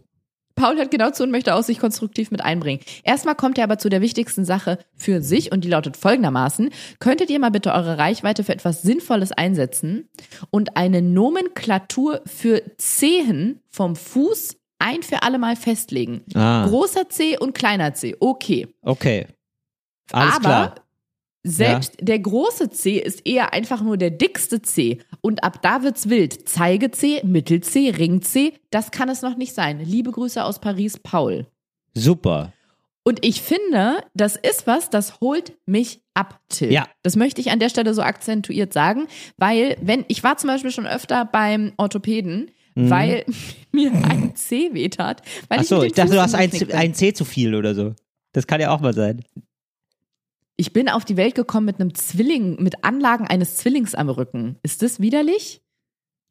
Speaker 2: Paul hört genau zu und möchte auch sich konstruktiv mit einbringen. Erstmal kommt er aber zu der wichtigsten Sache für sich und die lautet folgendermaßen. Könntet ihr mal bitte eure Reichweite für etwas Sinnvolles einsetzen und eine Nomenklatur für Zehen vom Fuß ein für alle Mal festlegen?
Speaker 3: Ah,
Speaker 2: Großer C und kleiner C, okay.
Speaker 3: okay. Alles
Speaker 2: aber
Speaker 3: klar.
Speaker 2: Selbst der große C ist eher einfach nur der dickste C. Und ab da wird's wild. Zeige C, Mittel C, Ring C, das kann es noch nicht sein. Liebe Grüße aus Paris, Paul.
Speaker 3: Super.
Speaker 2: Und ich finde, das ist was, das holt mich ab, Till.
Speaker 3: Ja.
Speaker 2: Das möchte ich an der Stelle so akzentuiert sagen, weil wenn, ich war zum Beispiel schon öfter beim Orthopäden, weil mir ein C wehtat. Weil
Speaker 3: Ach
Speaker 2: ich,
Speaker 3: so, ich dachte, du hast ein, ein C zu viel oder so. Das kann ja auch mal sein.
Speaker 2: Ich bin auf die Welt gekommen mit einem Zwilling, mit Anlagen eines Zwillings am Rücken. Ist das widerlich?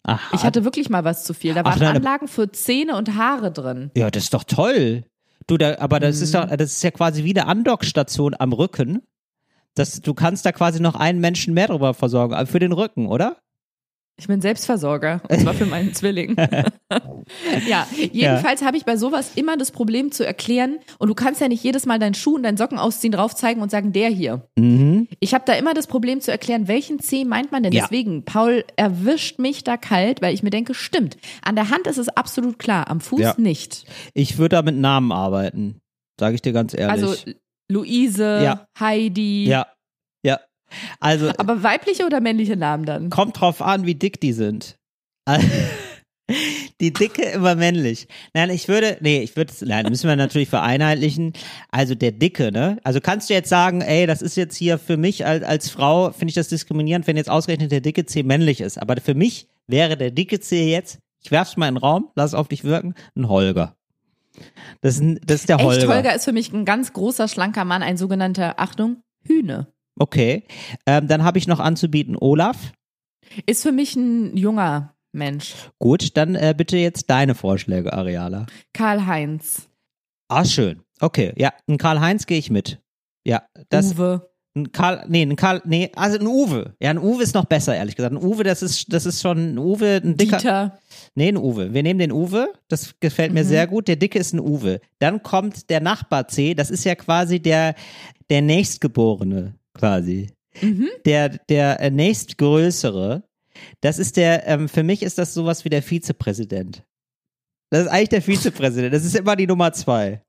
Speaker 3: Aha.
Speaker 2: Ich hatte wirklich mal was zu viel. Da
Speaker 3: Ach,
Speaker 2: waren
Speaker 3: nein,
Speaker 2: Anlagen für Zähne und Haare drin.
Speaker 3: ja, das ist doch toll. Du, da, aber das
Speaker 2: Mhm.
Speaker 3: ist doch, das ist ja quasi wie eine Andockstation am Rücken. Das, du kannst da quasi noch einen Menschen mehr drüber versorgen, für den Rücken, oder?
Speaker 2: Ich bin Selbstversorger, und zwar für meinen Zwilling. ja, jedenfalls habe ich bei sowas immer das Problem zu erklären und du kannst ja nicht jedes Mal deinen Schuh und deinen Socken ausziehen, drauf zeigen und sagen, der hier.
Speaker 3: Mhm.
Speaker 2: Ich habe da immer das Problem zu erklären, welchen C meint man denn?
Speaker 3: Ja.
Speaker 2: Deswegen, Paul erwischt mich da kalt, weil ich mir denke, stimmt. An der Hand ist es absolut klar, am Fuß
Speaker 3: Ja.
Speaker 2: nicht.
Speaker 3: Ich würde da mit Namen arbeiten. Sage ich dir ganz ehrlich.
Speaker 2: Also Luise,
Speaker 3: Ja.
Speaker 2: Heidi,
Speaker 3: ja. Also
Speaker 2: Aber weibliche oder männliche Namen dann?
Speaker 3: kommt drauf an, wie dick die sind. Die Dicke immer männlich. Nein, ich würde, nee, ich würde, nein, müssen wir natürlich vereinheitlichen. Also der Dicke, ne? Also kannst du jetzt sagen, ey, das ist jetzt hier für mich als, als Frau, finde ich das diskriminierend, wenn jetzt ausgerechnet der dicke C männlich ist. Aber für mich wäre der dicke C jetzt, ich werf's mal in den Raum, lass es auf dich wirken, ein Holger. Das ist, ein, das ist der
Speaker 2: Echt,
Speaker 3: Holger.
Speaker 2: Holger ist für mich ein ganz großer, schlanker Mann, ein sogenannter, Achtung, Hühne.
Speaker 3: Okay. Ähm, dann habe ich noch anzubieten Olaf.
Speaker 2: Ist für mich ein junger Mensch.
Speaker 3: Gut, dann äh, bitte jetzt deine Vorschläge, Ariala.
Speaker 2: Karl-Heinz.
Speaker 3: Ah, schön. Okay, ja, ein Karl-Heinz gehe ich mit. Ja, das
Speaker 2: Uwe.
Speaker 3: ein Karl, nee, ein Karl, nee, also ein Uwe. Ja, ein Uwe ist noch besser, ehrlich gesagt. Ein Uwe, das ist, das ist schon ein Uwe, ein dicker.
Speaker 2: Dieter.
Speaker 3: Nee, ein Uwe. Wir nehmen den Uwe. Das gefällt mir
Speaker 2: Mhm.
Speaker 3: sehr gut. Der dicke ist ein Uwe. Dann kommt der Nachbar C. Das ist ja quasi der, der nächstgeborene, quasi.
Speaker 2: Mhm.
Speaker 3: Der, der äh, nächstgrößere. Das ist der, ähm, für mich ist das sowas wie der Vizepräsident. Das ist eigentlich der Vizepräsident. Das ist immer die Nummer zwei.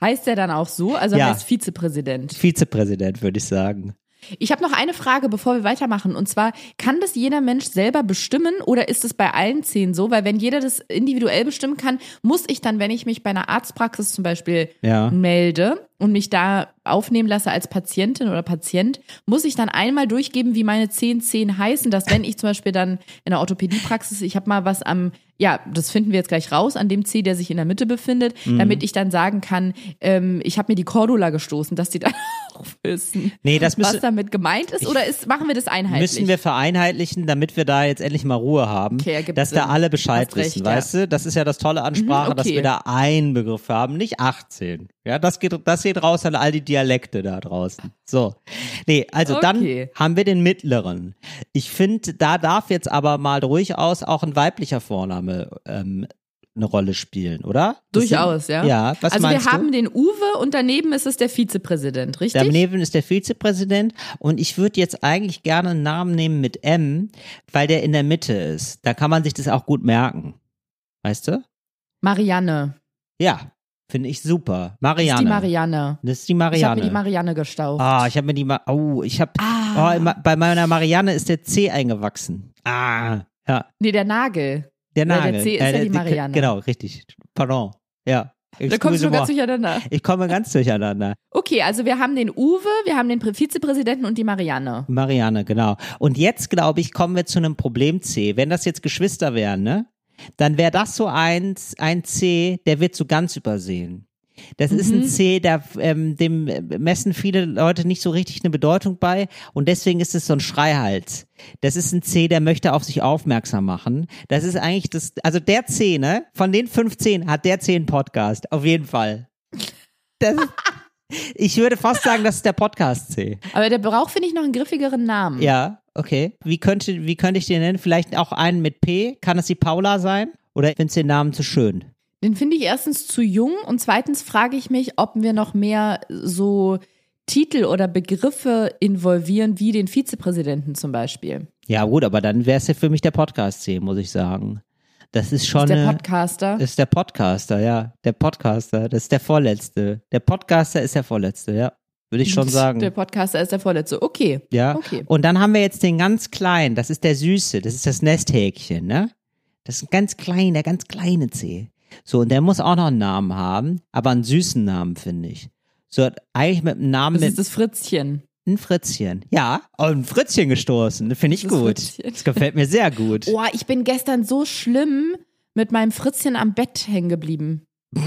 Speaker 2: Heißt der dann auch so? Also
Speaker 3: Ja.
Speaker 2: heißt Vizepräsident.
Speaker 3: Vizepräsident, würde ich sagen.
Speaker 2: Ich habe noch eine Frage, bevor wir weitermachen. Und zwar, kann das jeder Mensch selber bestimmen oder ist es bei allen zehn so? Weil wenn jeder das individuell bestimmen kann, muss ich dann, wenn ich mich bei einer Arztpraxis zum Beispiel
Speaker 3: Ja.
Speaker 2: melde und mich da aufnehmen lasse als Patientin oder Patient, muss ich dann einmal durchgeben, wie meine zehn Zehen heißen, dass wenn ich zum Beispiel dann in der Orthopädiepraxis, ich habe mal was am, ja, das finden wir jetzt gleich raus, an dem Zeh, der sich in der Mitte befindet,
Speaker 3: Mhm.
Speaker 2: damit ich dann sagen kann, ähm, ich habe mir die Cordula gestoßen, dass die dann auch wissen,
Speaker 3: Nee, das
Speaker 2: was
Speaker 3: müssen,
Speaker 2: damit gemeint ist, oder ist, machen wir das einheitlich?
Speaker 3: müssen wir vereinheitlichen, damit wir da jetzt endlich mal Ruhe haben,
Speaker 2: Okay,
Speaker 3: dass da
Speaker 2: Sinn.
Speaker 3: alle Bescheid
Speaker 2: recht,
Speaker 3: wissen,
Speaker 2: ja.
Speaker 3: weißt du? Das ist ja das Tolle an Sprache,
Speaker 2: Mhm,
Speaker 3: dass
Speaker 2: okay.
Speaker 3: wir da einen Begriff haben, nicht 18. Ja, das geht, das geht raus an all die Dialekte da draußen. So. Nee, also
Speaker 2: Okay.
Speaker 3: dann haben wir den mittleren. Ich finde, da darf jetzt aber mal durchaus auch ein weiblicher Vorname ähm, eine Rolle spielen, oder?
Speaker 2: Durchaus,
Speaker 3: sind,
Speaker 2: ja.
Speaker 3: Ja, was
Speaker 2: also wir
Speaker 3: meinst du?
Speaker 2: haben den Uwe und daneben ist es der Vizepräsident, richtig?
Speaker 3: Daneben ist der Vizepräsident und ich würde jetzt eigentlich gerne einen Namen nehmen mit M, weil der in der Mitte ist. Da kann man sich das auch gut merken. Weißt du?
Speaker 2: Marianne.
Speaker 3: Ja, finde ich super.
Speaker 2: Das
Speaker 3: Marianne.
Speaker 2: ist die Marianne.
Speaker 3: Das ist die
Speaker 2: Ich habe
Speaker 3: Marianne.
Speaker 2: mir die Marianne gestaucht.
Speaker 3: ah, ich habe mir die Ma Oh, ich habe
Speaker 2: Ah.
Speaker 3: oh, bei meiner Marianne ist der C eingewachsen. Ah, ja,
Speaker 2: Nee, der Nagel.
Speaker 3: der
Speaker 2: der
Speaker 3: Nagel.
Speaker 2: C ist ja die Marianne.
Speaker 3: Genau, richtig. Pardon. Ja.
Speaker 2: Da kommst du
Speaker 3: Excuse
Speaker 2: ganz durcheinander.
Speaker 3: Ich komme ganz durcheinander.
Speaker 2: Okay, also wir haben den Uwe, wir haben den Vizepräsidenten und die Marianne.
Speaker 3: Marianne, genau. Und jetzt, glaube ich, kommen wir zu einem Problem C. Wenn das jetzt Geschwister wären, ne? Dann wäre das so ein, ein C, der wird so ganz übersehen. Das ist ein C, da, ähm, dem äh, messen viele Leute nicht so richtig eine Bedeutung bei und deswegen ist es so ein Schreihals. Das ist ein C, der möchte auf sich aufmerksam machen. Das ist eigentlich das, also der C, ne? Von den 15 hat der C einen Podcast, auf jeden Fall. Das ich würde fast sagen, das ist der Podcast C.
Speaker 2: Aber der braucht, finde ich, noch einen griffigeren Namen.
Speaker 3: Ja, okay. Wie könnte, wie könnte ich den nennen? Vielleicht auch einen mit P? Kann es die Paula sein? Oder findest du den Namen zu schön?
Speaker 2: Den finde ich erstens zu jung und zweitens frage ich mich, ob wir noch mehr so Titel oder Begriffe involvieren, wie den Vizepräsidenten zum Beispiel.
Speaker 3: Ja, gut, aber dann wäre es ja für mich der Podcast-C, muss ich sagen. Das ist schon
Speaker 2: Ist der
Speaker 3: eine,
Speaker 2: Podcaster.
Speaker 3: ist der Podcaster, ja. Der Podcaster, das ist der Vorletzte. Der Podcaster ist der Vorletzte, ja. Würde ich schon sagen.
Speaker 2: Der Podcaster ist der vorletzte. Okay.
Speaker 3: Ja.
Speaker 2: Okay.
Speaker 3: Und dann haben wir jetzt den ganz kleinen, das ist der Süße, das ist das Nesthäkchen, ne? Das ist ein ganz kleiner, ganz kleine C. So, und der muss auch noch einen Namen haben, aber einen süßen Namen, finde ich. So, eigentlich mit einem Namen
Speaker 2: Das
Speaker 3: mit
Speaker 2: ist das Fritzchen.
Speaker 3: ein Fritzchen. Ja, auf ein Fritzchen gestoßen. Finde ich
Speaker 2: Das
Speaker 3: gut.
Speaker 2: Fritzchen.
Speaker 3: Das gefällt mir sehr gut.
Speaker 2: Oh, ich bin gestern so schlimm mit meinem Fritzchen am Bett hängen geblieben.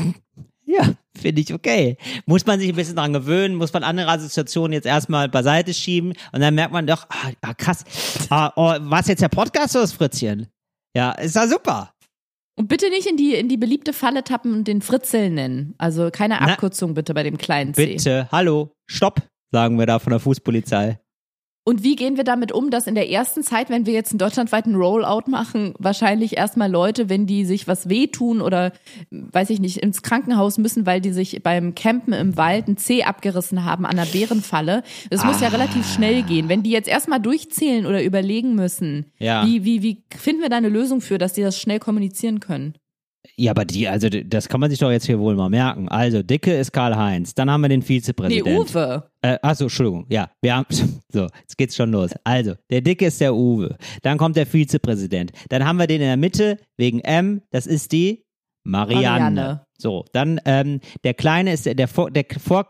Speaker 3: Ja, finde ich okay. Muss man sich ein bisschen dran gewöhnen, muss man andere Assoziationen jetzt erstmal beiseite schieben und dann merkt man doch, ah, ah krass, ah, oh, was jetzt der Podcast oder das Fritzchen? Ja, ist ja super.
Speaker 2: Und bitte nicht in die, in die beliebte Falle tappen und den Fritzel nennen. Also keine
Speaker 3: Na,
Speaker 2: Abkürzung bitte bei dem kleinen C.
Speaker 3: Bitte, hallo, stopp, sagen wir da von der Fußpolizei.
Speaker 2: Und wie gehen wir damit um, dass in der ersten Zeit, wenn wir jetzt einen deutschlandweiten Rollout machen, wahrscheinlich erstmal Leute, wenn die sich was wehtun oder, weiß ich nicht, ins Krankenhaus müssen, weil die sich beim Campen im Wald ein Zeh abgerissen haben an einer Bärenfalle. Es muss ja
Speaker 3: Ah.
Speaker 2: relativ schnell gehen. Wenn die jetzt erstmal durchzählen oder überlegen müssen,
Speaker 3: Ja.
Speaker 2: wie, wie, wie finden wir da eine Lösung für, dass die das schnell kommunizieren können?
Speaker 3: Ja, aber die, also das kann man sich doch jetzt hier wohl mal merken. Also, Dicke ist Karl-Heinz, dann haben wir den
Speaker 2: Nee,
Speaker 3: Vizepräsidenten.
Speaker 2: Uwe.
Speaker 3: Äh, achso, Entschuldigung, ja, wir haben, so, jetzt geht's schon los. Also, der Dicke ist der Uwe, dann kommt der Vizepräsident, dann haben wir den in der Mitte, wegen M, das ist die Marianne.
Speaker 2: Marianne.
Speaker 3: So, dann, ähm, der Kleine ist, der, der, der,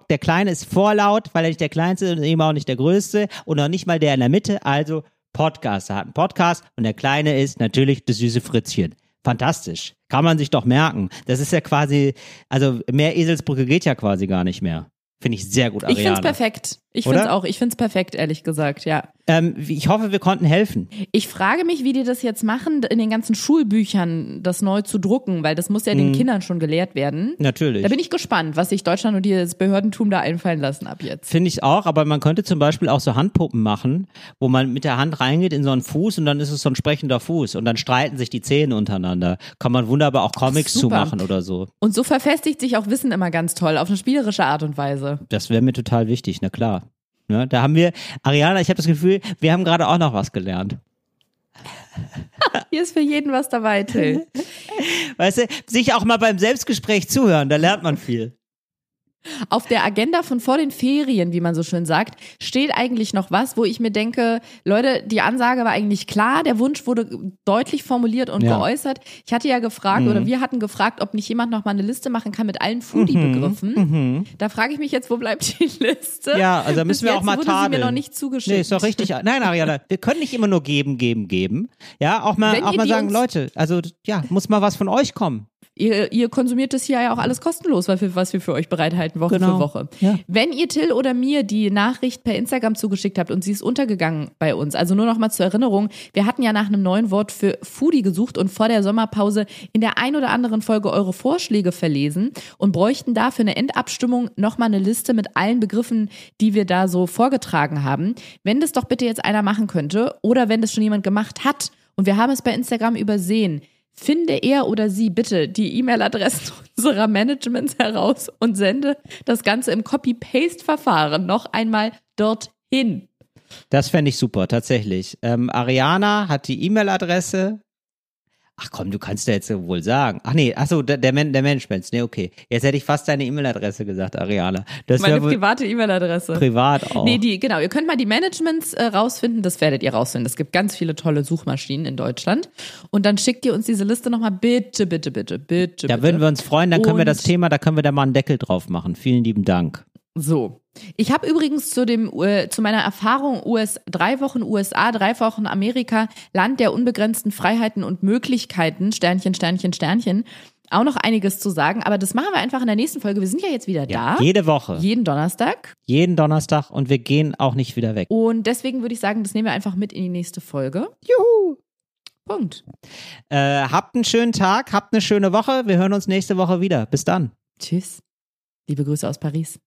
Speaker 3: der Kleine ist vorlaut, weil er nicht der Kleinste ist und eben auch nicht der Größte und noch nicht mal der in der Mitte, also Podcaster hat einen Podcast und der Kleine ist natürlich das süße Fritzchen. Fantastisch. Kann man sich doch merken. Das ist ja quasi, also mehr Eselsbrücke geht ja quasi gar nicht mehr. Finde ich sehr gut,
Speaker 2: Ich find's
Speaker 3: Ariane.
Speaker 2: perfekt. Ich
Speaker 3: Oder?
Speaker 2: find's auch. Ich find's perfekt, ehrlich gesagt, ja.
Speaker 3: Ähm, ich hoffe, wir konnten helfen.
Speaker 2: Ich frage mich, wie die das jetzt machen, in den ganzen Schulbüchern das neu zu drucken, weil das muss ja
Speaker 3: Mhm.
Speaker 2: den Kindern schon gelehrt werden.
Speaker 3: Natürlich.
Speaker 2: Da bin ich gespannt, was sich Deutschland und das Behördentum da einfallen lassen ab jetzt.
Speaker 3: Finde ich auch, aber man könnte zum Beispiel auch so Handpuppen machen, wo man mit der Hand reingeht in so einen Fuß und dann ist es so ein sprechender Fuß und dann streiten sich die Zähne untereinander. Kann man wunderbar auch Comics zumachen oder so.
Speaker 2: Und so verfestigt sich auch Wissen immer ganz toll, auf eine spielerische Art und Weise.
Speaker 3: Das wäre mir total wichtig, na klar. Ja, da haben wir, Ariana, ich habe das Gefühl, wir haben gerade auch noch was gelernt.
Speaker 2: Hier ist für jeden was dabei, Till.
Speaker 3: Weißt du, sich auch mal beim Selbstgespräch zuhören, da lernt man viel.
Speaker 2: Auf der Agenda von vor den Ferien, wie man so schön sagt, steht eigentlich noch was, wo ich mir denke, Leute, die Ansage war eigentlich klar, der Wunsch wurde deutlich formuliert und
Speaker 3: Ja. Mhm.
Speaker 2: geäußert. Ich hatte ja gefragt oder wir hatten gefragt, ob nicht jemand noch mal eine Liste machen kann mit allen Foodie-Begriffen. Da frage ich mich jetzt, wo bleibt die Liste?
Speaker 3: Mhm. Ja, also da müssen
Speaker 2: Bis
Speaker 3: wir auch mal
Speaker 2: wurde sie
Speaker 3: tadeln.
Speaker 2: mir noch nicht zugeschickt.
Speaker 3: Nee, ist doch richtig. Nein, Ariana, wir können nicht immer nur geben, geben, geben. Ja, auch mal,
Speaker 2: Wenn
Speaker 3: auch mal sagen, Leute, also ja, muss mal was von euch kommen.
Speaker 2: Ihr, ihr konsumiert das hier ja auch alles kostenlos, was wir, was wir für euch bereithalten, Woche
Speaker 3: Genau.
Speaker 2: für Woche.
Speaker 3: Ja.
Speaker 2: Wenn ihr Till oder mir die Nachricht per Instagram zugeschickt habt und sie ist untergegangen bei uns, also nur noch mal zur Erinnerung, wir hatten ja nach einem neuen Wort für Foodie gesucht und vor der Sommerpause in der ein oder anderen Folge eure Vorschläge verlesen und bräuchten da für eine Endabstimmung noch mal eine Liste mit allen Begriffen, die wir da so vorgetragen haben. Wenn das doch bitte jetzt einer machen könnte oder wenn das schon jemand gemacht hat und wir haben es bei Instagram übersehen, Finde er oder sie bitte die E-Mail-Adressen unserer Managements heraus und sende das Ganze im Copy-Paste-Verfahren noch einmal dorthin.
Speaker 3: Das fände ich super, tatsächlich. Ähm, Ariana hat die E-Mail-Adresse. Ach komm, du kannst ja jetzt wohl sagen. Ach nee, ach so, der, der, Man der Management. Nee, okay. Jetzt hätte ich fast deine E-Mail-Adresse gesagt, Ariana. Das
Speaker 2: Meine private E-Mail-Adresse.
Speaker 3: privat auch.
Speaker 2: Nee, die, genau. Ihr könnt mal die Managements äh, rausfinden, das werdet ihr rausfinden. Es gibt ganz viele tolle Suchmaschinen in Deutschland. Und dann schickt ihr uns diese Liste nochmal bitte, bitte, bitte, bitte.
Speaker 3: da
Speaker 2: bitte.
Speaker 3: würden wir uns freuen, dann können wir
Speaker 2: Und-
Speaker 3: das Thema, da können wir da mal einen Deckel drauf machen. Vielen lieben Dank.
Speaker 2: So. Ich habe übrigens zu dem äh, zu meiner Erfahrung US drei Wochen USA, drei Wochen Amerika, Land der unbegrenzten Freiheiten und Möglichkeiten, Sternchen, Sternchen, Sternchen, auch noch einiges zu sagen. Aber das machen wir einfach in der nächsten Folge. Wir sind ja jetzt wieder
Speaker 3: Ja,
Speaker 2: da.
Speaker 3: jede Woche.
Speaker 2: jeden Donnerstag.
Speaker 3: jeden Donnerstag und wir gehen auch nicht wieder weg.
Speaker 2: Und deswegen würde ich sagen, das nehmen wir einfach mit in die nächste Folge.
Speaker 3: Juhu!
Speaker 2: Punkt.
Speaker 3: Äh, habt einen schönen Tag, habt eine schöne Woche. Wir hören uns nächste Woche wieder. Bis dann.
Speaker 2: Tschüss. Liebe Grüße aus Paris.